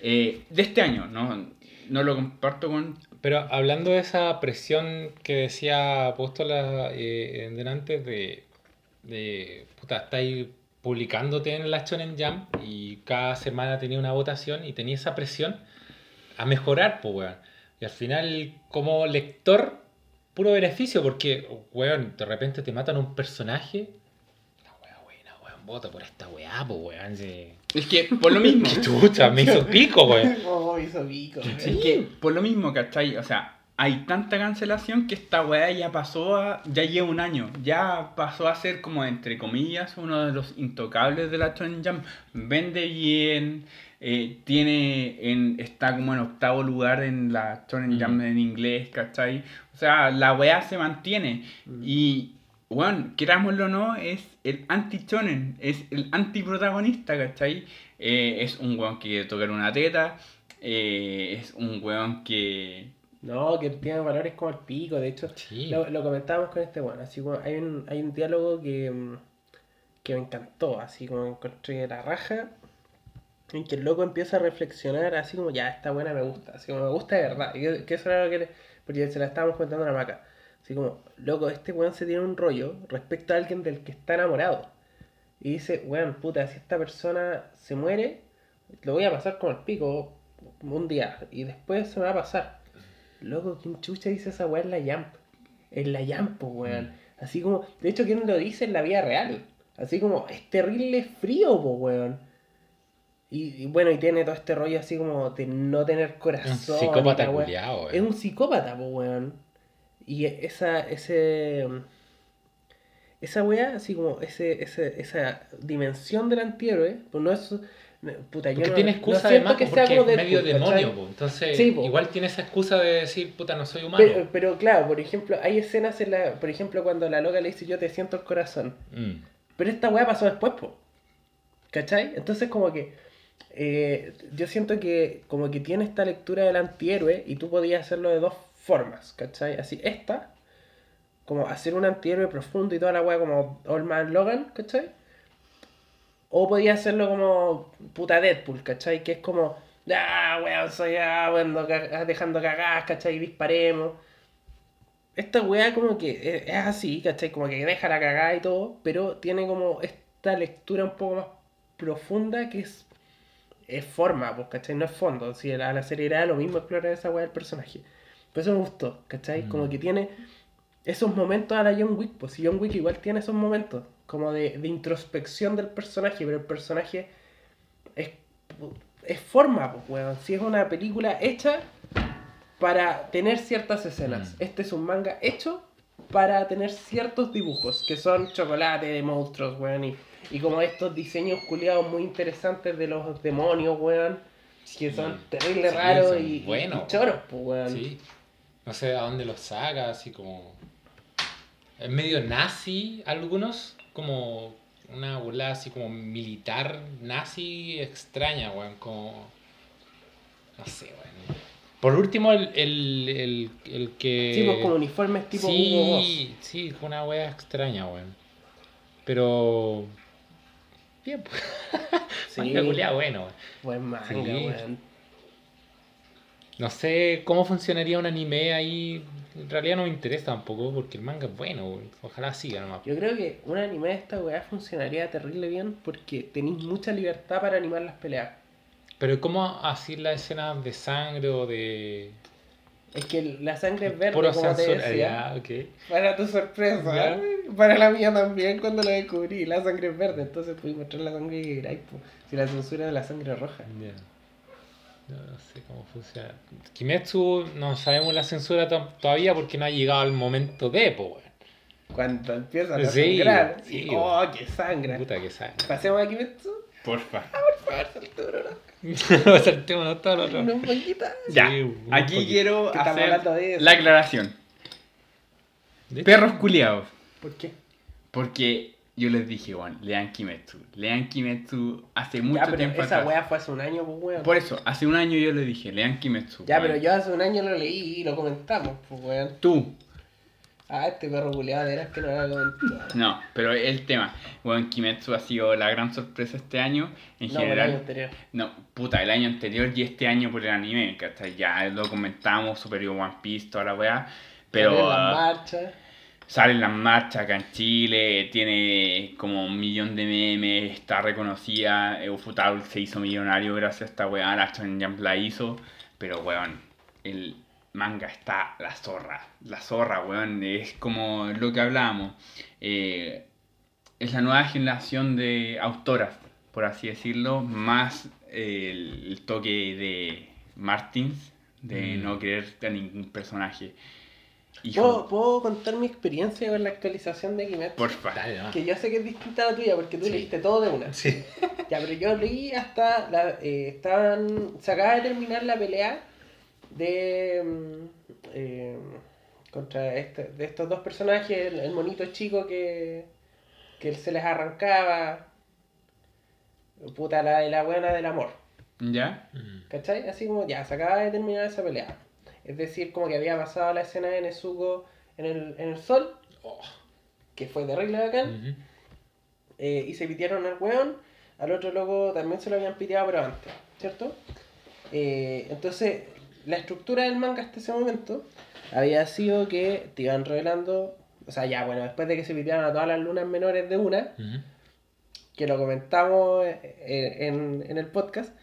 eh, de este año, ¿no? No lo comparto con... Pero hablando de esa presión que decía Apóstola eh, en delante de, de puta, estáis publicándote en la Shonen Jump y cada semana tenía una votación y tenía esa presión a mejorar, pues, weón. Y al final, como lector, puro beneficio, porque, weón, de repente te matan un personaje. La weá buena, weón, vota por esta weá, pues, weón. sí. Es que, por lo mismo... Chucha, me hizo pico, weón. Oh, hizo pico, weón. Es que, por lo mismo, ¿cachai? O sea, hay tanta cancelación que esta weá ya pasó a. ya lleva un año. Ya pasó a ser como, entre comillas, uno de los intocables de la Shonen Jump. Vende bien. eh, tiene en, está como en octavo lugar en la Jump Mm. en inglés, ¿cachai? O sea, la weá se mantiene. Y, bueno, querámoslo o no, es el anti-shonen, es el anti-protagonista, ¿cachai? Eh, es un weón que quiere tocar una teta, eh, es un weón que... No, que tiene valores como el pico, de hecho. Sí. Lo, lo comentábamos con este bueno, así como hay un, hay un diálogo que, mm, que me encantó, así como encontré la raja, en que el loco empieza a reflexionar así como, ya, esta buena me gusta, así como me gusta de verdad, y que, que eso era lo que le- porque se la estábamos contando a la maca, así como, loco, este weón se tiene un rollo respecto a alguien del que está enamorado, y dice, weón, puta, si esta persona se muere, lo voy a pasar como el pico un día, y después se me va a pasar. Loco, ¿quién chucha dice esa weá en la Jump? en la Yampo, weón. Así como, de hecho, ¿quién lo dice en la vida real? Así como, es terrible frío, po, weón. Y, y bueno, y tiene todo este rollo así como de no tener corazón. Un psicópata weá. culiao, Es weón. un psicópata, po, weón. Y esa, ese. Esa weá, así como ese, ese, esa dimensión del antihéroe, pues no es. Puta, yo Porque no, tiene no excusa siento además que porque sea como es medio Deadpool, demonio, po. entonces Sí, po. igual tiene esa excusa de decir, puta, no soy humano. Pero, pero claro, por ejemplo, hay escenas en la. Por ejemplo, cuando la loca le dice yo te siento el corazón. Mm. Pero esta weá pasó después, po. ¿Cachai? Entonces como que. eh, yo siento que como que tiene esta lectura del antihéroe y tú podías hacerlo de dos formas, ¿cachai? Así, esta, como hacer un antihéroe profundo y toda la weá como Old Man Logan, ¿cachai? O podías hacerlo como puta Deadpool, ¿cachai? Que es como, ah, weón, soy ah, ca- dejando cagadas, ¿cachai? Disparemos. Esta weá como que es- es así, ¿cachai? Como que deja la cagada y todo, pero tiene como esta lectura un poco más profunda que es, es forma, pues, ¿cachai? No es fondo. Si a la, serie era lo mismo explorar esa weá del personaje. Por eso me gustó, ¿cachai? Como Mm. que tiene esos momentos a la John Wick, pues si John Wick igual tiene esos momentos, como de, de introspección del personaje, pero el personaje es, es forma, pues, weón. Si es una película hecha para tener ciertas escenas. Mm. Este es un manga hecho para tener ciertos dibujos, que son chocolate de monstruos, weón, y, y como estos diseños culiados muy interesantes de los demonios, weón, que son Sí, raros y choros, pues, weón. Sí. No sé a dónde los saca, así como. Es medio nazi, algunos. Como una bola así como militar nazi extraña, weón. Como. No sé, weón. Por último, el, el, el, el que. Sí, pues como uniformes tipo Hugo Boss. Sí, sí, fue una wea extraña, weón. Pero. Bien, pues. Sí, Manga bueno, weón. buen manga, Sí. weón. No sé cómo funcionaría un anime ahí. En realidad no me interesa tampoco porque el manga es bueno, weón. Ojalá siga nomás. Yo creo que un anime de esta weá funcionaría terrible bien porque tenéis mucha libertad para animar las peleas. Pero ¿cómo así las escenas de sangre o de. Es que la sangre es verde, Puro como te decía. Ya, ok. Para tu sorpresa, Ya. ¿eh? para la mía también cuando lo descubrí, la sangre es verde, entonces pude mostrar la sangre que queráis, si la censura es la sangre roja. Ya. No, no sé cómo funciona. Kimetsu no sabemos la censura to- todavía porque no ha llegado el momento de, po, weón. Cuando empiezan a Sí, sangrar, sí, y, oh, que sangra. Puta que sabe. Pasemos aquí, Metsu. Porfa. Por favor, Arturo, ¿no? Saltémonos todo lo otro. Una poquita. Ya, Sí, un aquí poquito. quiero de hacer eso. la aclaración. De Perros culiados. ¿Por qué? Porque yo les dije, bueno, lean Kimetsu. Lean Kimetsu hace mucho ya, pero tiempo esa atrás. weá fue hace un año, pues weón. Por eso, hace un año yo les dije, lean Kimetsu. Ya, weón. pero yo hace un año lo leí y lo comentamos, pues weón. Tú, Ah, este perro culiado de veras que no lo comentó. no, pero el tema, bueno, Kimetsu ha sido la gran sorpresa este año. En No, por el año general, anterior. no, puta, el año anterior y este año por el anime, que hasta ya lo comentamos, Superior One Piece, toda la weá. Pero las marchas. salen las marchas acá en Chile, tiene como un millón de memes, está reconocida, Ufotable se hizo millonario gracias a esta weá, la Shonen Jump la hizo, pero weón, el manga está la zorra, la zorra, weón, es como lo que hablábamos, eh, es la nueva generación de autoras, por así decirlo, más eh, el, el toque de Martins, de Mm. no querer a ningún personaje. ¿Puedo, puedo contar mi experiencia con la actualización de Kimetsu? Dale, nomás. Que yo sé que es distinta a la tuya porque tú Sí. leíste todo de una. Sí. Ya, pero yo leí hasta la, eh, estaban, se acaba de terminar la pelea de mm, eh, contra este, de estos dos personajes, el, el monito chico que, que se les arrancaba, puta la de la buena del amor, ¿Ya? Mm. ¿cachai? Así como ya, se acaba de terminar esa pelea. Es decir, como que había pasado la escena de Nezuko en el, en el sol, Oh. que fue terrible bacán. Eh, y se pitearon al weón, al otro loco también se lo habían piteado pero antes, ¿cierto? Eh, entonces, la estructura del manga hasta ese momento había sido que te iban revelando, o sea, ya, bueno, después de que se pitearon a todas las lunas menores de una, que lo comentamos eh, en, en el podcast,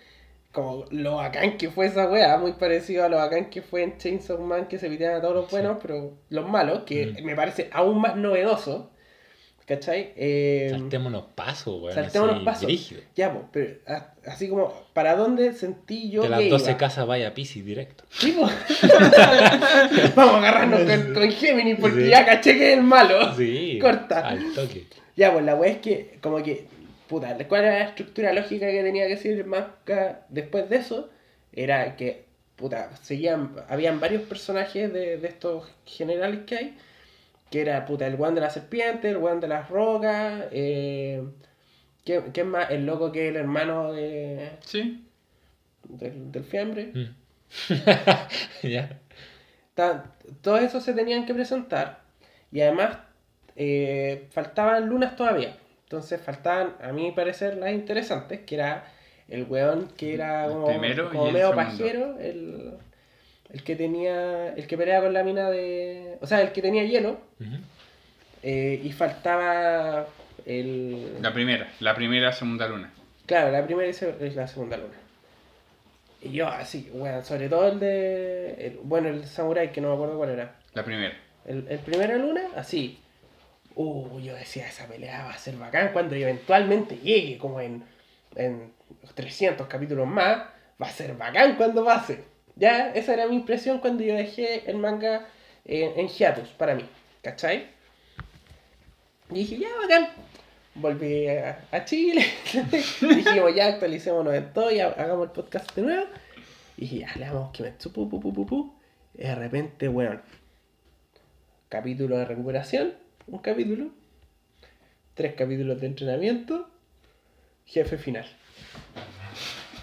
como lo bacán que fue esa wea, muy parecido a lo bacán que fue en Chainsaw Man que se pitean a todos los buenos, pero los malos, que Mm. me parece aún más novedoso. ¿Cachai? Eh, Saltémonos pasos, weón. saltémonos pasos. Ya, pues, pero a- así como, ¿para dónde sentí yo De las que 12 iba? casas vaya a Pisces directo. Sí, po. Vamos a agarrarnos con, con Gemini porque Sí. ya caché que es el malo. Sí. Corta. Al toque. Ya, pues la wea es que, como que, puta, ¿cuál era la estructura lógica que tenía que decir Mafka después de eso? Era que, puta, seguían, habían varios personajes de, de estos generales que hay, que era, puta, el guan de la serpiente, el guan de las rocas, eh, ¿qué, qué más? El loco que es el hermano de, Sí. del, del fiambre. Mm. ya. Ta- Todos esos se tenían que presentar y además eh, faltaban lunas todavía. Entonces faltaban, a mi parecer, las interesantes, que era el weón que era como, primero como medio pajero, el, el que tenía, el que peleaba con la mina de... O sea, el que tenía hielo. Eh, y faltaba el... La primera, la primera segunda luna. Claro, la primera es la segunda luna. Y yo así, bueno, sobre todo el de... el- bueno, el samurai, que no me acuerdo cuál era. La primera. El, el primera luna, así. Uh, yo decía, esa pelea va a ser bacán cuando eventualmente llegue, como en, en 300 capítulos más, va a ser bacán cuando pase. Ya, esa era mi impresión cuando yo dejé el manga en, en hiatus, para mí, ¿cachai? Y dije, ya, bacán. Volví a, Chile, dijimos, ya, actualicémonos en todo y ha- hagamos el podcast de nuevo. Y dije, ya, le damos que me pu, pu. Y de repente, bueno, capítulo de recuperación, un capítulo, tres capítulos de entrenamiento, jefe final.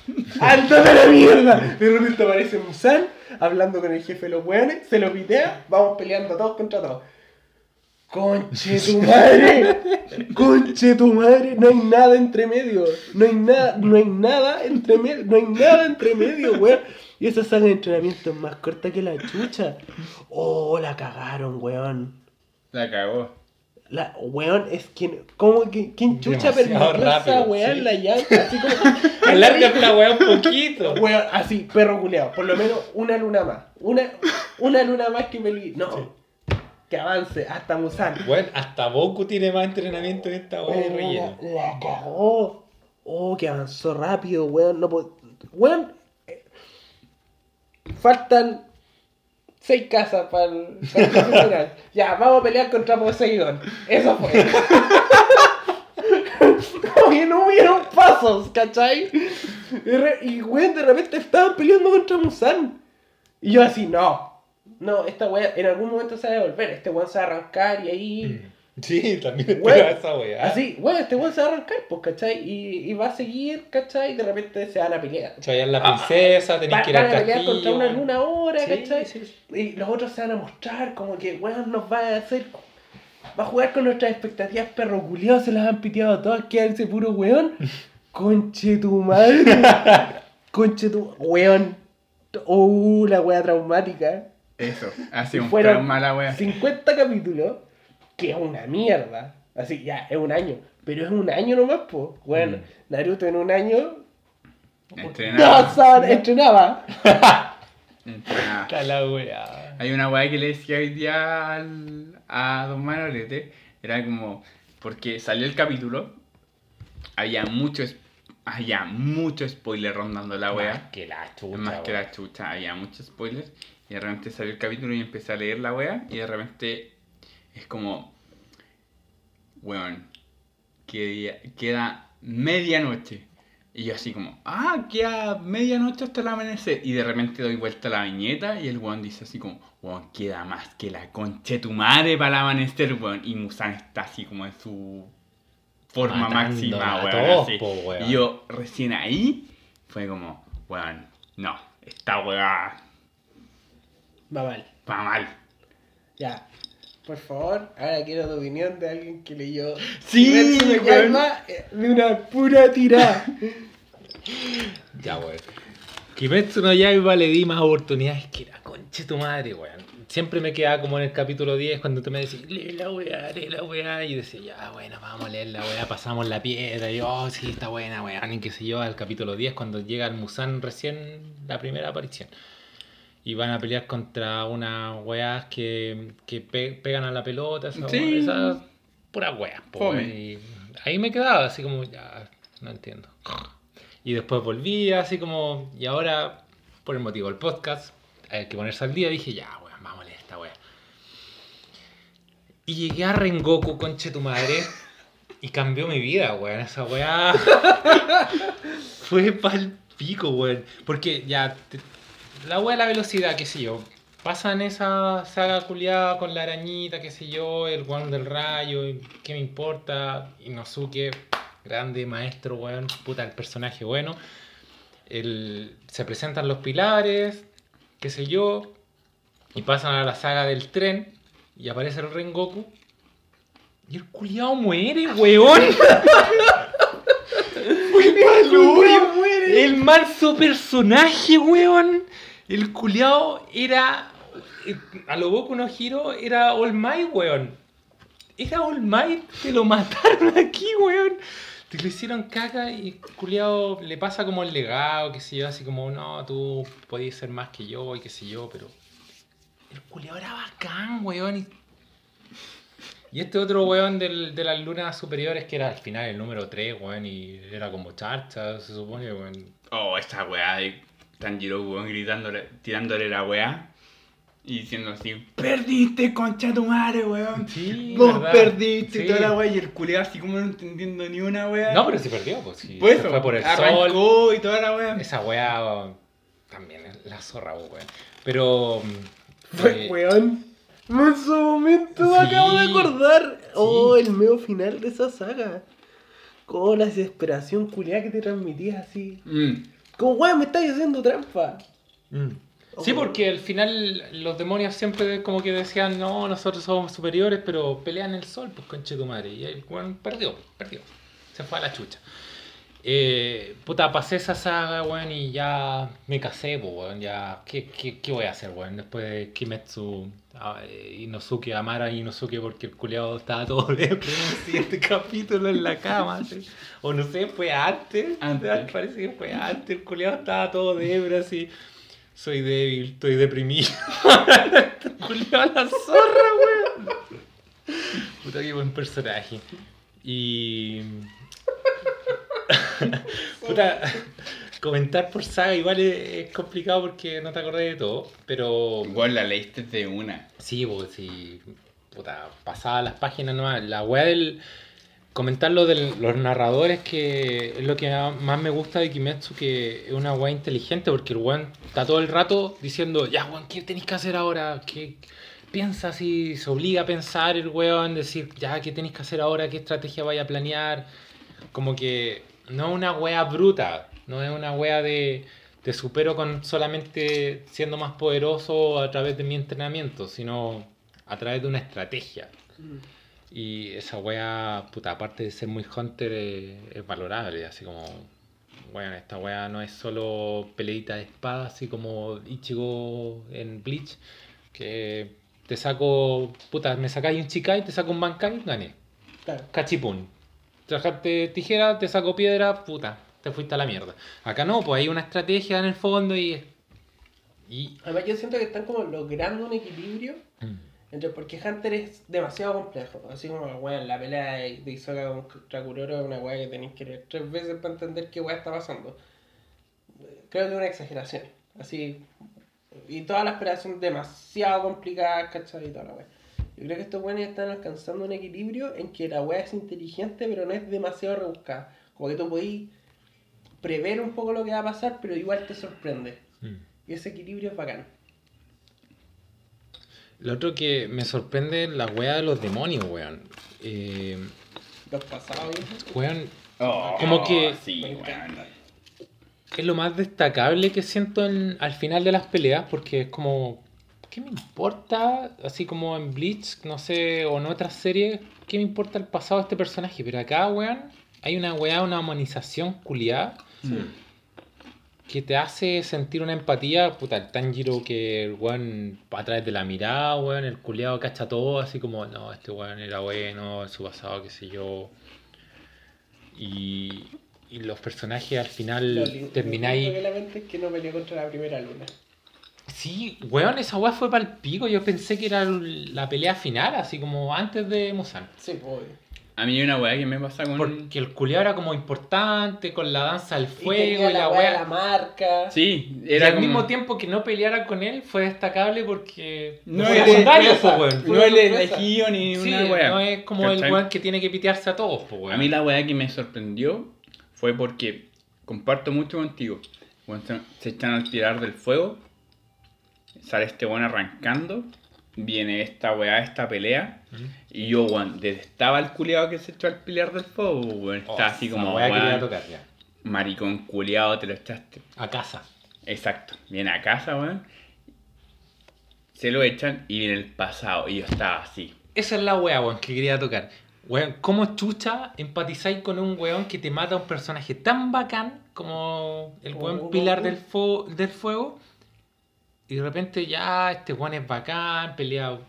¡Alto de la mierda! De repente aparece Musan hablando con el jefe de los weones, se lo pitea, vamos peleando todos contra todos. ¡Conche tu madre! ¡Conche tu madre! No hay nada entre medio. No hay nada, no hay nada entre medio. No hay nada entre medio, weón. Y esa saga de entrenamiento es más corta que la chucha. Oh, la cagaron, weón. La cagó. La, weón, es quien. ¿Cómo que quién chucha Demasiado permitió esa weá sí. en la llanta? Así como. Alárgate la weá un poquito. Weón, así, perro culeado. Por lo menos una luna más. Una, una luna más que Meli. No. Que avance hasta Musan. Bueno, hasta Boku tiene más entrenamiento que esta weá de Oh, relleno. la cagó. Oh, que avanzó rápido, weón. No puedo- Weón. eh, Faltan seis casas para el, para. Ya, vamos a pelear contra Poseidón. Eso fue. Como que no hubieron pasos, ¿cachai? Y, re- y weón, de repente estaban peleando contra Musan. Y yo así, no. No, esta weá en algún momento se va a devolver. Este weón se va a arrancar y ahí. Sí, también Weón, esa weá. Así, bueno, este weón se va a arrancar, pues, ¿cachai? Y, y va a seguir, ¿cachai? Y de repente se van a pelear. Traían la princesa, tenías Va- que ir al van a pelear contra una luna ahora, Sí, ¿cachai? sí, sí. Y los otros se van a mostrar como que, weón, nos va a hacer. Va a jugar con nuestras expectativas perroculeados, se las han piteado todas, queda ese puro weón. Conche tu madre. Conche tu. Weón. Uh, la wea traumática. Eso. Hace un Fueron trauma la wea. 50 capítulos, que es una mierda. Así, ya, es un año. Pero es un año nomás, po. Bueno, Mm. Naruto en un año. Entrenaba. No, sábado, entrenaba. Entrenaba. Está la weá. Hay una weá que le decía hoy día al- a Don Manolete. Era como. Porque salió el capítulo. Había mucho, había mucho spoiler rondando la Más weá. que la chucha. Más que la chucha, había muchos spoilers. Y de repente salió el capítulo y empecé a leer la wea. Y de repente es como. Weón. que- queda medianoche. Y yo así como, ah, queda medianoche hasta el amanecer. Y de repente doy vuelta a la viñeta y el weón dice así como, weón, queda más que la concha de tu madre para el amanecer, weón. Y Musan está así como en su forma máxima, a weón. todos, así. po, weón. Y yo recién ahí fue como, weón, no, esta weá Va mal. va mal. Ya. Por favor, ahora quiero tu opinión de alguien que leyó Sí, weón. Yaiba, eh, de una pura tirada. Ya, weón. Kimetsu no Yaiba le di más oportunidades que la concha de tu madre, weón. siempre me quedaba como en el capítulo 10 cuando tú me decías, lee la weá, lee la weá. Y yo decía, ya, bueno, vamos a leer la weá, pasamos la piedra. Y yo, oh, sí, está buena, weá. Y qué sé yo, al capítulo 10 cuando llega el Musan recién, la primera aparición. Y van a pelear contra unas weas que, que pe- pegan a la pelota, esas Sí. puras weas. po, y ahí me quedaba así como, ya, no entiendo. Y después volvía así como, y ahora, por el motivo del podcast, hay que ponerse al día, dije, ya, weón, vamos a leer esta wea. Y llegué a Rengoku, conche tu madre, y cambió mi vida, weón. Esa weá fue pa'l pico, weón. Porque ya, te- la weá de la velocidad, qué sé yo. Pasan esa saga culiada con la arañita, qué sé yo, el weón del rayo, qué me importa. Inosuke, grande maestro, weón, puta, el personaje bueno. El- se presentan los pilares, qué sé yo, y pasan a la saga del tren, y aparece el Rengoku. Y el culiao muere, weón. El manso personaje, weón. El culiao era. eh, A lo Boku no Hiro era All Might, weón. Era All Might, te lo mataron aquí, weón. Te lo hicieron caca y culiao le pasa como el legado, qué sé yo, así como, no, tú podías ser más que yo y qué sé yo, pero. El culiao era bacán, weón. Y, y este otro weón del- de las lunas superiores, que era al final el número 3, weón, y era como charcha, se supone, weón. Oh, esta weá Tanjiro, weón, gritándole, tirándole la weá. Y diciendo así, perdiste, concha tu madre, weón. Sí, Vos verdad. perdiste Sí. toda la weá. Y el culiao así como no entendiendo ni una weá. No, pero sí perdió, pues sí. Pues fue por el sol. arrancó y toda la weá. Esa weá también es la zorra, weón. Pero. mm, Fue, eh, weón. En su momento me Sí. acabo de acordar. Oh, el medio final de esa saga. Con la desesperación culiada que te transmitía así. Mm. Como, weón, me estáis haciendo trampa. mm. Sí, porque al final los demonios siempre como que decían, no, nosotros somos superiores, pero pelean el sol, pues conche tu madre. Y el weón perdió, perdió. Se fue a la chucha. Eh, puta, pasé esa saga, weón, y ya me casé, pues, weón. Ya, ¿qué, qué, qué voy a hacer, weón? Después de Kimetsu, Inosuke, amar a Inosuke porque el culiado estaba todo depre en el siguiente capítulo en la cama. O no sé, fue antes. Antes. Parece que fue antes. El culiado estaba todo depre, así. Soy débil, estoy deprimido. el culiado a la zorra, weón. Puta, qué buen personaje. Y. Puta, comentar por saga igual es, es complicado porque no te acordás de todo, pero Weón, la leíste de una. sí, pues sí, puta, pasaba las páginas nuevas, la weá del comentar lo de los narradores que es lo que más me gusta de Kimetsu que es una weá inteligente porque el weón está todo el rato diciendo, ya weón, ¿qué tenéis que hacer ahora? ¿Qué piensa si se obliga a pensar el weón, decir, ya, ¿qué tenéis que hacer ahora? ¿Qué estrategia vaya a planear? Como que no una wea bruta, no es una wea de te supero con solamente siendo más poderoso a través de mi entrenamiento, sino a través de una estrategia. Y esa wea, puta, aparte de ser muy hunter, eh, es valorable, así como, bueno, esta wea no es solo peleita de espada, así como Ichigo en Bleach, que te saco, puta, me sacáis un Chikai, te saco un Bankai, gané. Claro. Cachipún. Trajaste tijera, te saco piedra, puta, te fuiste a la mierda. Acá no, pues hay una estrategia en el fondo y. y Además, yo siento que están como logrando un equilibrio entre porque Hunter es demasiado complejo. Así como, weón, la pelea de de Hisoka contra Kuroro es una weá que tenéis que leer tres veces para entender qué weá está pasando. Creo que es una exageración. Así. Y todas las peleas son demasiado complicadas, ¿cachai? Y toda la weá. Yo creo que estos weones están alcanzando un equilibrio en que la weá es inteligente, pero no es demasiado rebuscada. Como que tú podís prever un poco lo que va a pasar, pero igual te sorprende. Mm. Y ese equilibrio es bacán. Lo otro que me sorprende es la wea de los demonios, weón. Eh, Los pasados, ¿viste? weón, Oh, Como que- Sí, weón. es lo más destacable que siento en- al final de las peleas, porque es como, ¿qué me importa? Así como en Bleach, no sé, o en otras series, ¿qué me importa el pasado de este personaje? Pero acá, weón, hay una weá, una humanización culiada. Que te hace sentir una empatía, puta, el Tanjiro que el weón a través de la mirada, weón, el culiado cacha todo, así como, no, este weón era bueno, en su pasado, qué sé yo. Y, y los personajes al final termináis... lo que lamento es que no peleó contra la primera luna. Sí, weón, esa weá fue para el pico. Yo pensé que era la pelea final, así como antes de Musan. Sí, pues. A mí hay una weá que me pasa con. Porque el culiao era como importante con la danza del Y fuego tenía y, la la weá la marca. Sí, Y era al como- mismo tiempo que no peleara con él fue destacable porque No fue es secundario, po, weón. No es elegido ni Sí, una weá. no es como el weón que tiene que pitearse a todos, po, weón. A mí la weá que me sorprendió fue porque comparto mucho contigo. Cuando se, se echan al tirar del fuego, sale este weón arrancando, viene esta weá, esta pelea, Mm. y yo, weón, detestaba el culiado que se echó al pilar del fuego, weón. Oh, Está así como, quería weón, tocar ya. maricón culiado, te lo echaste. A casa. Exacto. Viene a casa, weón. Se lo echan y viene el pasado. Y yo estaba así. Esa es la weá, weón, que quería tocar. Weón, ¿cómo chucha empatizáis con un weón que te mata a un personaje tan bacán como el weón pilar del, fo- del fuego? Y de repente ya este weón es bacán, peleado.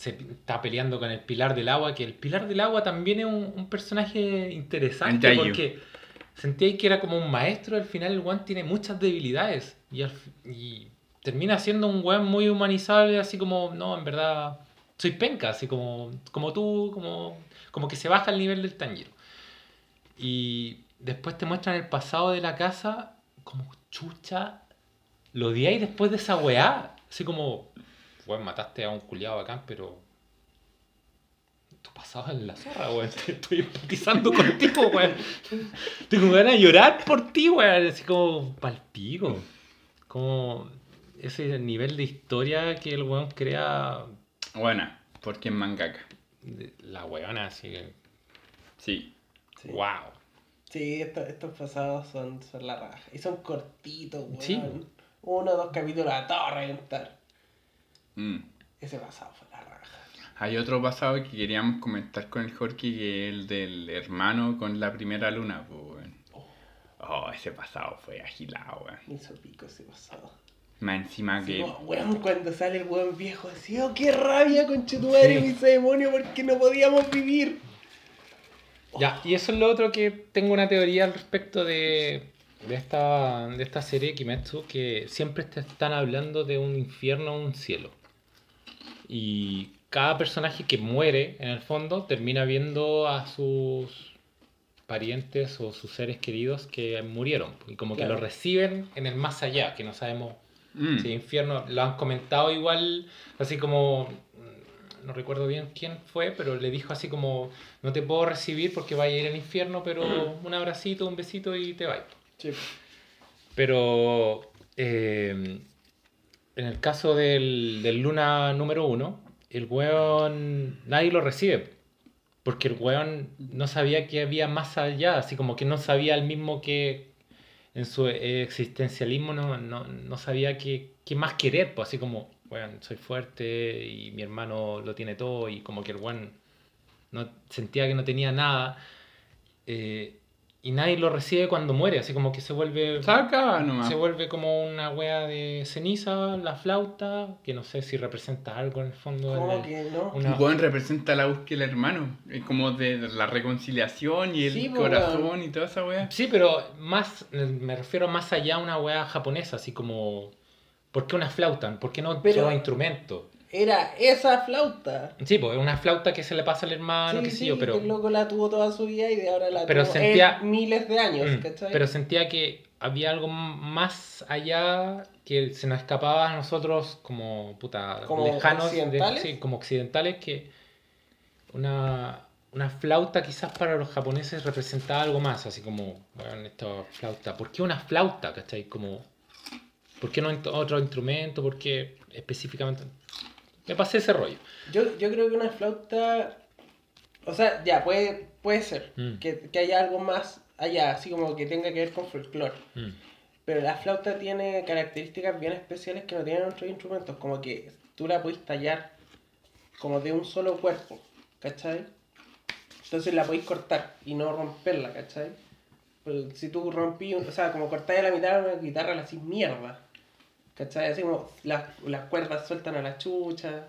Se está peleando con el pilar del agua, que el pilar del agua también es un, un personaje interesante El Yayu. porque sentíais que era como un maestro, al final el weón tiene muchas debilidades y, al y termina siendo un weón muy humanizable, así como, no, en verdad, soy penca, así como, como tú, como, como que se baja el nivel del Tanjiro. Y después te muestran el pasado de la casa, como chucha, lo odiáis después de esa weá, así como, weón, mataste a un culiado bacán, pero tu pasado es la zorra, weón. Te Estoy empatizando contigo, weón. Tengo ganas de llorar por ti, weón. Así como palpico. Como ese nivel de historia que el weón crea. Bueno, porque es mangaka. La weona, así que. Sí. Sí, ¡Wow! Sí, estos, estos pasados son, son la raja. Y son cortitos, weón. Sí. Uno o dos capítulos a todo reventar. Mm. Ese pasado fue la raja. Hay otro pasado que queríamos comentar con el Jorge, que es el del hermano con la primera luna, pues. Oh, ese pasado fue agilado, weón. Me hizo pico ese pasado. Más encima Sí, que. weón, cuando sale el weón viejo así, oh, qué rabia, conchetumare, Sí. mi demonio, porque no podíamos vivir. Ya, y eso es lo otro que tengo una teoría al respecto de, de, esta, de esta serie Kimetsu, que siempre te están hablando de un infierno o un cielo. Y cada personaje que muere, en el fondo, termina viendo a sus parientes o sus seres queridos que murieron. Y como que lo reciben en el más allá, que no sabemos Mm. si infierno. Lo han comentado igual, así como mm, no recuerdo bien quién fue, pero le dijo así como, no te puedo recibir porque vaya a ir al infierno, pero un abracito, un besito y te vas. Sí. Pero eh, en el caso del, del Luna número uno, el weón nadie lo recibe. Porque el weón no sabía que había más allá, así como que no sabía el mismo que en su existencialismo no, no, no sabía qué, más querer, pues así como, weón, soy fuerte y mi hermano lo tiene todo y como que el weón no, sentía que no tenía nada. eh, y nadie lo recibe cuando muere, así como que se vuelve Saca nomás. se vuelve como una wea de ceniza, la flauta, que no sé si representa algo en el fondo. ¿Cómo que no? una- Weón representa la búsqueda del hermano. Es como de la reconciliación y el Sí, corazón y toda esa weá. Sí, pero más, me refiero más allá a una wea japonesa, así como, ¿por qué una flauta? ¿Por qué no Pero- otro instrumento? Era esa flauta. Sí, pues es una flauta que se le pasa al hermano, sí, qué sé sí, yo, pero, el loco la tuvo toda su vida y de ahora la Pero tuvo sentía- en miles de años, Mm, ¿cachai? pero sentía que había algo más allá que se nos escapaba a nosotros como puta Como lejanos, de- occidentales. sí, como occidentales, que una, una flauta quizás para los japoneses representaba algo más, así como, bueno, esta flauta, ¿por qué una flauta? ¿Cachai? Como, ¿por qué no otro instrumento? ¿Por qué específicamente? Me pasé ese rollo. Yo, yo creo que una flauta. O sea, ya, puede, puede ser. Mm. Que, que haya algo más allá, así como que tenga que ver con folclore. Mm. Pero la flauta tiene características bien especiales que no tienen otros instrumentos. Como que tú la podés tallar como de un solo cuerpo, ¿cachai? Entonces la podéis cortar y no romperla, ¿cachai? Pero si tú rompí, o sea, como cortáis la mitad de una guitarra, la hacís mierda. ¿Cachai? Así como las, las cuerdas sueltan a la chucha.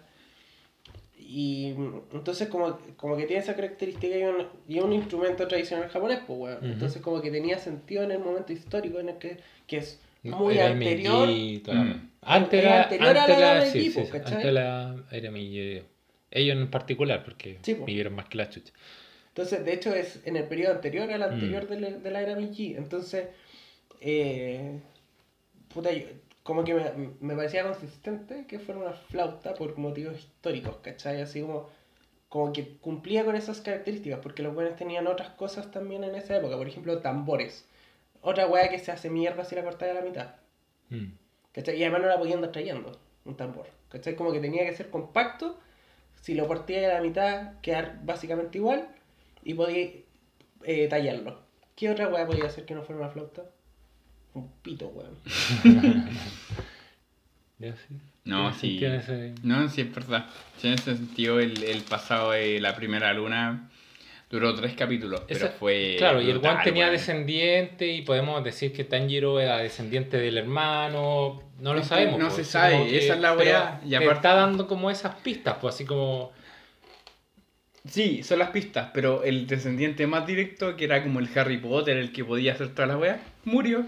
Y mm, entonces como, como que tiene esa característica y un, y es un instrumento tradicional japonés, pues, weón. Entonces como que tenía sentido en el momento histórico en el que, que es muy era anterior. Mm. Antes Es era, anterior a la antes era la- antes era Meiji. Ellos en particular, porque Sí, po. vivieron más que la chucha. Entonces, de hecho, es en el periodo anterior al anterior Mm. de, la, de la era Meiji. Entonces, eh, puta, yo- como que me, me parecía consistente que fuera una flauta por motivos históricos, ¿cachai? Así como, como que cumplía con esas características, porque los buenos tenían otras cosas también en esa época. Por ejemplo, tambores. Otra weá que se hace mierda si la cortáis a la mitad. Mm. ¿Cachai? Y además no la podían andar trayendo, un tambor. ¿Cachai? Como que tenía que ser compacto. Si lo partías a la mitad, quedar básicamente igual. Y podías eh, tallarlo. ¿Qué otra weá podía hacer que no fuera una flauta? Un pito, weón. Ya, sí. No, sí. ese- No, sí, es verdad. Sí, en ese sentido, el, el pasado de la primera luna duró tres capítulos, pero Ese- fue. Claro, y el One tenía descendiente y podemos decir que Tanjiro era descendiente del hermano. No lo Es sabemos. no pues, se sabe, esa es la weá, y te aparte- está dando como esas pistas, pues así como. Sí, son las pistas, pero el descendiente más directo, que era como el Harry Potter, el que podía hacer toda la wea, murió.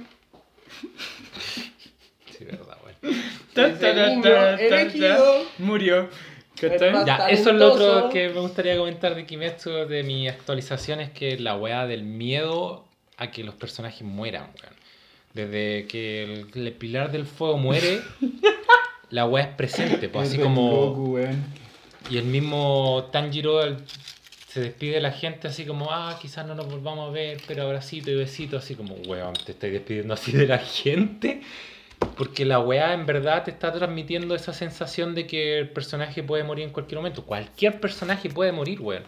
Sí, verdad, bueno. Tan, Ese tan, tan, niño tan, tan, elegido. Murió. Ya, eso es lo otro que me gustaría comentar de Kimetsu, de mi actualización, es que la weá del miedo a que los personajes mueran, weón. Desde que el, el pilar del fuego muere, la weá es presente, pues así como... Y el mismo Tanjiro el- se despide de la gente así como, ah, quizás no nos volvamos a ver, pero abracito y besito, así como, weón, te estoy despidiendo así de la gente. Porque la weá en verdad te está transmitiendo esa sensación de que el personaje puede morir en cualquier momento. Cualquier personaje puede morir, weón.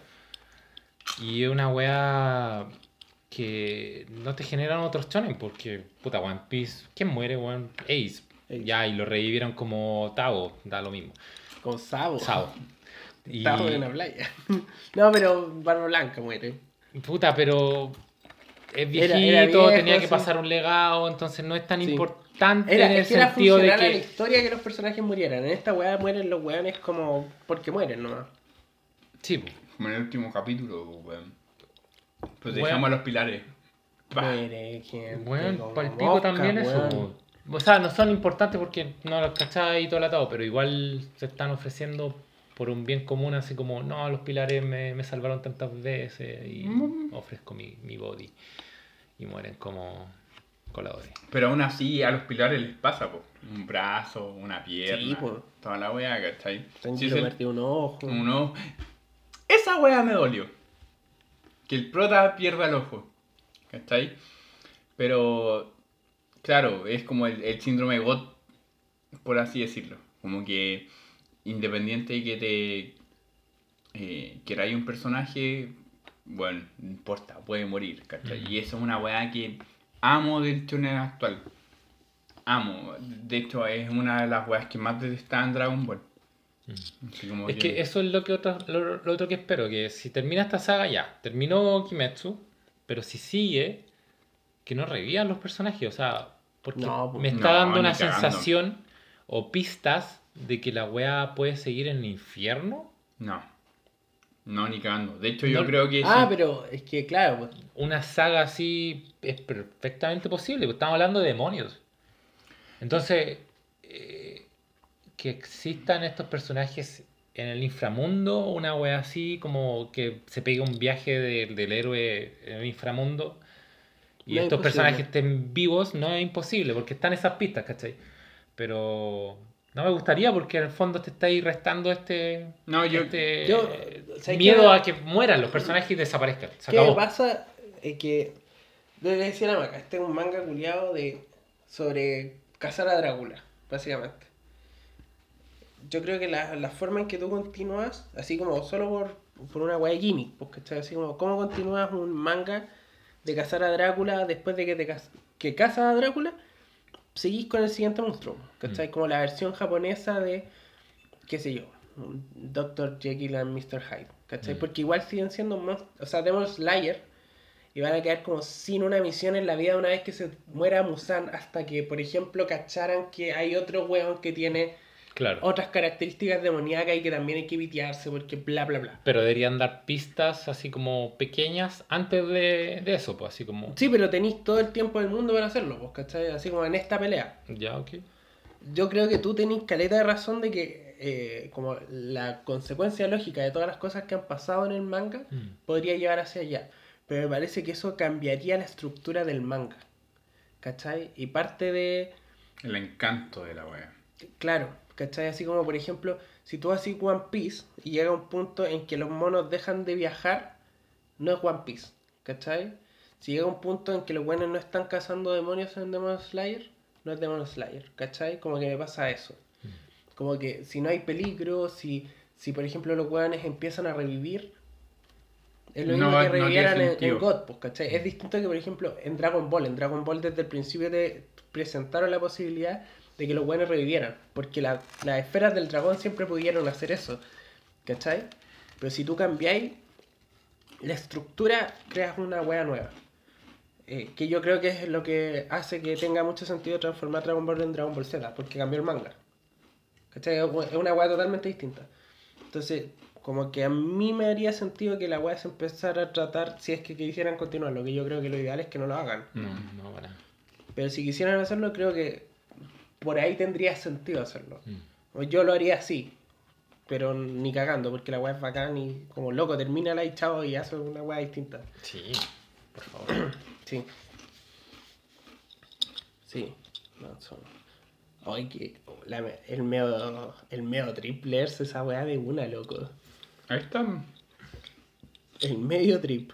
Y es una weá que no te generan otros chonen, porque, puta, One Piece, ¿quién muere, weón? Ace. Ace. Ya, y lo revivieron como Tao, da lo mismo. Con Sabo. Sao. Y, Sabo en la playa. no, pero Barba Blanca muere. puta, pero es viejito, era viejo, tenía que pasar un legado, entonces no es tan Sí. importante Era, en el es que era sentido de a la que... historia que los personajes murieran. En esta weá mueren los weones como porque mueren nomás. Sí. Como en el último capítulo, weón. Pues dejamos a los pilares. Muere gente. Bueno, como para el pico mosca, también eso. weón. po. O sea, no son importantes porque no los cacháis y todo el atado, pero igual se están ofreciendo por un bien común, así como, no, los pilares me, me salvaron tantas veces y Mm. ofrezco mi, mi body. Y mueren como coladores. Pero aún así a los pilares les pasa, po. Un brazo, una pierna. Sí. Toda la wea, ¿cachai? Sí, es el- perdió un ojo. Esa wea me dolió. Que el prota pierda el ojo. ¿Cachai? Pero. Claro, es como el, el síndrome GOT, por así decirlo. Como que independiente de que te eh, queráis un personaje, bueno, no importa, puede morir, ¿cachai? Mm. Y eso es una weá que amo del shonen actual. Amo. De hecho, es una de las weas que más detestaba en Dragon Ball. Como Es que eso es lo que otro, lo, lo otro que espero, que si termina esta saga ya, terminó Kimetsu, pero si sigue, que no revivan los personajes, o sea, porque No, pues, me está no, dando una cagando. sensación o pistas de que la wea puede seguir en el infierno. No. No, ni cagando. De hecho, yo No- creo que Ah, sí. pero es que claro, pues, Una saga así es perfectamente posible, porque estamos hablando de demonios. Entonces, eh, que existan estos personajes en el inframundo, una wea así, como que se pegue un viaje de- del héroe en el inframundo y No estos personajes estén vivos, no es imposible, porque están esas pistas, ¿cachai? Pero no me gustaría porque en el fondo te estáis restando este, No, yo- este yo- ¿sabes miedo a que mueran los personajes y desaparezcan. Se ¿Qué acabó. pasa? Es que le decía a la maca, este es un manga culiado de sobre cazar a Drácula, básicamente. Yo creo que la, la forma en que tú continúas, así como solo por, por una de gimmick, porque está así como, ¿cómo continúas un manga de cazar a Drácula después de que te cas- que cazas a Drácula? Seguís con el siguiente monstruo, ¿cachai? Como la versión japonesa de, qué sé yo, Dr. Jekyll and Mr. Hyde, ¿cachai? Mm. Porque igual siguen siendo monstruos, o sea, Demon Slayer y van a quedar como sin una misión en la vida una vez que se muera Musan hasta que, por ejemplo, cacharan que hay otro weón que tiene Claro. otras características demoníacas y que también hay que vitearse porque bla bla bla. Pero deberían dar pistas así como pequeñas antes de, de eso, pues así como... Sí, pero tenéis todo el tiempo del mundo para hacerlo, pues, ¿cachai? Así como en esta pelea. Ya, ok. Yo creo que tú tenés caleta de razón de que eh, como la consecuencia lógica de todas las cosas que han pasado en el manga Mm. podría llevar hacia allá. Pero me parece que eso cambiaría la estructura del manga. ¿Cachai? Y parte de... El encanto de la wea. Claro, ¿cachai? Así como, por ejemplo, si tú haces One Piece y llega un punto en que los monos dejan de viajar, no es One Piece, ¿cachai? Si llega un punto en que los buenos no están cazando demonios en Demon Slayer, no es Demon Slayer, ¿cachai? Como que me pasa eso. Como que si no hay peligro, si, si por ejemplo los hueones empiezan a revivir, es lo mismo que no revivieran en. God, pues, ¿cachai? Es distinto que, por ejemplo, en Dragon Ball. En Dragon Ball desde el principio te presentaron la posibilidad de que los buenos revivieran. Porque la- las esferas del dragón siempre pudieron hacer eso. ¿Cachai? Pero si tú cambiáis la estructura, creas una wea nueva. Eh, que yo creo que es lo que hace que tenga mucho sentido transformar Dragon Ball en Dragon Ball Z, porque cambió el manga. ¿Cachai? Es una wea totalmente distinta. Entonces, como que a mí me haría sentido que la wea se empezara a tratar si es que quisieran continuar. Lo que yo creo que lo ideal es que no lo hagan. No, no, para. Pero si quisieran hacerlo, creo que por ahí tendría sentido hacerlo. Mm. Yo lo haría así. Pero ni cagando, porque la weá es bacán y como loco, termina la y chao y hace una weá distinta. Sí, por favor. Sí. Sí. No, son... Ay, que la el medio, el medio triple es esa weá de una, loco. Ahí está. El medio trip.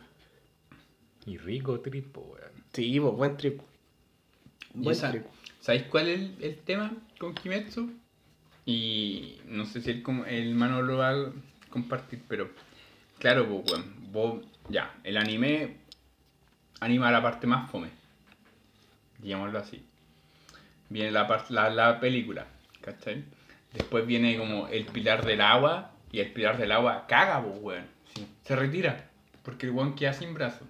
Y rico tripo, weón. Sí, pues, buen trip. Buen esa- trip. ¿Sabéis cuál es el, el tema con Kimetsu? Y no sé si el, el lo va a compartir, pero claro, pues, weón, vos, ya, el anime anima la parte más fome, digámoslo así. Viene la, la, la película, ¿cachai? Después viene como el pilar del agua, y el pilar del agua caga, pues, weón. sí, se retira, porque el weón queda sin brazo.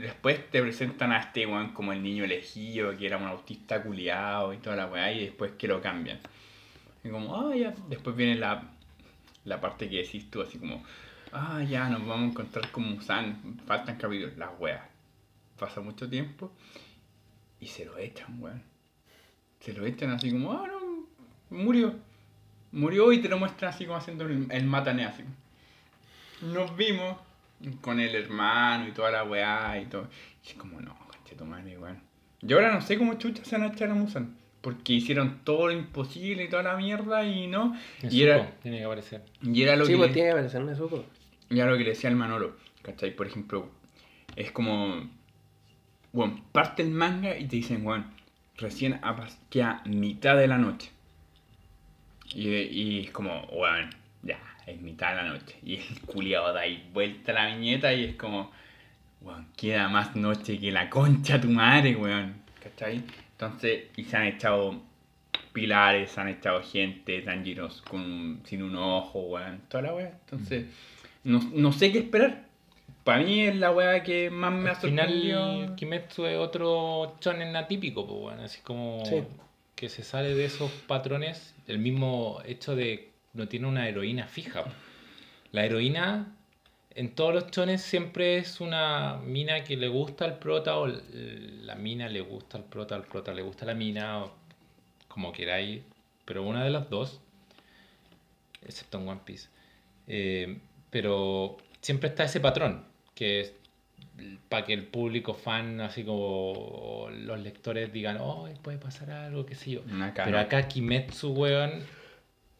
Después te presentan a este weón como el niño elegido, que era un autista culiado y toda la weá, y después que lo cambian. Y como, ah, ya. Después viene la, la parte que decís tú, así como, ah, ya, nos vamos a encontrar con Musan, faltan capítulos, las weas. Pasa mucho tiempo y se lo echan, weón. Se lo echan así como, ah, no, murió. Murió y te lo muestran así como haciendo el, el matane así. Nos vimos con el hermano y toda la weá y todo. Y es como, no, conche tu madre, weón. Yo ahora no sé cómo chucha se van a echar a Musan. Porque hicieron todo lo imposible y toda la mierda y no. Y era, tiene que aparecer. y era lo Sí, que. pues tiene que aparecer pues. Y era lo que le decía el Manolo, ¿cachai? Por ejemplo, es como, bueno, parte el manga y te dicen, bueno, recién ha pas- queda mitad de la noche. Y, y es como, bueno, ya, es mitad de la noche. Y el culiado da ahí vuelta a la viñeta y es como, bueno, queda más noche que la concha tu madre, weón. ¿Cachai? Entonces, y se han echado pilares, se han echado gente, Tanjiros con sin un ojo, weón, toda la weá. Entonces, no, no sé qué esperar. Para mí es la weá que más me ha Al final, sorprendido. Kimetsu es otro shonen atípico, pues, bueno, así como Sí. que se sale de esos patrones. El mismo hecho de no tiene una heroína fija. La heroína en todos los chones siempre es una mina que le gusta al prota o la mina le gusta al prota, al prota le gusta la mina, o como queráis, pero una de las dos, excepto en One Piece. Eh, pero siempre está ese patrón, que es para que el público fan, así como los lectores digan, oh, puede pasar algo, qué sé yo. Pero acá Kimetsu, weón,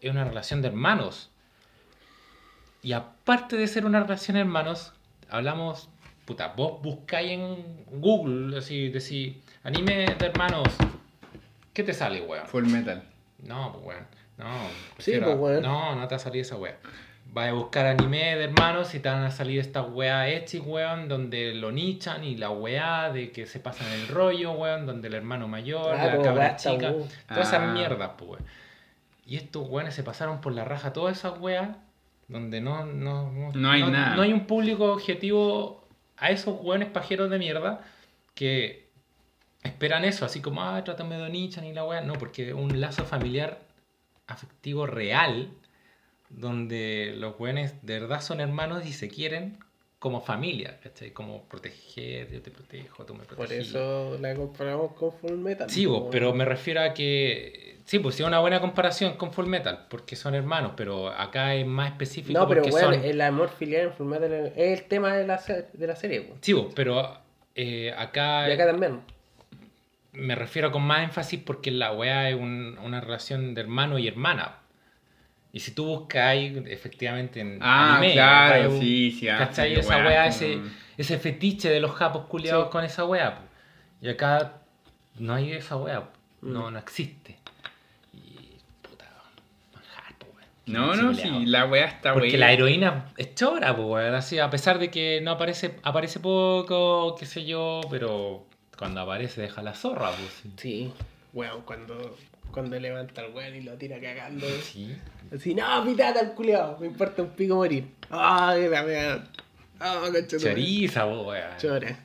es una relación de hermanos. Y aparte de ser una relación de hermanos, hablamos, puta, vos buscáis en Google, así, decís, anime de hermanos, ¿qué te sale, weón? Full Metal. No, pues weón, no. Sí, pues, weón. No, no te va a salir esa weón. Vas a buscar anime de hermanos y te van a salir estas weas hechas, weón, donde lo nichan y la weá de que se pasan el rollo, weón, donde el hermano mayor, Ah, la cabra chica, todas esas Ah. mierdas, pues, weón. Y estos weones se pasaron por la raja todas esas weas donde no, no, No hay nada. No hay un público objetivo a esos hueones pajeros de mierda que esperan eso, así como, ah, trátame de Onichan y la weá. No, porque un lazo familiar afectivo real, donde los hueones de verdad son hermanos y se quieren como familia, ¿cachai? Como proteger, yo te protejo, tú me Por proteges. eso la comparamos con Full Metal. Sí, po, pero me refiero a que. Sí, pues sí, una buena comparación con Full Metal, porque son hermanos, pero acá es más específico No, pero porque son. el amor filial en Full Metal es el tema de la, de la serie, weón. Sí, pero eh, acá, Y acá también. me refiero con más énfasis porque la weá es un- una relación de hermano y hermana. Y si tú buscas ahí, efectivamente, en Ah, anime, claro, un- sí, sí. ah, ¿Cachai? sí, esa weá, weá, como- ese, ese fetiche de los japos culiados Sí. con esa weá. po. Y acá no hay esa weá, no, Mm. no existe. Y puta, manjar, po, weón. No, Ese no, sí, la weá está Porque la heroína es chora, po, weón, así, a pesar de que no aparece, aparece poco, qué sé yo, pero cuando aparece deja la zorra, pues. sí. Weón, cuando, cuando levanta al weón y lo tira cagando. Sí. Así, no, pitata al culiao, me importa un pico morir. Ay, la weón. Ah. Choriza, po, weón. Chora.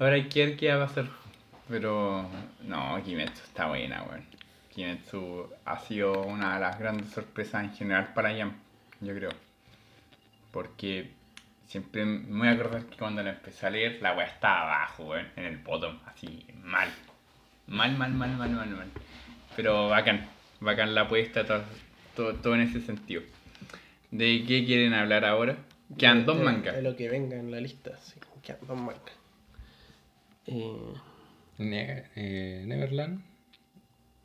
Ahora hay que ver qué va a pasar. Pero no, Kimetsu está buena, weón. Kimetsu ha sido una de las grandes sorpresas en general para Jam, yo creo. Porque siempre me voy a acordar que cuando la empecé a leer, la weá estaba abajo, weón, en el bottom, así, mal. Mal, mal, mal, mal, mal, mal. Pero bacán, bacán la apuesta, todo, todo, todo en ese sentido. ¿De qué quieren hablar ahora? Quedan dos De- mangas. De lo que venga en la lista, sí, quedan dos mangas. Eh, Ne- eh, Neverland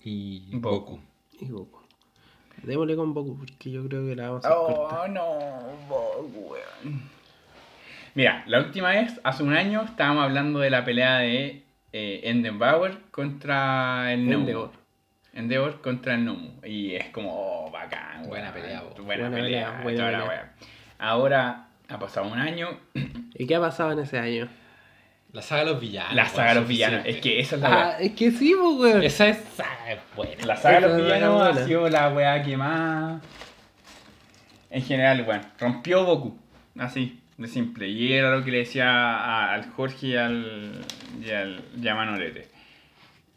y Boku. Boku. y Goku. Démosle con Boku porque yo creo que la vamos a. Oh, no, Boku, weón. Mira, la última vez, hace un año, estábamos hablando de la pelea de eh, Endeavor contra el Nomu. Endeavor. Contra el Nomu. Y es como, oh, bacán, Buena weón. pelea. Buena, Buena pelea, pelea, buena toda pelea. Ahora ha pasado un año. ¿Y qué ha pasado en ese año? La saga de los villanos. la weón, saga de los villanos. Es que esa es la Ah, es que sí, pues, weón. Esa es saga es buena. La saga de los villanos ha buena. sido la weá que más. En general, bueno, rompió Goku. Así, de simple. Y era lo que le decía a- al Jorge y al. y al y a Manolete.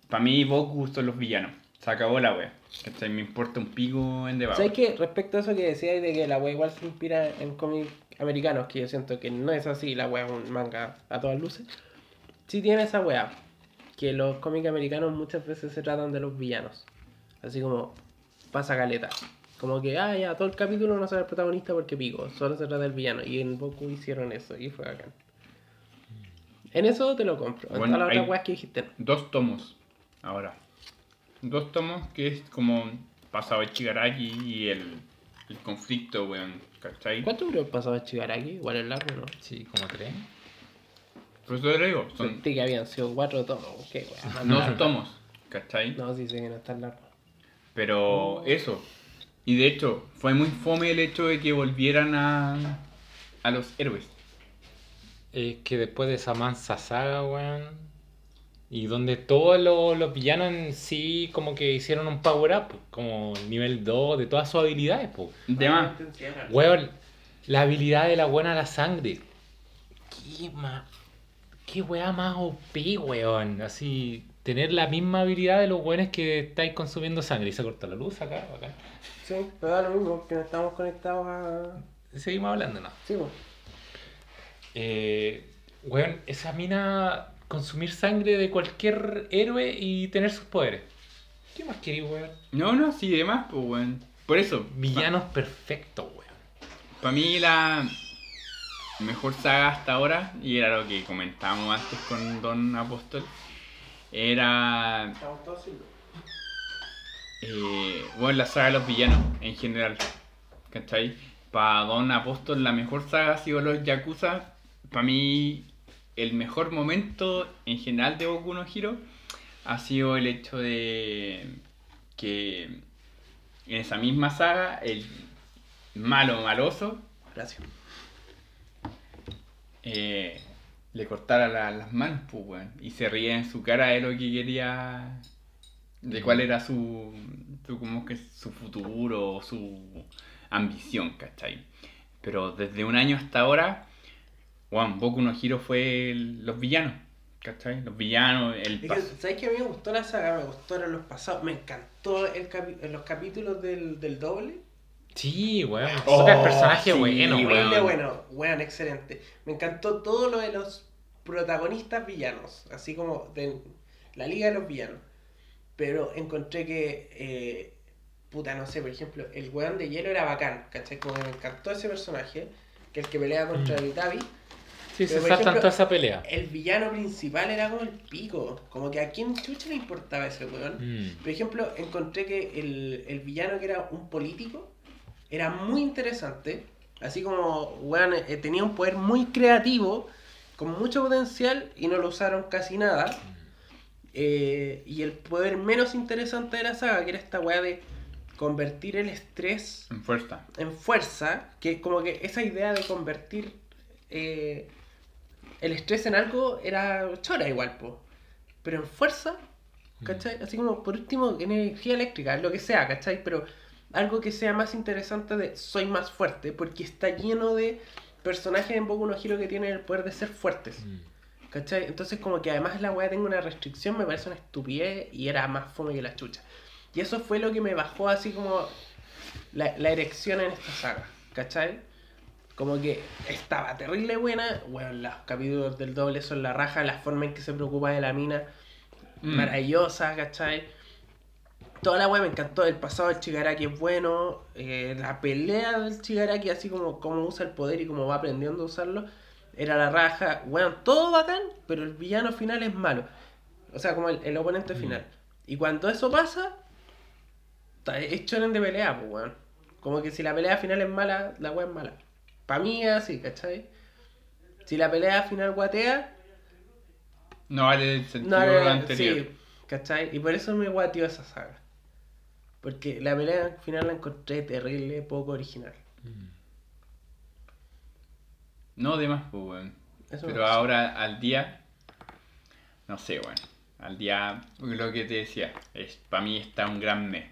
Para mí, Goku son los villanos. Se acabó la wea. ¿Cachai? Me importa un pico en debate. ¿Sabes qué? Respecto a eso que decías de que la wea igual se inspira en cómics americanos, que yo siento que no es así, la wea es un manga a todas luces. Sí tiene esa wea, que los cómics americanos muchas veces se tratan de los villanos. Así como pasa caleta. Como que, ah, ya, todo el capítulo no sale el protagonista porque pico, solo se trata del villano. Y en Boku hicieron eso y fue bacán. En eso te lo compro. En Bueno, todas las otras weas que dijiste. Dos tomos. Ahora. Dos tomos que es como pasado de Chigaraki y el, el conflicto, weón. ¿Cachai? ¿Cuánto duró de Chigaraki? Igual es largo, ¿no? Sí, como tres. Por eso te lo digo. Son Sentí que habían sido cuatro tomos. Qué wea. dos tomos. ¿Cachai? No, sí sé que no es tan largo. Pero eso. Y de hecho, fue muy fome el hecho de que volvieran a, a los héroes. Es que después de esa mansa saga, weón. Y donde todos los, los villanos en sí como que hicieron un power up, como nivel 2 de todas sus habilidades, pues. De más. Weón, la habilidad de la buena la sangre. Qué más. Qué weá más OP, weón. Así, tener la misma habilidad de los weones que estáis consumiendo sangre. Y se corta la luz acá, acá. Sí, pero da lo mismo, que no estamos conectados a... Seguimos hablando, ¿no? Sí, pues. Eh, weón, esa mina consumir sangre de cualquier héroe y tener sus poderes. ¿Qué más queréis, weón? No, no, sí, de más, pues, weón. Por eso. Villanos perfectos, weón. Para mí la mejor saga hasta ahora, y era lo que comentábamos antes con Don Apóstol, era Estamos todos silbos. eh, bueno, la saga de los villanos en general. ¿Cachai? Para Don Apóstol la mejor saga ha sido los Yakuza. Para mí el mejor momento en general de Boku no Hero ha sido el hecho de que en esa misma saga el malo maloso Gracias. eh, le cortara la- las manos, pues, weón. Y se ría en su cara de lo que quería. de cuál era su. su como que su futuro o su ambición, ¿cachai? Pero desde un año hasta ahora, Juan, Boku no Hero fue el- los villanos. ¿Cachai? Los villanos, el Es que, ¿Sabes que a mí me gustó la saga? Me gustaron los pasados. Me encantó el capi- los capítulos del, del doble. Sí, weón. Oh, Super personaje sí, bueno, weón. bueno, weón, excelente. Me encantó todo lo de los protagonistas villanos, así como de la Liga de los Villanos. Pero encontré que, eh, puta, no sé, por ejemplo, el weón de hielo era bacán, ¿cachai? Como que me encantó ese personaje, que es el que pelea contra Mm. el Itabi. Sí, se Pero, por saltan ejemplo, toda esa pelea. El villano principal era como el pico, como que a quién chucha le importaba ese weón. Mm. Por ejemplo, encontré que el, el villano que era un político era muy interesante. Así como, weón, eh, tenía un poder muy creativo, con mucho potencial, y no lo usaron casi nada. Eh, y el poder menos interesante de la saga, que era esta weá de convertir el estrés en fuerza. en fuerza, que como que esa idea de convertir eh, el estrés en algo era chora igual, po. Pero en fuerza, ¿cachai? Así como por último en energía eléctrica, lo que sea, ¿cachai? Pero algo que sea más interesante de soy más fuerte, porque está lleno de personajes en Boku no Hero que tienen el poder de ser fuertes. Mm. ¿Cachai? Entonces como que además la weá tenga una restricción me parece una estupidez y era más fome que la chucha. Y eso fue lo que me bajó así como la, la erección en esta saga, ¿cachai? Como que estaba terrible buena, bueno, los capítulos del doble son la raja, la forma en que se preocupa de la mina, Mm. maravillosa, ¿cachai? Toda la weá me encantó, el pasado del Chigaraki es bueno, eh, la pelea del Chigaraki, así como cómo usa el poder y cómo va aprendiendo a usarlo, era la raja, weón, todo bacán, pero el villano final es malo. O sea, como el, el oponente Mm. final. Y cuando eso pasa, es choren de pelea, pues, weón. Como que si la pelea final es mala, la weá es mala. Para mí es así, ¿cachai? Si la pelea final guatea, No vale el sentido no, anterior. sí, ¿cachai? Y por eso me guateó esa saga. Porque la pelea final la encontré terrible, poco original. Mm. No de más, pues. Eso me Pero ahora al día, no sé, weón. Al día, lo que te decía, es para mí está un gran mes.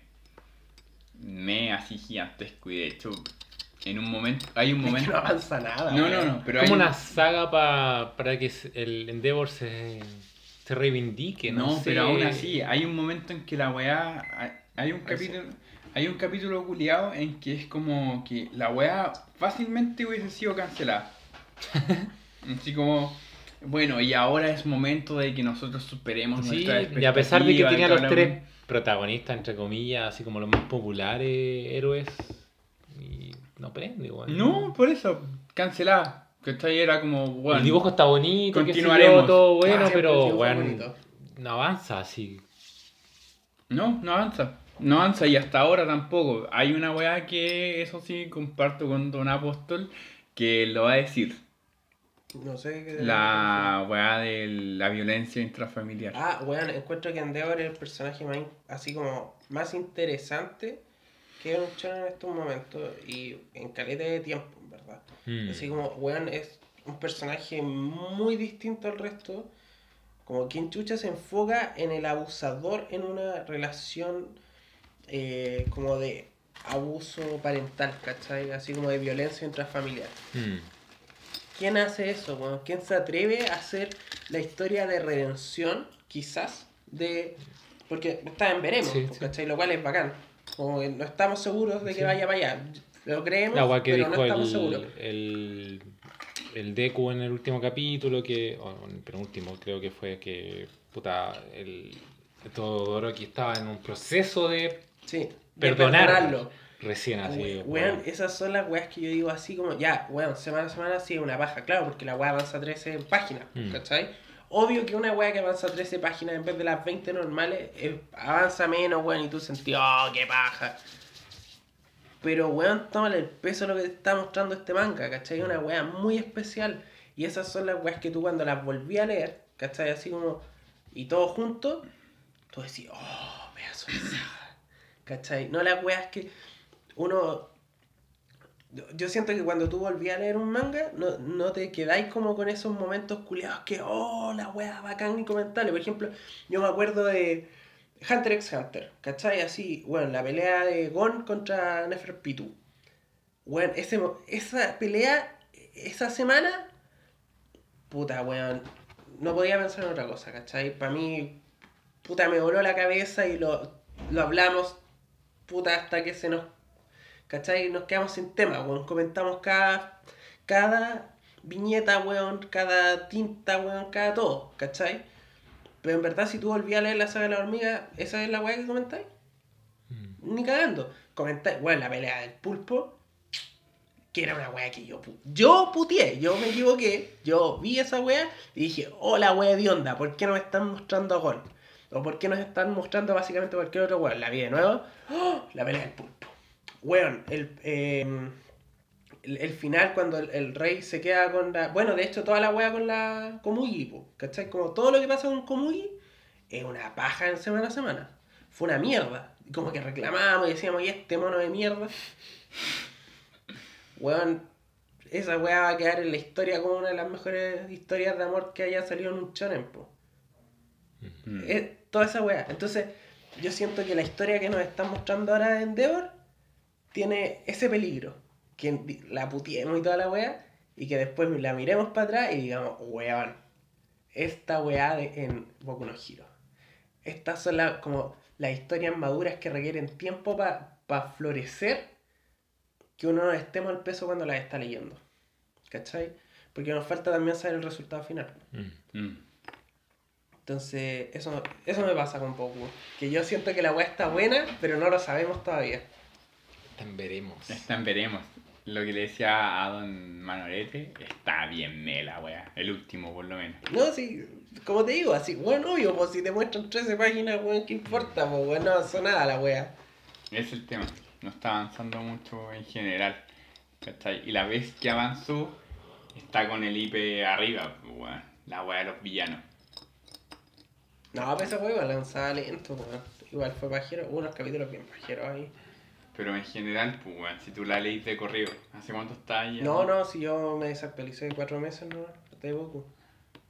Me así gigantesco y de hecho, en un momento, hay un Es que momento... no avanza nada. No, no, no, pero Como hay una saga pa- para que el Endeavor se, se reivindique, no, No, sé. pero aún así, hay un momento en que la weá. hay- Hay un Eso. capítulo. Hay un capítulo culiado en que es como que la weá fácilmente hubiese sido cancelada. Así como. Bueno, y ahora es momento de que nosotros superemos Sí, nuestra y a pesar de que tenía los tres protagonistas, entre comillas, así como los más populares héroes, y no prende, weón. No, por eso, cancelada. Que esta ahí era como, bueno. el dibujo está bonito, continuaremos. todo bueno, pero weón, no avanza así. No, no avanza. No avanza y hasta ahora tampoco. Hay una weá que, eso sí, comparto con Don Apóstol, que lo va a decir. No sé qué. La weá de la violencia intrafamiliar. Ah, weón, encuentro que Endeavor es el personaje más, así como más interesante que un shonen en estos momentos y en caleta de tiempo, en verdad. Mm. Así como, weón, es un personaje muy distinto al resto. Como quien chucha se enfoca en el abusador en una relación eh, como de abuso parental, ¿cachai? Así como de violencia intrafamiliar. Mm. ¿Quién hace eso, weón? ¿Quién se atreve a hacer la historia de redención, quizás, de... Porque está en veremos, Sí, pues, sí. ¿cachai? Lo cual es bacán. Como que no estamos seguros de que Sí. vaya para allá. Lo creemos, La que pero dijo no estamos el, seguros. el, el Deku en el último capítulo, que, o en el penúltimo creo que fue que, puta, el Todoroki estaba en un proceso de Sí, de perdonarlo. recién así. We- weón. Esas son las weas que yo digo así como, ya, weón, semana a semana sí es una paja, claro, porque la wea avanza 13 páginas, Mm. ¿cachai? Obvio que una wea que avanza 13 páginas en vez de las 20 normales, eh, avanza menos, weón, y tú sentís, oh, qué paja. Pero, weón, tómale el peso de lo que te está mostrando este manga, ¿cachai? Una wea muy especial. Y esas son las weas que tú cuando las volví a leer, ¿cachai? Así como, y todos juntos, tú decís, oh, pedazo de saga", ¿cachai? No las weas que uno yo- siento que cuando tú volví a leer un manga, no, no te quedáis como con esos momentos culiados que, oh, la wea bacán y comentable. Por ejemplo, yo me acuerdo de Hunter x Hunter, ¿cachai? Así, bueno, la pelea de Gon contra Neferpitu. Bueno, ese, esa pelea, esa semana, puta, weón, no podía pensar en otra cosa, ¿cachai? Para mí, puta, me voló la cabeza y lo, lo hablamos, puta, hasta que se nos, ¿cachai? Nos quedamos sin tema, weón, comentamos cada, cada viñeta, weón, cada tinta, weón, cada todo, ¿cachai? Pero en verdad, si tú volvías a leer la saga de la hormiga, ¿esa es la weá que comentáis? Mm. Ni cagando. Comentáis, weón, la pelea del pulpo, que era una weá que yo, pu- yo putié, yo me equivoqué, yo vi esa weá y dije, oh la weá de onda, ¿por qué no me están mostrando a Gon? O ¿por qué nos están mostrando básicamente cualquier otro weón? La vi de nuevo, ¡oh! la pelea del pulpo. Weón, el, eh, el, el final cuando el, el rey se queda con la... Bueno, de hecho toda la weá con la Komugi, po, ¿cachai? Como todo lo que pasa con Komugi es una paja en semana a semana. Fue una mierda. Como que reclamábamos y decíamos, y este mono de mierda. Weón, esa weá va a quedar en la historia como una de las mejores historias de amor que haya salido en un shonen, po. Mm. Es toda esa weá. Entonces, yo siento que la historia que nos están mostrando ahora de Endeavor tiene ese peligro. Que la putiemos y toda la weá. Y que después la miremos para atrás y digamos, weón, esta weá de, en Boku no Hero. Estas son la- como las historias maduras que requieren tiempo para florecer. Que uno no esté mal peso cuando las está leyendo. ¿Cachai? Porque nos falta también saber el resultado final. Mm. Mm. Entonces, eso, eso me pasa con Poku. Que yo siento que la weá está buena, pero no lo sabemos todavía. Tan veremos. Está en veremos. Lo que le decía a don Manolete está bien mela, weá. El último, por lo menos. No, sí, como te digo, así, bueno, obvio, pues si te muestran 13 páginas, weón, ¿qué importa? Pues weón, no avanzó nada la weá. Ese es el tema. No está avanzando mucho en general. ¿cachai? Y la vez que avanzó, está con el IP arriba, pues, weón. La weá de los villanos. No, pues esa weá lanzaba lento, weón. Igual fue pajero, hubo unos capítulos bien pajeros ahí. Pero en general, pues, weón, si tú la leís de corrido, ¿hace cuánto está ahí? No, no, si yo me desactualicé cuatro meses, no, de.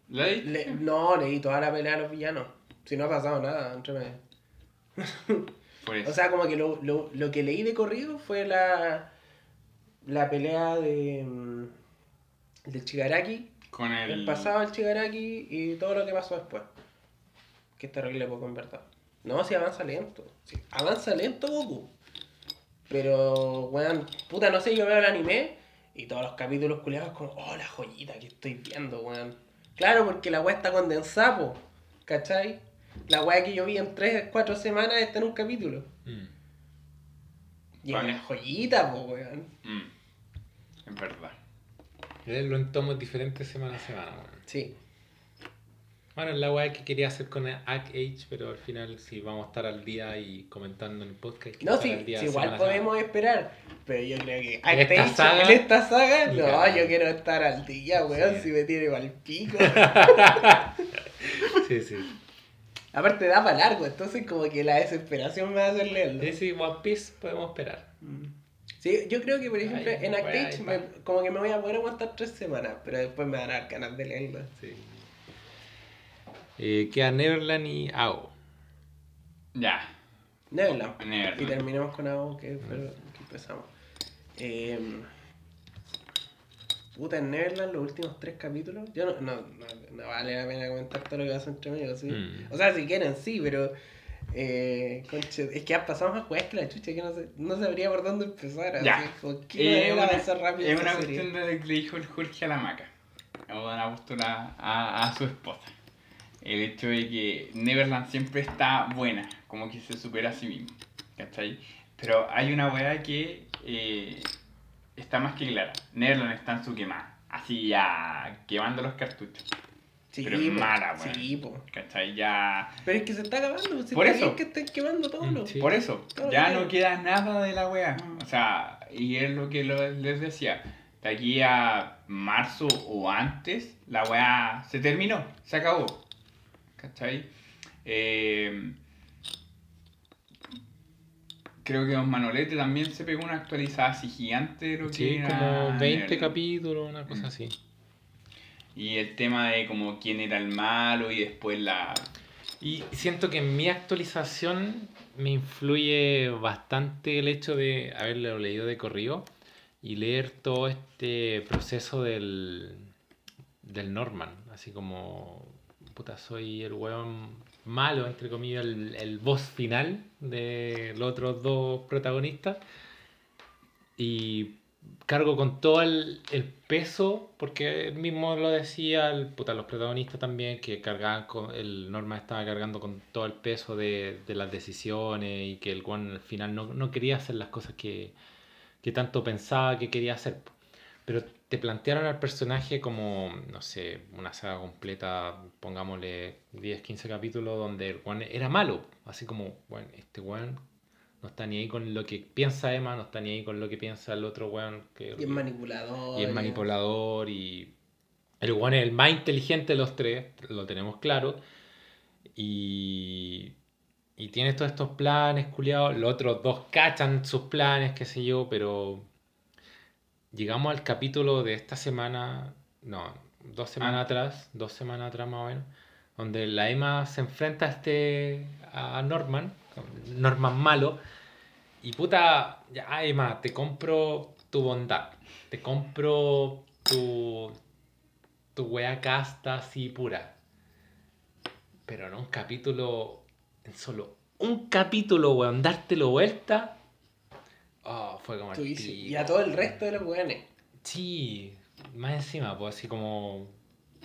¿La leíste? Le- no, leí toda la pelea de los villanos. Si no ha pasado nada, entre medio. Por eso. O sea, como que lo, lo, lo que leí de corrido fue la, la pelea de mm, del Chigaraki, con el... el pasado del Chigaraki y todo lo que pasó después. Que es terrible poco en verdad. No, si avanza lento. Sí, avanza lento Goku. Pero, weón, puta, no sé, yo veo el anime y todos los capítulos culiados como, oh, la joyita que estoy viendo, weón. Claro, porque la weá está condensada, po, ¿cachai? La weá que yo vi en 3, 4 semanas está en un capítulo. Mm. Y Vale. es una joyita, po, weón. Mm, es verdad. Leerlo en tomos diferentes semana a semana, weón. Sí. Bueno, es la weá que quería hacer con Age, pero al final sí vamos a estar al día y comentando en el podcast. No, sí, al día sí, igual semana. podemos esperar. Pero yo creo que En esta saga, en esta saga, no, yo quiero estar al día, weón, Sí. si me tiene mal pico. Sí, sí. Aparte da para largo, entonces como que la desesperación me va a hacer leerlo. Sí, sí, One Piece podemos esperar. Mm. Sí, yo creo que por ejemplo Ay, en va. como que me voy a poder aguantar tres semanas, pero después me van a dar ganas de leerlo. Sí. Eh, queda Neverland y AO. Ya. Neverland. Neverland. Y terminamos con algo que, fue lo que empezamos. Eh, puta, en Neverland, los últimos tres capítulos. Yo no, no, no, no vale la pena comentar todo lo que pasa entre medio, ¿sí? Mm. O sea, si quieren, sí, pero. Eh, conche, es que han pasado más juegas que la chucha, que no, sé, no sabría por dónde empezar. Ya. Así, ¿qué Eh, una- avanzar rápido es una serie? cuestión de que le dijo el Jorge a la maca. O a postura a, a su esposa. El hecho de que Neverland siempre está buena, como que se supera a sí mismo. ¿Cachai? Pero hay una weá que eh, está más que clara. Neverland está en su quemada. Así ya quemando los cartuchos. Sí, pero es mala, weón. Sí, po. ¿Cachai? Ya. Pero es que se está acabando, pues, si Por está eso. bien que estén quemando todo. Lo- sí. Por eso, Todo ya no queda nada de la wea. O sea, y es lo que lo- les decía. De aquí a marzo o antes, la wea se terminó, se acabó. ¿Cachai? Eh, creo que Don Manolete también se pegó una actualizada así gigante de lo que Sí, era como 20 Neverland. capítulos, una cosa Mm. así. Y el tema de como quién era el malo y después la... Y siento que en mi actualización me influye bastante el hecho de haberlo leído de corrido y leer todo este proceso del, del Norman. Así como, puta, soy el weón malo, entre comillas, el, el boss final de los otros dos protagonistas. Y cargo con todo el, el peso, porque él mismo lo decía, el, puta, los protagonistas también, que cargaban con, el Norman estaba cargando con todo el peso de, de las decisiones y que el weón al final no, no quería hacer las cosas que, que tanto pensaba que quería hacer. Pero te plantearon al personaje como, no sé, una saga completa, pongámosle 10, 15 capítulos, donde el weón era malo. Así como, bueno, este weón no está ni ahí con lo que piensa Emma, no está ni ahí con lo que piensa el otro weón. Que, Y es manipulador. y es manipulador y el weón es el más inteligente de los tres, lo tenemos claro. Y, y tiene todos estos planes, culiados. Los otros dos cachan sus planes, qué sé yo, pero llegamos al capítulo de esta semana, no, dos semanas Ah. atrás, dos semanas atrás más o menos, donde la Emma se enfrenta a este a Norman, Norman malo, y puta, ya Emma, te compro tu bondad, te compro tu tu wea casta así pura. Pero en un capítulo, en solo un capítulo, weón, dártelo vuelta. Oh, fue como el dices, pico. y a todo el resto de los weones. Sí, más encima, pues así como.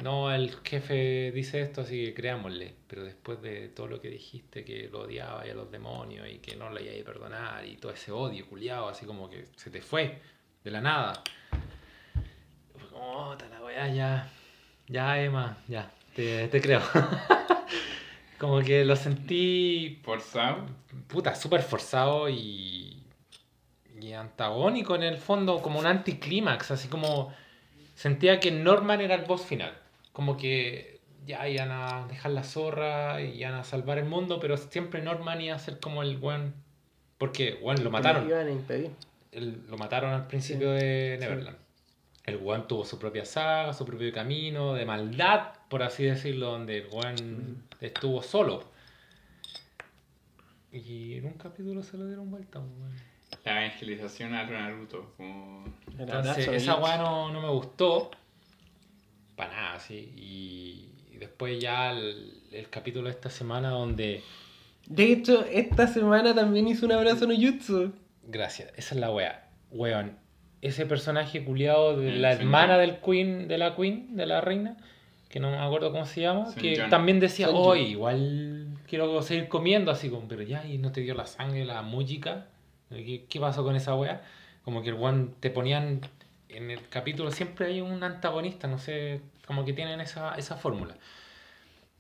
No, el jefe dice esto, así que creámosle. Pero después de todo lo que dijiste, que lo odiaba y a los demonios y que no le iba a perdonar y todo ese odio culiado, así como que se te fue de la nada. Fue como, "Ota la weá, ya. Ya, Emma, ya, te, te creo. como que lo sentí Forzado. puta, súper forzado y, y antagónico en el fondo, como un anticlímax, así como sentía que Norman era el boss final, como que ya iban a dejar la zorra y iban a salvar el mundo, pero siempre Norman iba a ser como el buen, porque, bueno, lo mataron, iban a impedir. el- lo mataron al principio de Neverland. El One tuvo su propia saga, su propio camino de maldad, por así decirlo, donde el One estuvo solo. Y en un capítulo se lo dieron vuelta. weón. La evangelización a Naruto. Como... El Entonces, esa weá no, no me gustó. Para nada, sí. Y, y después ya el, el capítulo de esta semana donde... De hecho, esta semana también hizo un abrazo no jutsu. Gracias, esa es la weá. Weón, ese personaje culiado de El la hermana del queen, de la queen, de la reina, que no me acuerdo cómo se llama, que Jin. también decía, hoy Jin. igual quiero seguir comiendo, así como, pero ya, y no te dio la sangre, la música. ¿Qué, pasó con esa weá? Como que el weón te ponían en el capítulo, siempre hay un antagonista, no sé, como que tienen esa, esa fórmula.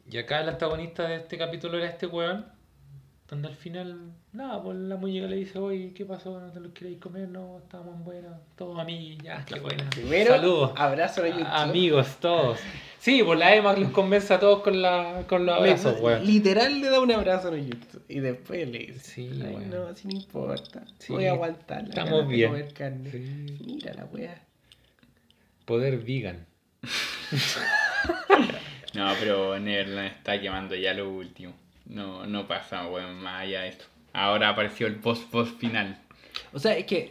Y acá el antagonista de este capítulo era este weón, donde al final, nada, pues la muñeca le dice, oye, ¿qué pasó? ¿No te lo queréis comer? No, estábamos buenos, todos amigos, ya, qué buena. Primero, Saludos. abrazo. A- Amigos, todos. Sí, pues la Emma los convence a todos con, la, con los abrazos, weón. literal le da un abrazo no jutsu. Y después le dice, Sí, Ay, weón. no, así no importa. Sí, Voy a aguantar. la estamos bien. comer carne. Sí. Mira la wea. Poder vegan. No, pero Neverland está quemando ya lo último. No, no pasa, weón, más allá de esto. Ahora apareció el post-post final. O sea, es que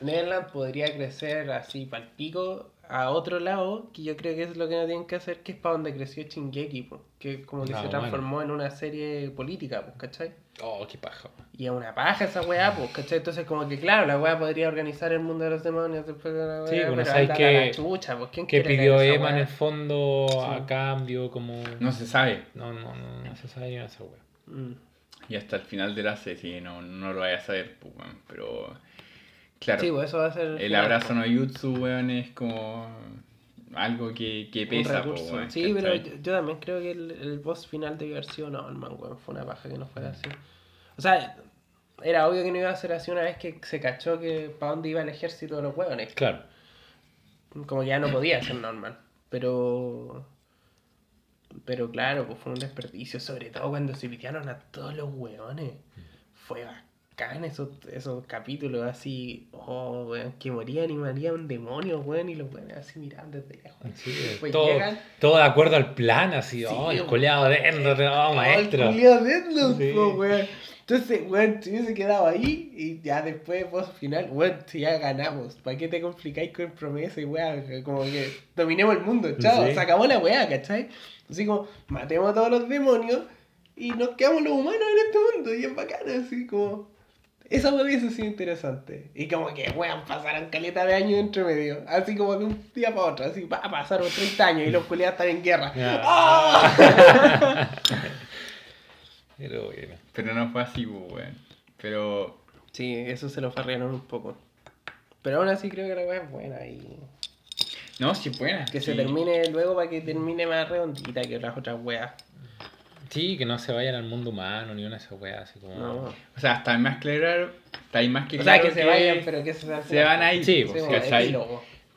Neverland podría crecer así pal pico a otro lado, que yo creo que es lo que no tienen que hacer, que es para donde creció Shingeki, po, que como que Ah, se bueno. transformó en una serie política, pues, ¿cachai? Oh, qué paja. Y es una paja esa weá, pues, ¿cachai? Entonces como que claro, la weá podría organizar el mundo de los demonios después de la weá, Sí, bueno, sabes que- la chucha, pues, ¿quién ¿Qué quiere pidió Emma en el fondo Sí. a cambio? Como... No se sabe. No, no, no, no se sabe ni esa weá. Mm. Y hasta el final de la serie no, no lo vaya a saber, pues, weón. Pero, claro, Sí, pues eso va a ser... el final, abrazo pues. no jutsu, weón, es como algo que, que Un pesa, weón. Sí, pero yo, yo también creo que el, el boss final debió haber sido Norman, weón. Fue una paja que no fuera así. O sea, era obvio que no iba a ser así una vez que se cachó que para dónde iba el ejército de los hueones. Claro. Como que ya no podía ser Norman. Pero. Pero claro, pues fue un desperdicio. Sobre todo cuando se pitearon a todos los hueones. Fue bacán esos, esos capítulos así, oh, weón, que morían y morían un demonio, weón, y los weones así mirando desde lejos. Sí, Después todo, llegan- todo de acuerdo al plan, así, Sí, oh, el weón. coleado dentro, oh, maestro. El Sí. po, weón. Entonces, weón, si hubiese quedado ahí y ya después, vos final, weón, si ya ganamos, ¿para qué te complicáis con promesa y weón? Como que dominemos el mundo, chao, Sí. se acabó la weá, ¿cachai? Así como, matemos a todos los demonios y nos quedamos los humanos en este mundo y es bacano, así como. Esa weá hubiese sido interesante. Y como que, weón, pasaron caleta de años entre medio. Así como de un día para otro. Así, va, pasaron 30 años y los culiados están en guerra. ¡Ah! Pero bueno. Pero no fue así, pues, weón. Pero Sí, eso se lo farrearon un poco. Pero aún así creo que la weá es buena y No, sí, buena. que sí. se termine luego para que termine más redondita que las otras weas. Sí, que no se vayan al mundo humano ni una de esas weas, así como. No. O sea, está más claro. Está ahí más que O sea, que se vayan, pero que se, se van a ir. Sí, pues.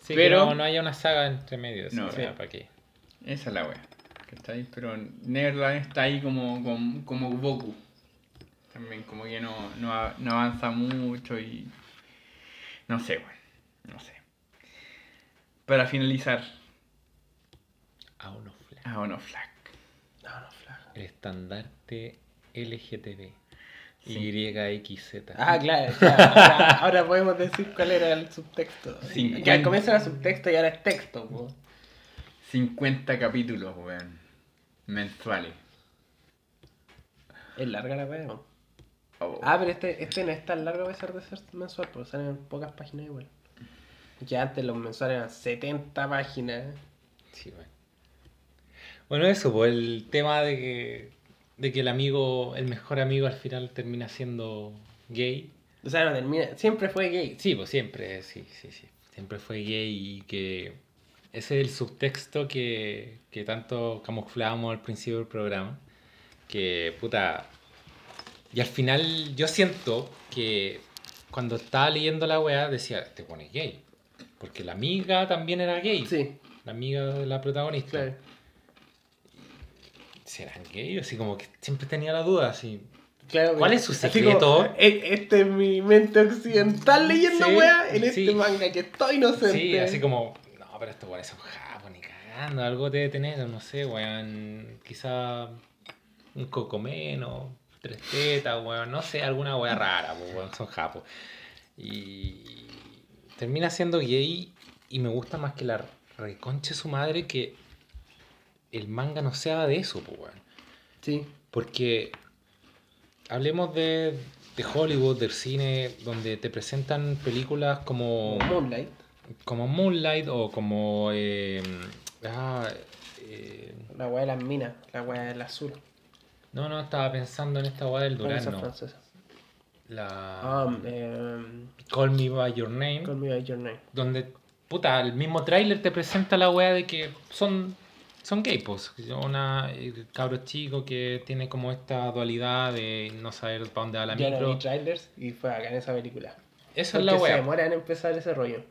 Sí, Pero- no, no haya una saga entre medio No, sí. ¿para qué? Esa es la wea. ¿Cachai? Pero Neverland está ahí como, como, como Goku. También como que no, no, no avanza mucho y... No sé, weón. No sé. Para finalizar, A uno flash. a Flag. El estandarte LGTB. Sí. YXZ. Ah, claro, claro. Ahora, ahora podemos decir cuál era el subtexto. Sí. Que al comienzo era subtexto y ahora es texto. po. 50 capítulos, weón. Mensuales. Es larga la. ¿no? Oh. Ah, pero este, este no es tan largo a pesar de ser mensual, porque salen pocas páginas igual. Que antes los mensuales eran 70 páginas. Sí, bueno. Bueno, eso, pues el tema de que, de que el amigo, el mejor amigo al final termina siendo gay. O sea, no termina. Siempre fue gay. Sí, pues siempre, sí, sí, sí. Siempre fue gay y que ese es el subtexto que, que tanto camuflábamos al principio del programa. Que, puta. Y al final yo siento que cuando estaba leyendo la weá decía, te pones gay. Porque la amiga también era gay. Sí, La amiga de la protagonista. claro. ¿Serán gay? Así como que siempre tenía la duda, así. Claro, ¿Cuál es su secreto? como, "E- este es mi mente occidental leyendo Sí, weá en este sí. manga que estoy inocente. Sí, así como, no, pero estos weones son japos, ni cagando, algo debe tener, no sé, weón, quizá un cocomeno, tres tetas, weón, no sé, alguna weá rara, pues, weón, son japos. Y termina siendo gay y me gusta más que la reconche su madre que el manga no sea de eso, pues, weón. Sí. Porque hablemos de, de Hollywood, del cine, donde te presentan películas como, Como Moonlight. como Moonlight o como... eh, ah, eh, La weá de las minas, la weá del azul. no, no, estaba pensando en esta weá del Durazno. francesa. La Um, em, Call Me By Your Name. Call Me By Your Name. donde, puta, el mismo tráiler te presenta la weá de que son, son gay, pues. Una cabro chico que tiene como esta dualidad de no saber para dónde va la Yo no micro. vi trailers y fue acá en esa película. Esa es la se weá. demora en empezar ese rollo.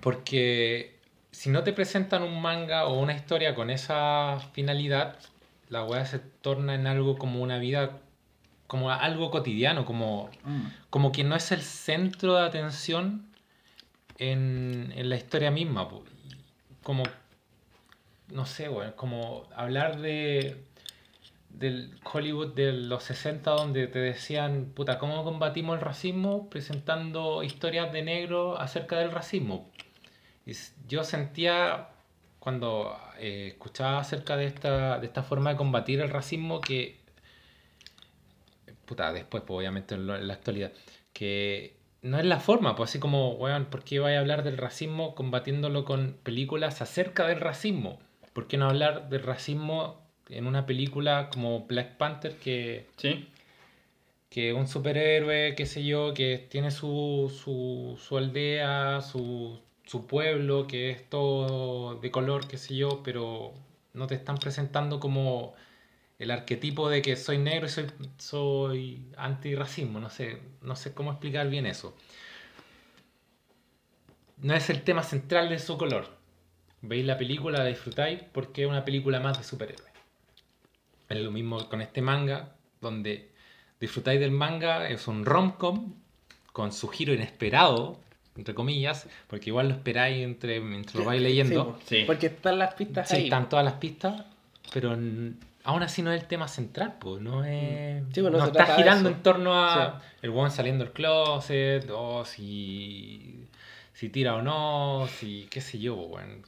Porque si no te presentan un manga o una historia con esa finalidad, la weá se torna en algo como una vida, como algo cotidiano, como, como que no es el centro de atención en, en la historia misma. Como, no sé, weón, como hablar de del Hollywood de los 60 donde te decían, puta, ¿cómo combatimos el racismo? Presentando historias de negro acerca del racismo. Y yo sentía cuando eh, escuchaba acerca de esta, de esta forma de combatir el racismo que, puta, después, pues, obviamente en, lo- en la actualidad, que no es la forma, pues así como, weón, ¿por qué voy a hablar del racismo combatiéndolo con películas acerca del racismo? ¿Por qué no hablar del racismo en una película como Black Panther que ¿Sí? que un superhéroe, qué sé yo, que tiene su, su, su aldea, su, su pueblo, que es todo de color, qué sé yo, pero no te están presentando como el arquetipo de que soy negro y soy, soy antirracismo, no sé, no sé cómo explicar bien eso. No es el tema central de su color. Veis la película, la disfrutáis porque es una película más de superhéroes. Es lo mismo con este manga, donde disfrutáis del manga, es un rom-com con su giro inesperado, entre comillas, porque igual lo esperáis entre, mientras lo vais leyendo. Sí, Sí. Porque están las pistas Sí, ahí. están todas las pistas, pero aún así no es el tema central, pues, no es... Sí, no está girando en torno a el weón saliendo del closet, o si, si tira o no, si qué sé yo, weón.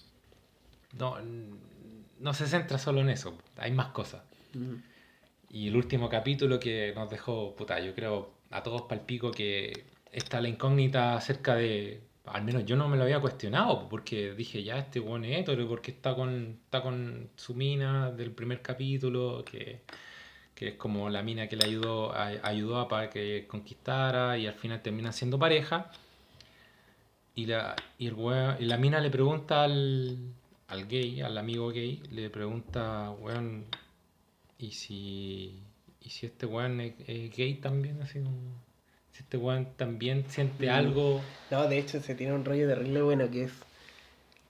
No, no se centra solo en eso, hay más cosas. Mm. Y el último capítulo que nos dejó, puta, yo creo a todos palpico que está la incógnita acerca de. Al menos yo no me lo había cuestionado, porque dije, ya, este es hétero, porque está con, está con su mina del primer capítulo, que, que es como la mina que le ayudó a, ayudó a para que conquistara y al final terminan siendo pareja. Y la, y el y la mina le pregunta al, al gay, al amigo gay, le pregunta, weón, ¿y si, y si este weón es, es gay también? Así como, si este weón también siente Mm. algo. No, de hecho se tiene un rollo terrible bueno que es.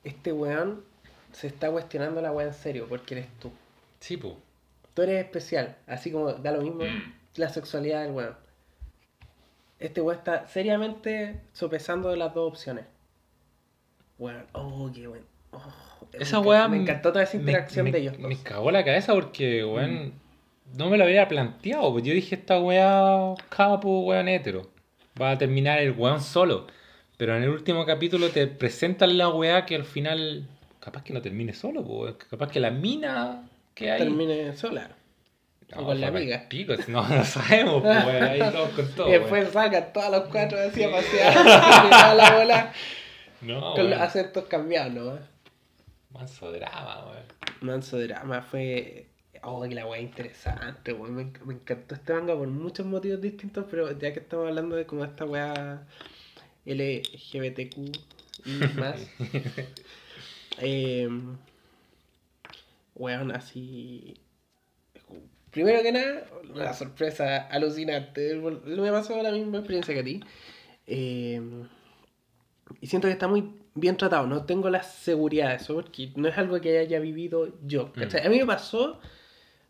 Este weón se está cuestionando la weá en serio porque eres tú. Sí, pues. Tú eres especial, así como da lo mismo Mm. la sexualidad del weón. Este weón está seriamente sopesando de las dos opciones. Weón, oh, qué weón. Oh, Esa encan- weá Me encantó toda esa interacción me, de ellos. Me dos. cagó la cabeza porque, weón, no me lo había planteado. Pues yo dije, esta weá, capo, weón hétero. Va a terminar el weón solo. Pero en el último capítulo te presentan la weá que al final, capaz que no termine solo, pues, capaz que la mina que hay. Termine sola. o con la amiga. el pico, no, no sabemos, pues, weón, ahí todos con todo. y después salgan todos los cuatro así a pasear. la bola No, con los acentos cambiados, ¿no? Manso drama, weón. Manso drama fue. Oh, que la weá interesante, weón. Me, enc- me encantó este manga por muchos motivos distintos, pero ya que estamos hablando de como esta weá LGBTQ y más. eh, weón, así. Primero que nada, una sorpresa alucinante. Me pasó la misma experiencia que a ti. Eh, y siento que está muy bien tratado. No tengo la seguridad de eso, porque no es algo que haya vivido yo. ¿cachai? A mí me pasó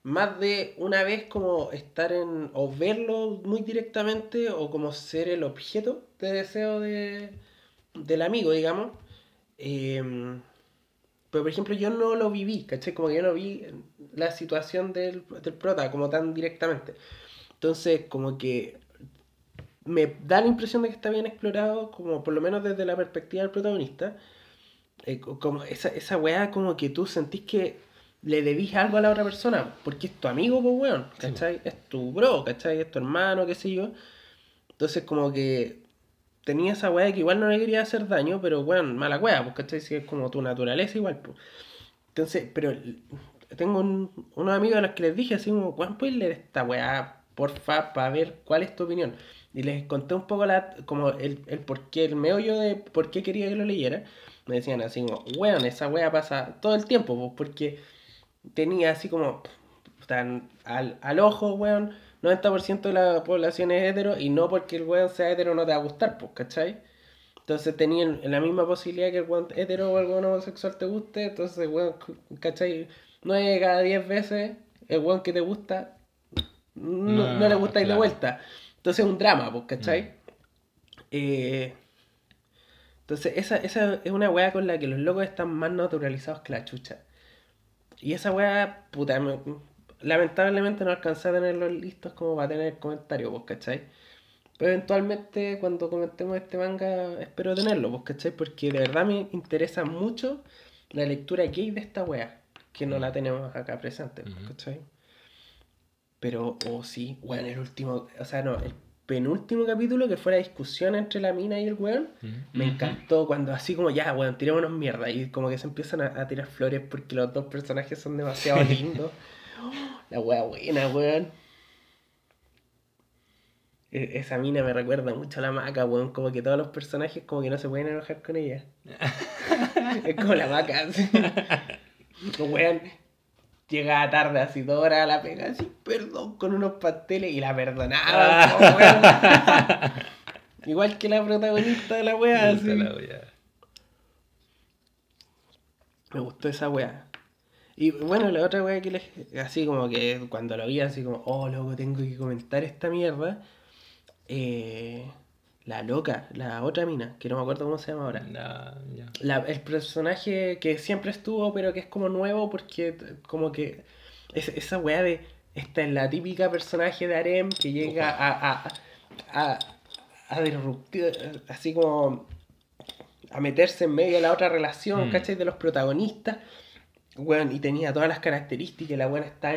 más de una vez como estar en. o verlo muy directamente, o como ser el objeto de deseo de, del amigo, digamos. Eh, pero por ejemplo, yo no lo viví, ¿cachai? Como que yo no vi la situación del, del prota como tan directamente. Entonces, como que me da la impresión de que está bien explorado, como por lo menos desde la perspectiva del protagonista. Eh, co- como esa, esa weá, como que tú sentís que le debís algo a la otra persona, porque es tu amigo, pues weón, Sí, ¿cachai? Es tu bro, ¿cachai? Es tu hermano, qué sé yo. Entonces, como que tenía esa weá que igual no le quería hacer daño, pero weón, mala weá, pues, ¿cachai? Si es como tu naturaleza, igual, pues. Entonces, pero tengo un- unos amigos a los que les dije así como, weón, puedes leer esta weá, porfa, para ver cuál es tu opinión. Y les conté un poco la, como el, el por qué, el meollo de por qué quería que lo leyera. Me decían así como, weón, esa weá pasa todo el tiempo, pues, porque tenía así como, tan al, al ojo, weón, 90% de la población es hetero y no porque el weón sea hetero no te va a gustar, pues, ¿cachai? Entonces tenían la misma posibilidad que el weón hetero o el weón homosexual te guste, entonces, weón, ¿cachai? 9 de cada 10 veces el weón que te gusta no, No, no le gusta ir de claro. vuelta. Entonces es un drama, pues, ¿cachai? Eh, entonces esa, esa es una weá con la que los locos están más naturalizados que la chucha. Y esa weá, puta, me- lamentablemente no alcancé a tenerlos listos como para tener comentarios, pues, ¿cachai? Pero eventualmente cuando comentemos este manga espero tenerlo, pues, ¿cachai? Porque de verdad me interesa mucho la lectura gay de esta weá, que no la tenemos acá presente, pues, Ujú. ¿cachai? Pero, oh sí, weón, el último, o sea, no, el penúltimo capítulo que fue la discusión entre la mina y el weón, me encantó cuando así como ya, weón, tirémonos mierda y como que se empiezan a, a tirar flores porque los dos personajes son demasiado lindos. Oh, la wea buena, weón. E- Esa mina me recuerda mucho a la maca, weón. Como que todos los personajes como que no se pueden enojar con ella. es como la maca, así. Weón, llegaba tarde, así dos horas a la pega, así, perdón, con unos pasteles y la perdonaba. weón. Igual que la protagonista de la wea, así. Puta la wea. Me gustó esa weá. Y bueno, la otra wea que les. Así como que cuando lo vi, así como, oh, loco, tengo que comentar esta mierda. Eh, la loca, la otra mina, que no me acuerdo cómo se llama ahora. La- el personaje que siempre estuvo, pero que es como nuevo, porque como que. es- esa wea de. Esta es la típica personaje de Arem que llega a. a, a, a disruptir, así como. a meterse en medio de la otra relación, Mm. ¿cachai? De los protagonistas. Weón, y tenía todas las características, la weá está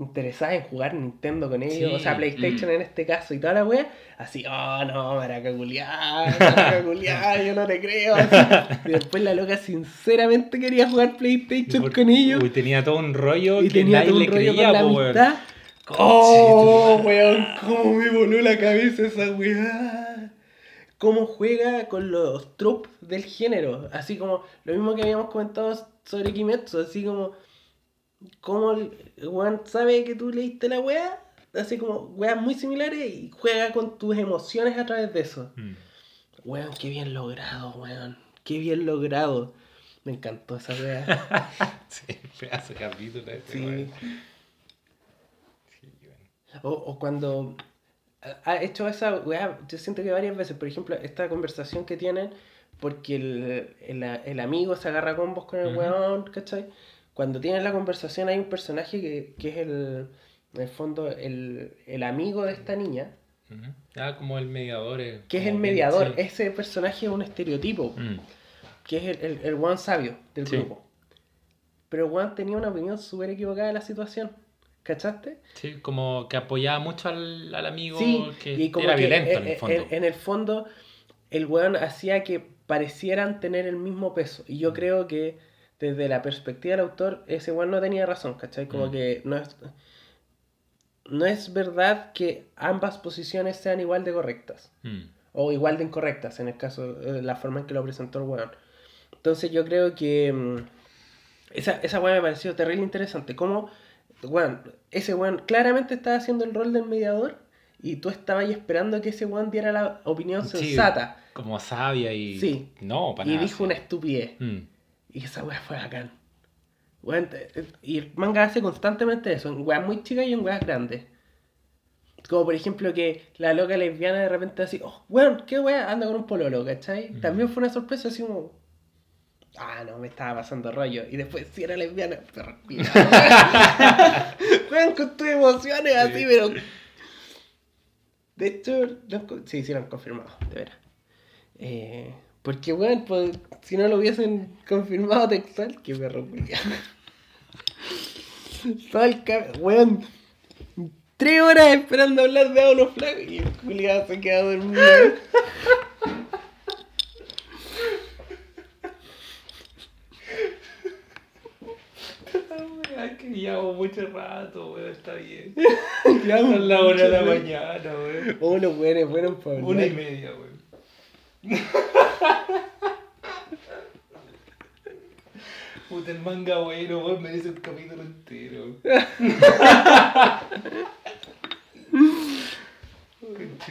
interesada en jugar Nintendo con ellos, Sí, o sea, PlayStation mm. en este caso, y toda la weá, así, oh no, maraca culiar, maraca culiar, yo no te creo. así. Y después la loca sinceramente quería jugar PlayStation Por- con ellos, Uy, tenía todo un rollo y que tenía nadie todo un le rollo creía, con la amistad. Oh, weón, cómo me voló la cabeza esa weá. Cómo juega con los tropes del género. Así como lo mismo que habíamos comentado sobre Kimetsu. Así como. Como el weón sabe que tú leíste la weá. Así como weas muy similares y juega con tus emociones a través de eso. Mm. Weón, qué bien logrado, weón. Qué bien logrado. Me encantó esa weá. Sí, pedazo de capítulo ese, Sí. weón. Sí. O, o cuando ha hecho esa weá, yo siento que varias veces, por ejemplo, esta conversación que tienen, porque el, el, el amigo se agarra combos con el Ujú. weón, ¿cachai? Cuando tienen la conversación hay un personaje que, que es el, en el fondo, el, el amigo de esta niña. Ah, como el mediador. eh, que es el mediador. sí. Ese personaje es un estereotipo, Mm. que es el, el, el weón sabio del Sí. grupo. Pero weón tenía una opinión súper equivocada de la situación, ¿cachaste? Sí, como que apoyaba mucho al, al amigo Sí, que y como era que, violento eh, en el eh, fondo. En, en el fondo, el weón hacía que parecieran tener el mismo peso. Y Mm. yo creo que desde la perspectiva del autor, ese weón no tenía razón, ¿cachai? Como Mm. que no es, no es verdad que ambas posiciones sean igual de correctas. Mm. O igual de incorrectas, en el caso de la forma en que lo presentó el weón. Entonces yo creo que mm, esa, esa weón me pareció terrible interesante. Como, weón, ese weón claramente estaba haciendo el rol del mediador y tú estabas ahí esperando que ese weón diera la opinión Sí, sensata. Como sabia y. Sí. No, para y nada. dijo sí. una estupidez. Mm. Y esa weá fue bacán. Te- y el manga hace constantemente eso, en weas muy chicas y en weas grandes. Como por ejemplo que la loca lesbiana de repente así, oh, weón, qué wea, anda con un pololo, ¿cachai? Mm. También fue una sorpresa así como, ah, no, me estaba pasando rollo. Y después sí era lesbiana, pero weón, con tus emociones así, Sí. pero... De hecho, sí, sí lo han confirmado, de veras. Eh, porque, weón, pues, si no lo hubiesen confirmado textual, qué perro. Todo el weón, tres horas esperando hablar de Aulo Flag y el culiado se queda dormido. Que llevamos mucho rato, weón, está bien. Ya, Son la hora de la mañana, weón. Oh, los weones, buenos para. Una y media, weón. Puta, el manga bueno, weón, merece un capítulo entero.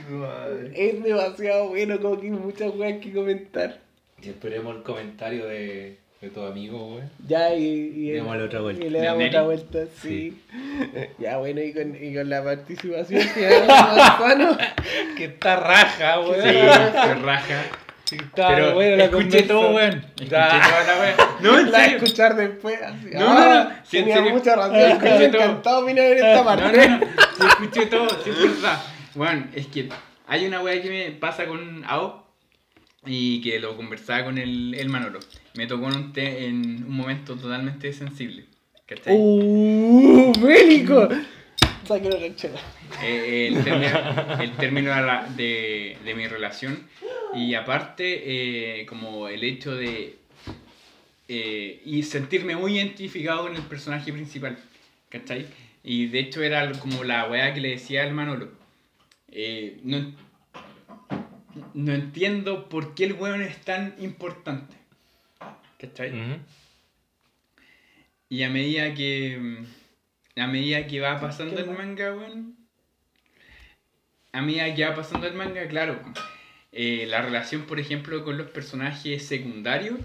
Madre. Es demasiado bueno, como que hay muchas weas que comentar. Y esperemos el comentario de, de tu amigo, weón. Ya, y, y, Démosle otra vuelta. y le ¿De damos otra vuelta, sí. Ya, bueno, y con, y con la participación que. Que está raja, Sí, weón. se raja. Sí, está Pero buena la escuché conversa. todo, weón. Escuché Ya. toda la weón. No, en la serio. escuchar después, así. No, ah, no, no, sí, en tenía serio. mucha razón. Escuché Me todo. encantó opinar en esta No, parte. no, no. Sí, escuché todo, sí, es verdad. Bueno, es que hay una weá que me pasa con AO y que lo conversaba con el, el Manolo. Me tocó en un, te- en un momento totalmente sensible. ¿Cachai? ¡Uh! ¡Bélico! Sáquelo la chela. Eh, el, término, el término de, de, de mi relación y aparte eh, como el hecho de eh, y sentirme muy identificado con el personaje principal ¿cachai? y de hecho era como la weá que le decía al Manolo Eh, no, no entiendo por qué el weón es tan importante ¿cachai? Y a medida que. A medida que va pasando ¿Qué el manga, weón. A medida que va pasando el manga, claro. eh, la relación, por ejemplo, con los personajes secundarios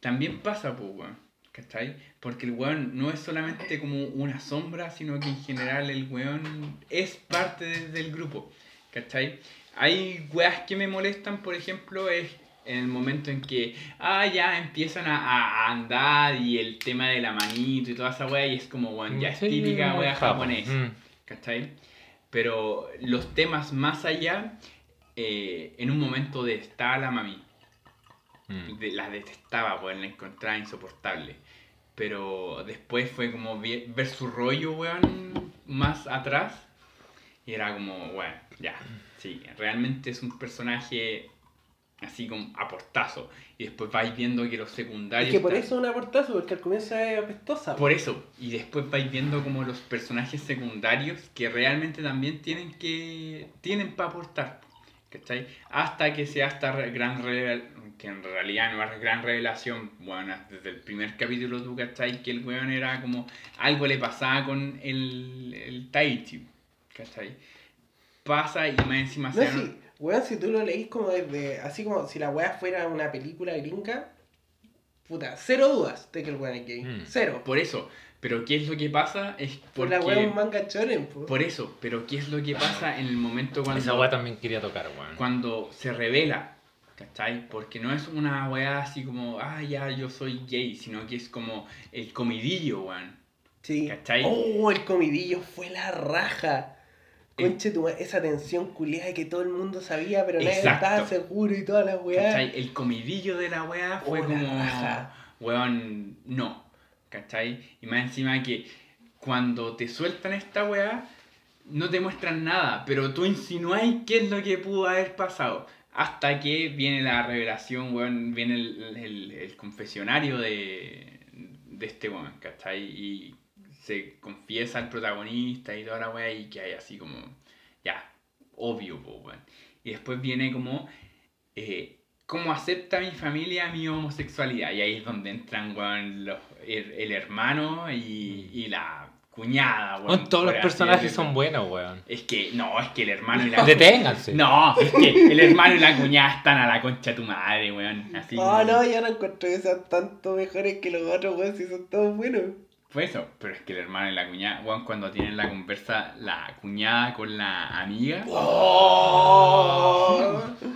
también pasa, pues, weón. ¿Cachai? Porque el weón no es solamente como una sombra, sino que en general el weón es parte de- del grupo. ¿Cachai? Hay weas que me molestan, por ejemplo, es en el momento en que, ah, ya empiezan a, a- andar y el tema de la manito y toda esa wea, y es como, weón, ya es Sí, típica japo. japonesa. Mm. ¿cachai? Pero los temas más allá, eh, en un momento detestaba a la mami. Mm. De- la detestaba, pues la encontraba insoportable. Pero después fue como ver su rollo, weón, más atrás. Y era como, bueno, ya, sí, realmente es un personaje así como a portazo. Y después vais viendo que los secundarios... Es que por están- eso es una portazo, porque al comienzo es apestosa. por eso, y después vais viendo como los personajes secundarios que realmente también tienen que tienen para aportar, ¿cachai? Hasta que sea esta gran revelación, que en realidad no es gran revelación, bueno, desde el primer capítulo tú, ¿cachai? Que el weón era como, algo le pasaba con el, el Taichi, ¿cachai? Pasa y más encima No, se sí, weón, si tú lo leís como desde. Así como si la weá fuera una película gringa. Puta, cero dudas de que el weón es gay. Mm. Cero. Por eso, pero ¿qué es lo que pasa? Es Por porque... la weá es un manga chonen, po. Por eso, pero ¿qué es lo que pasa en el momento cuando... Esa weá también quería tocar, weón. cuando se revela, ¿cachai? Porque no es una weá así como, ah, ya, yo soy gay, sino que es como el comidillo, weón. Sí. ¿Cachai? Oh, el comidillo fue la raja. Conche tu esa tensión culiada que todo el mundo sabía, pero nadie Exacto. estaba seguro y toda la weá. ¿Cachai? El comidillo de la weá fue Oh, como, weón, no, ¿cachai? Y más encima que cuando te sueltan esta weá, no te muestran nada, pero tú insinúas qué es lo que pudo haber pasado. Hasta que viene la revelación, weón, viene el, el- el confesionario de, de este weón, ¿cachai? Y se confiesa al protagonista y toda la weá y que hay así como, ya, obvio, po, weón. Y después viene como, eh, ¿cómo acepta mi familia mi homosexualidad? Y ahí es donde entran, weón, los- el, el hermano y, y la cuñada, weón. Weón, todos los personajes decirlo. son buenos, weón. Es que, no, es que el hermano y la Deténganse. No, es que el hermano y la cuñada están a la concha de tu madre, weón. Así. Oh, no, yo no encuentro que sean tanto mejores que los otros, weón, si son todos buenos. Fue eso, pero es que el hermano y la cuñada, weón, cuando tienen la conversa, la cuñada con la amiga. Oh.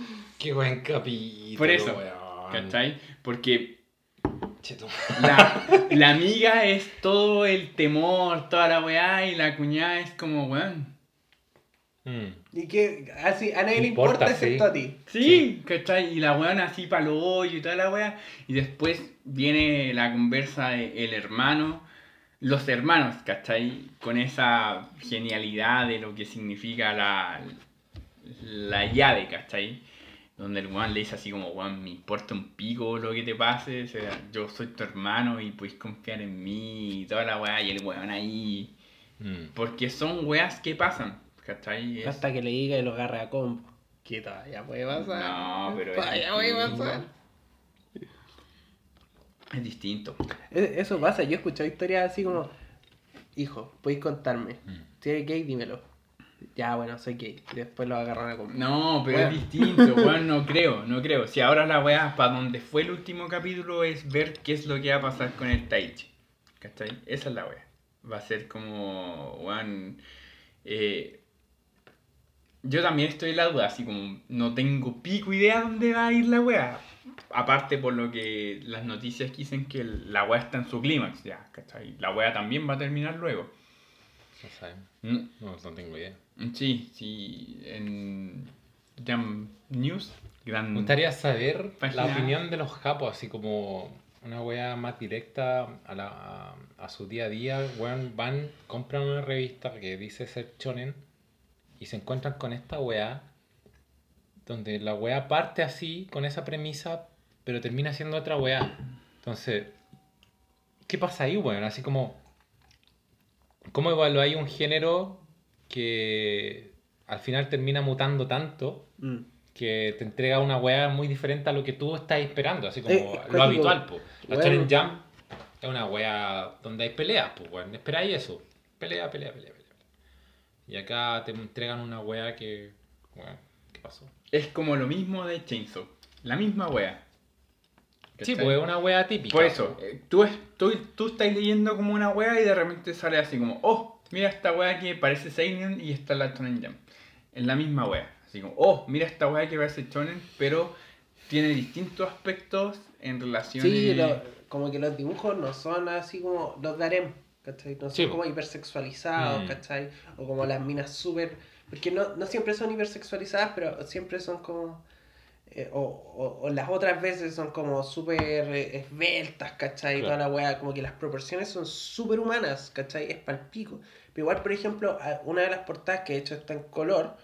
Qué buen capítulo, Por eso, weón. ¿Cachai? Porque la, la amiga es todo el temor, toda la weá, y la cuñada es como, weón. Mm. Y que así a nadie le Importa, importa excepto sí. a ti. Sí, ¿cachai? Y la weón así para lo hoyo y toda la weá. Y después viene la conversa de el hermano, los hermanos, ¿cachai? Con esa genialidad de lo que significa la, la llave, ¿cachai? Donde el weón le dice así como, weón, me importa un pico lo que te pase, o sea, yo soy tu hermano y puedes confiar en mí y toda la weá, y el weón ahí. Mm. Porque son weas que pasan, ¿cachai? Es- Hasta que le diga y lo agarre a combo. Que todavía puede pasar. No, pero Todavía puede pasar. Es distinto. E- Eso pasa, yo he escuchado historias así como, hijo, podéis contarme. Mm. Si eres gay, dímelo. Ya, bueno, soy gay. Después lo agarran a combo. No, pero Bueno. es distinto, weón, no creo, no creo. Si ahora la weá, para donde fue el último capítulo, es ver qué es lo que va a pasar con el Taichi. ¿Cachai? Esa es la weá. Va a ser como, weón. eh, yo también estoy en la duda, así como no tengo pico idea dónde va a ir la weá. Aparte por lo que las noticias dicen que la weá está en su clímax ya, ¿cachai? La weá también va a terminar luego. No No, no tengo idea. Sí, sí, en Jam News, gran... Me gustaría saber Página- la opinión de los japos, así como una wea más directa a, la, a, a su día a día. Weón, van, compran una revista que dice ser chonen y se encuentran con esta wea donde la wea parte así, con esa premisa, pero termina siendo otra wea. Entonces, ¿qué pasa ahí, weón? Así como, ¿cómo evaluáis un género que al final termina mutando tanto? Mm. que te entrega una weá muy diferente a lo que tú estás esperando, así como Eh, lo habitual, pues. La Bueno. Challenge Jam es una weá donde hay peleas, pues, weón. Esperáis eso. Pelea, pelea, pelea, pelea. Y acá te entregan una weá que. Weón, ¿qué pasó? Es como lo mismo de Chainsaw, la misma wea. Sí, pues es una wea típica. Por eso, eh, tú, es- tú, tú estás leyendo como una wea y de repente sale así como, oh, mira esta wea que parece Seinen y está la Shonen Jump. Es la misma wea. Así como, oh, mira esta wea que parece Shonen, pero tiene distintos aspectos en relación Sí, lo- como que los dibujos no son así como los de harem, ¿cachai? No son Sí. como hipersexualizados, Mm. ¿cachai? O como las minas súper... Porque no, no siempre son hipersexualizadas, pero siempre son como... eh, o, o- o las otras veces son como súper eh, esbeltas, ¿cachai? Claro. Toda la wea, como que las proporciones son súper humanas, ¿cachai? Es palpico. Pero igual, por ejemplo, una de las portadas que de hecho está en color,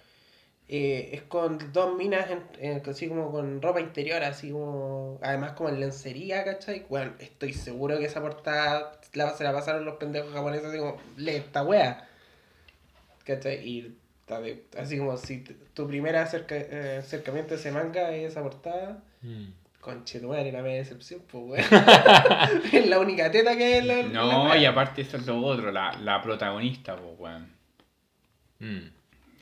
eh, es con dos minas, en- en- así como con ropa interior, así como, además como en lencería, ¿cachai? Bueno, estoy seguro que esa portada la, se la pasaron los pendejos japoneses así como, lee esta wea, ¿cachai? Y así como si tu primer acerca- eh, acercamiento a ese manga es esa portada, Mm. conche tu madre, la media decepción, pues weón. es la única teta que es la... No, y aparte eso es lo otro, la, la protagonista, pues, weón. Mm.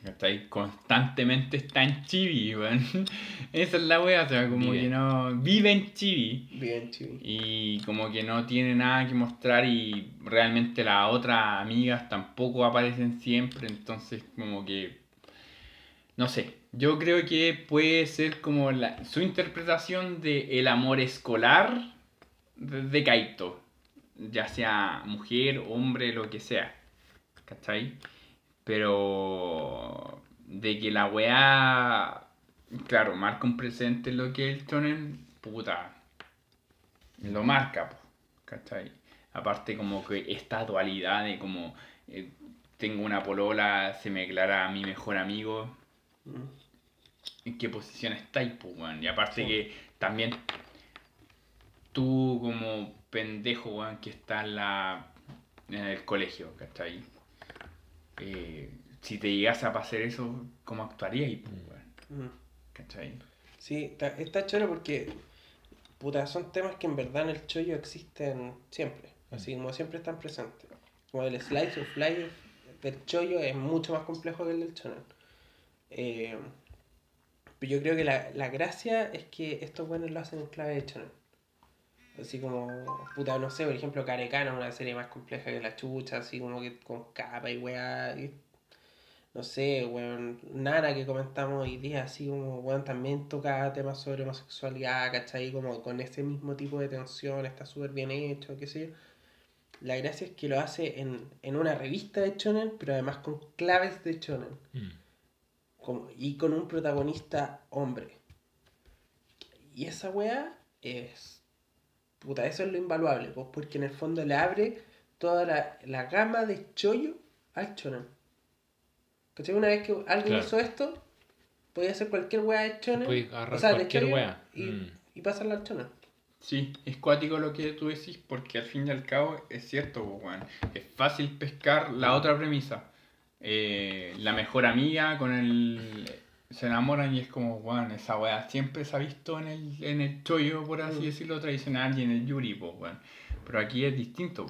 ¿Cachai? Constantemente está en chibi, weón. Esa es la wea, o sea, como Vive. que no... Vive en chibi. Bien, chivi. Y como que no tiene nada que mostrar y realmente las otras amigas tampoco aparecen siempre, entonces como que... No sé, yo creo que puede ser como la, su interpretación de el amor escolar de, de Kaito, ya sea mujer, hombre, lo que sea, ¿cachai? Pero de que la weá, claro, marca un presente en lo que es el shonen, puta, lo marca, po, ¿cachai? Aparte como que esta dualidad de como eh, tengo una polola, se me declara a mi mejor amigo, Mm. en qué posición estáis, pues, weón. Y aparte Sí. que también tú como pendejo, weón, que está en, la, en el colegio, ¿cachai? Eh, si te llegas a pasar eso, ¿cómo actuarías? Pues, weón? Mm. ¿Cachai? Sí, está, está choro porque puta, son temas que en verdad en el chollo existen siempre, así como siempre están presentes. Como el slice of life del chollo es mucho más complejo que el del shonen. Eh, pero yo creo que la, la gracia es que estos buenos lo hacen en clave de shonen. Así como, puta, no sé, por ejemplo, Carecana, una serie más compleja que la chucha, así como que con capa y weá. y- no sé, weón, Nana que comentamos hoy día, así como, weón, también toca temas sobre homosexualidad, ¿cachai? Como con ese mismo tipo de tensión, está súper bien hecho, qué sé yo. La gracia es que lo hace en, en una revista de Shonen, pero además con claves de Shonen. Mm. Como, y con un protagonista hombre. Y esa weá es. Puta, eso es lo invaluable, pues, porque en el fondo le abre toda la, la gama de chollo al shonen. ¿Cachai? Una vez que alguien Claro. hizo esto, podía hacer cualquier weá de agarrar o sea, cualquier. Y, Mm. y pasarla al shonen. Sí, es cuático lo que tú decís, porque al fin y al cabo es cierto, pues, weón. Es fácil pescar la otra premisa. Eh, la mejor amiga con el... Se enamoran y es como, weón, esa weá siempre se ha visto en el, en el chollo, por así Mm. decirlo, tradicional y en el yuri, pues, weón. Pero aquí es distinto,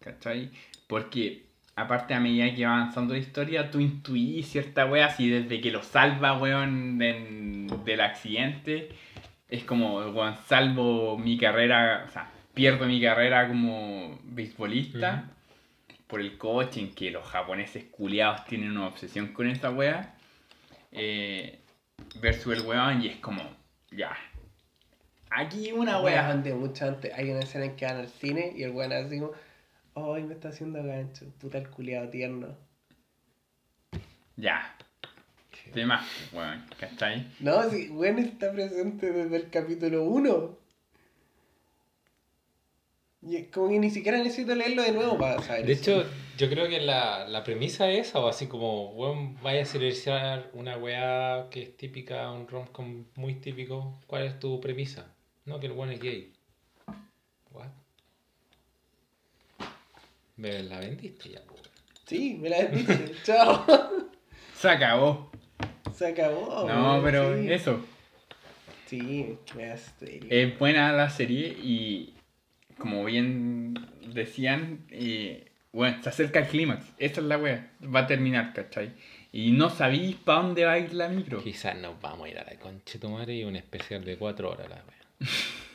¿cachai? Porque aparte a medida que va avanzando la historia, tú intuís cierta weá, así desde que lo salva, weón, en- del accidente es como, weón, salvo mi carrera, o sea, pierdo mi carrera como beisbolista por el coche, en que los japoneses culiados tienen una obsesión con esa wea, eh, versus el weón, y es como, ya, aquí una wea. De mucho antes. Hay una escena en que van al cine y el weón así como, ay, me está haciendo gancho. Puta el culiado tierno. Ya. Tema, weón, ¿cachai? No, si weón está presente desde el capítulo 1. Y es como que ni siquiera necesito leerlo de nuevo para saber. De eso. hecho, yo creo que la, la premisa es esa, o así como, weón, vaya a seleccionar una weá que es típica, un romcom muy típico. ¿Cuál es tu premisa? No, que el weón es gay. What? Me la vendiste ya, pues. Sí, me la dicho. Chao. Se acabó. Se acabó. no, pero sí. eso. Sí, me. Es buena la serie y como bien decían, eh, bueno, se acerca el clímax. Esa es la wea. Va a terminar, ¿cachai? Y no sabéis para dónde va a ir la micro. Quizás nos vamos a ir a la concha de tu madre y un especial de cuatro horas, la weá.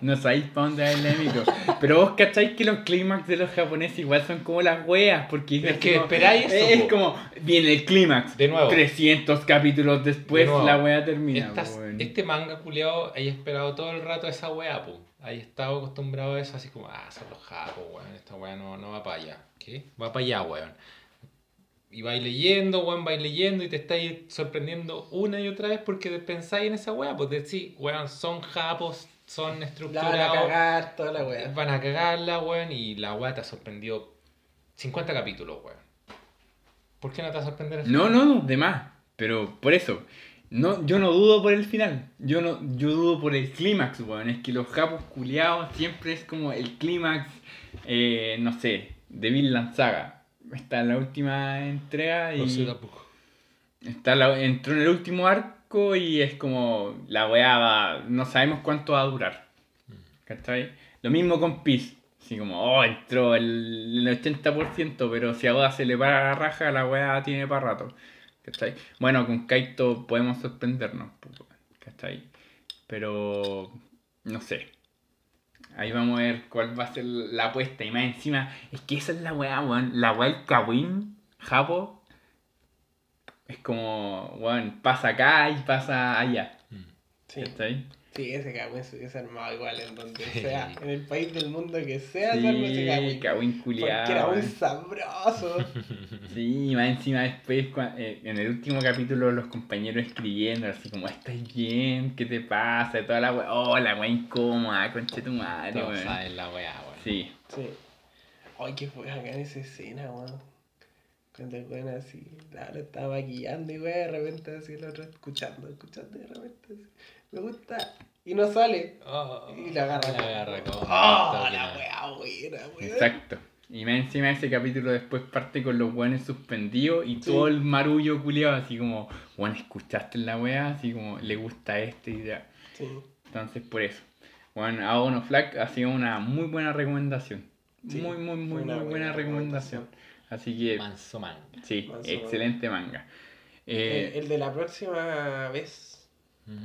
No sabéis para dónde va el micro. Pero vos cacháis que los clímax de los japoneses igual son como las weas. Porque Es así que como- esperáis eso, Es po. como, viene el clímax. De nuevo. 300 capítulos después De la wea termina. Estas- po, weón. este manga culiado, hay esperado todo el rato esa weá, po. Hay estado acostumbrado a eso, así como, ah, son los japos, weón. Esta weá no, no va para allá. ¿Qué? Va para allá, weón. Y vais leyendo, weón, vais leyendo y te estáis sorprendiendo una y otra vez porque pensáis en esa weá. Pues decís, weón, son japos, son La van a estructurados. cagar toda la wea. Van a cagarla, weón, y la weá te ha sorprendido 50 capítulos, weón. ¿Por qué no te va a sorprender el no, no, de más. Pero por eso. No, yo no dudo por el final. Yo no, yo dudo por el clímax, weón. Es que los japos culiados siempre es como el clímax, eh, no sé, de Vinland Saga. Está en la última entrega y. No sé tampoco. Está la- entró en el último arco y es como la weá va, no sabemos cuánto va a durar. ¿Cachai? Lo mismo con Peace. Así como, oh, entró el, el 80%, pero si a se le para la raja, la weá tiene para rato. ¿Cachai? Bueno, con Kaito podemos sorprendernos. pues, ¿Cachai? Pero, no sé. Ahí vamos a ver cuál va a ser la apuesta. Y más encima, es que esa es la weá, weón. La weá del Kawin, Japo, es como, weón, pasa acá y pasa allá. Sí. ¿Cachai? Sí, ese cagüín se hubiese armado igual en donde Sí. sea, en el país del mundo que sea, se arma ese Sí, cagüín. Porque era muy sabroso. Sí, más encima después, eh, en el último capítulo, los compañeros escribiendo, así como, ¿estás bien? ¿Qué te pasa? Y toda la weá, oh, la weá incómoda, conche tu madre, weón. la weá, weón. Sí, Sí. Ay, qué fue acá en esa escena, weón. Cuando el weón así, claro, estaba maquillando y weón, de repente así el otro escuchando, escuchando y de repente así, me gusta. Y no sale. Oh, Y la agarra. La agarra como. ¡Oh, la weá buena, weón! exacto. Y más encima ese capítulo después parte con los weones suspendidos y Sí. todo el marullo culiado, así como, weón, ¿escuchaste la weá? Así como, le gusta este y ya. Sí. Entonces, por eso. Bueno, Aono Flag ha sido una muy buena recomendación. Sí, muy, muy, muy, muy buena buena recomendación. Así que, Manso manga. sí, Manso excelente manga. Eh, El, el de la próxima vez,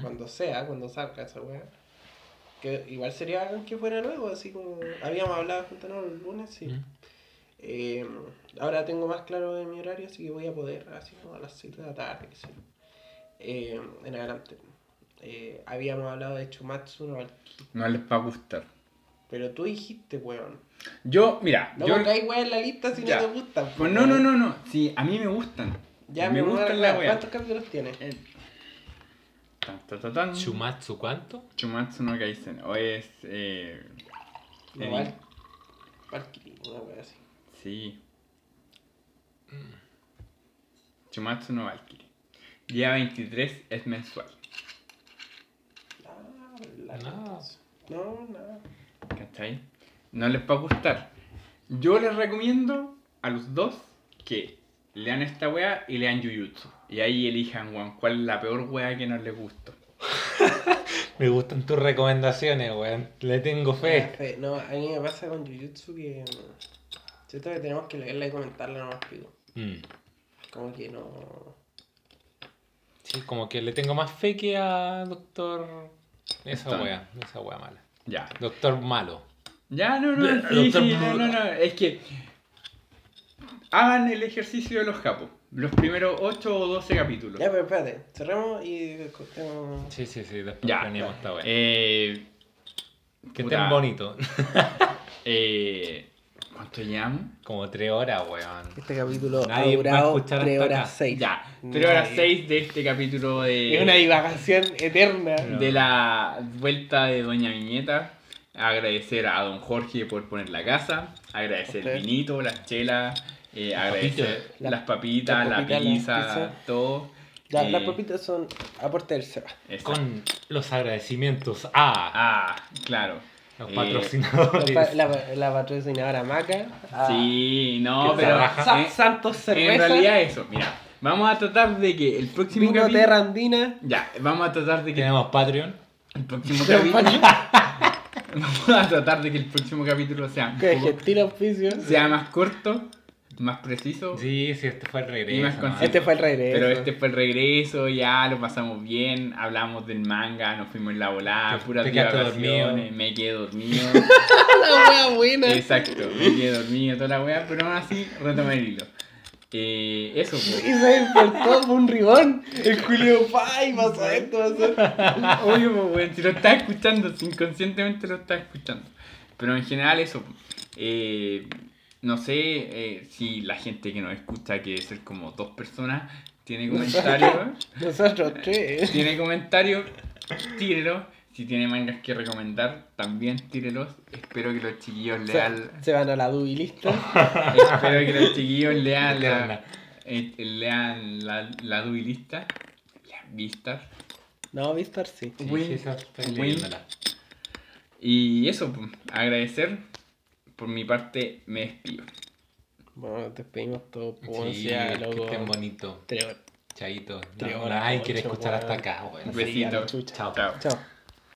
cuando sea, cuando salga esa weá. Que igual sería que fuera nuevo, así como habíamos hablado juntos ¿no? el lunes, sí. Eh, ahora tengo más claro de mi horario, así que voy a poder, así como a las 7 de la tarde, que sé yo. Eh, en adelante. Eh, habíamos hablado de Chumatsu no no les va a gustar. pero tú dijiste, weón. Yo, mira, No yo. pongáis weón en la lista si Ya. no te gustan. Pues no, no, no, no. Sí, a mí me gustan. Ya me gustan la wea. ¿Cuántos capítulos tiene? Tan, tan, tan, tan. Chumatsu, ¿cuánto? Chumatsu no Kaisen. O es. Eh, No, el- una wea así. Sí. Chumatsu no Valkyrie. Día 23 es mensual. Ah, la No. entonces. No, nada. ¿Cachai? No les va a gustar. Yo les recomiendo a los dos que lean esta wea y lean Jujutsu. Y ahí elijan, weón, cuál es la peor wea que no les gustó. Me gustan tus recomendaciones, weón. Le tengo fe. No, a mí me pasa con Jujutsu que. mm, Siento que tenemos que leerla y comentarla nomás, pico. Mm. Como que no. Sí, como que le tengo más fe que a Doctor. Esa wea, esa wea mala. Ya. Doctor malo. Ya, no, no, sí, sí, no, no, no. Es que hagan el ejercicio de los japos. Los primeros 8 o 12 capítulos. Ya, pero espérate, cerremos y cortemos. Sí, sí, sí, después Ya. planeamos esta wea. Eh, que puta. estén bonitos. eh, ¿Cuánto llevamos? Como tres horas, weón. Este capítulo Nadie ha va a durado escuchar 3 hasta horas acá. 6. Ya, 3 horas Nadie. 6 de este capítulo de... Es una divagación eterna. De la vuelta de Doña Viñeta. Agradecer a Don Jorge por poner la casa. Agradecer el Ok. vinito, las chelas. eh, agradecer papitas. La- las papitas, las la pizza, pizza. todo. Ya, Eh, las papitas son aporte del Seba. Con los agradecimientos a Ah, claro. los Eh, patrocinadores. La, pa- la, la patrocinadora Maca. a- Sí, no, pero Sa- Santos Cerveza. en realidad eso, mira, vamos a tratar de que el próximo Vino capítulo... Terra Andina. Ya, vamos a tratar de que Tenemos Patreon. el próximo capítulo... vamos a tratar de que el próximo capítulo sea, un Que poco- gentil auspicio. sea más corto más preciso. Sí, sí, este fue el regreso. Y más ¿no? Este fue el regreso. Pero este fue el regreso, ya lo pasamos bien, hablamos del manga, nos fuimos en la volada, Te- puras te dormido. me quedé dormido. la wea buena. Exacto, me quedé dormido toda la weá, pero aún así retomé el hilo. Eh, eso, Y pues. se despertó fue un ribón. El Julio, ¡ay! Pasó esto, pasó. Obvio, pues, weón, si lo estás escuchando, si inconscientemente lo estás escuchando. Pero en general eso, eh, no sé eh, si la gente que nos escucha, que ser como dos personas, tiene comentarios, Nosotros tres. tiene comentarios, tírelos. Si tiene mangas que recomendar, también tírelos. Espero que los chiquillos lean, se van a la dubilista. espero que los chiquillos lean la, eh, lean la, la duilista, la Vistar. No, Vistar sí. Sí, Win. sí, Win. Y eso, pues, agradecer. Por mi parte, me despido. Bueno, te pedimos todo. Pues, Sí, ya, que estén bonitos. Tres horas. Chaito. Tres horas, Ay, quiere escuchar hasta acá, weón. Besito. Chao. Chao. Chao.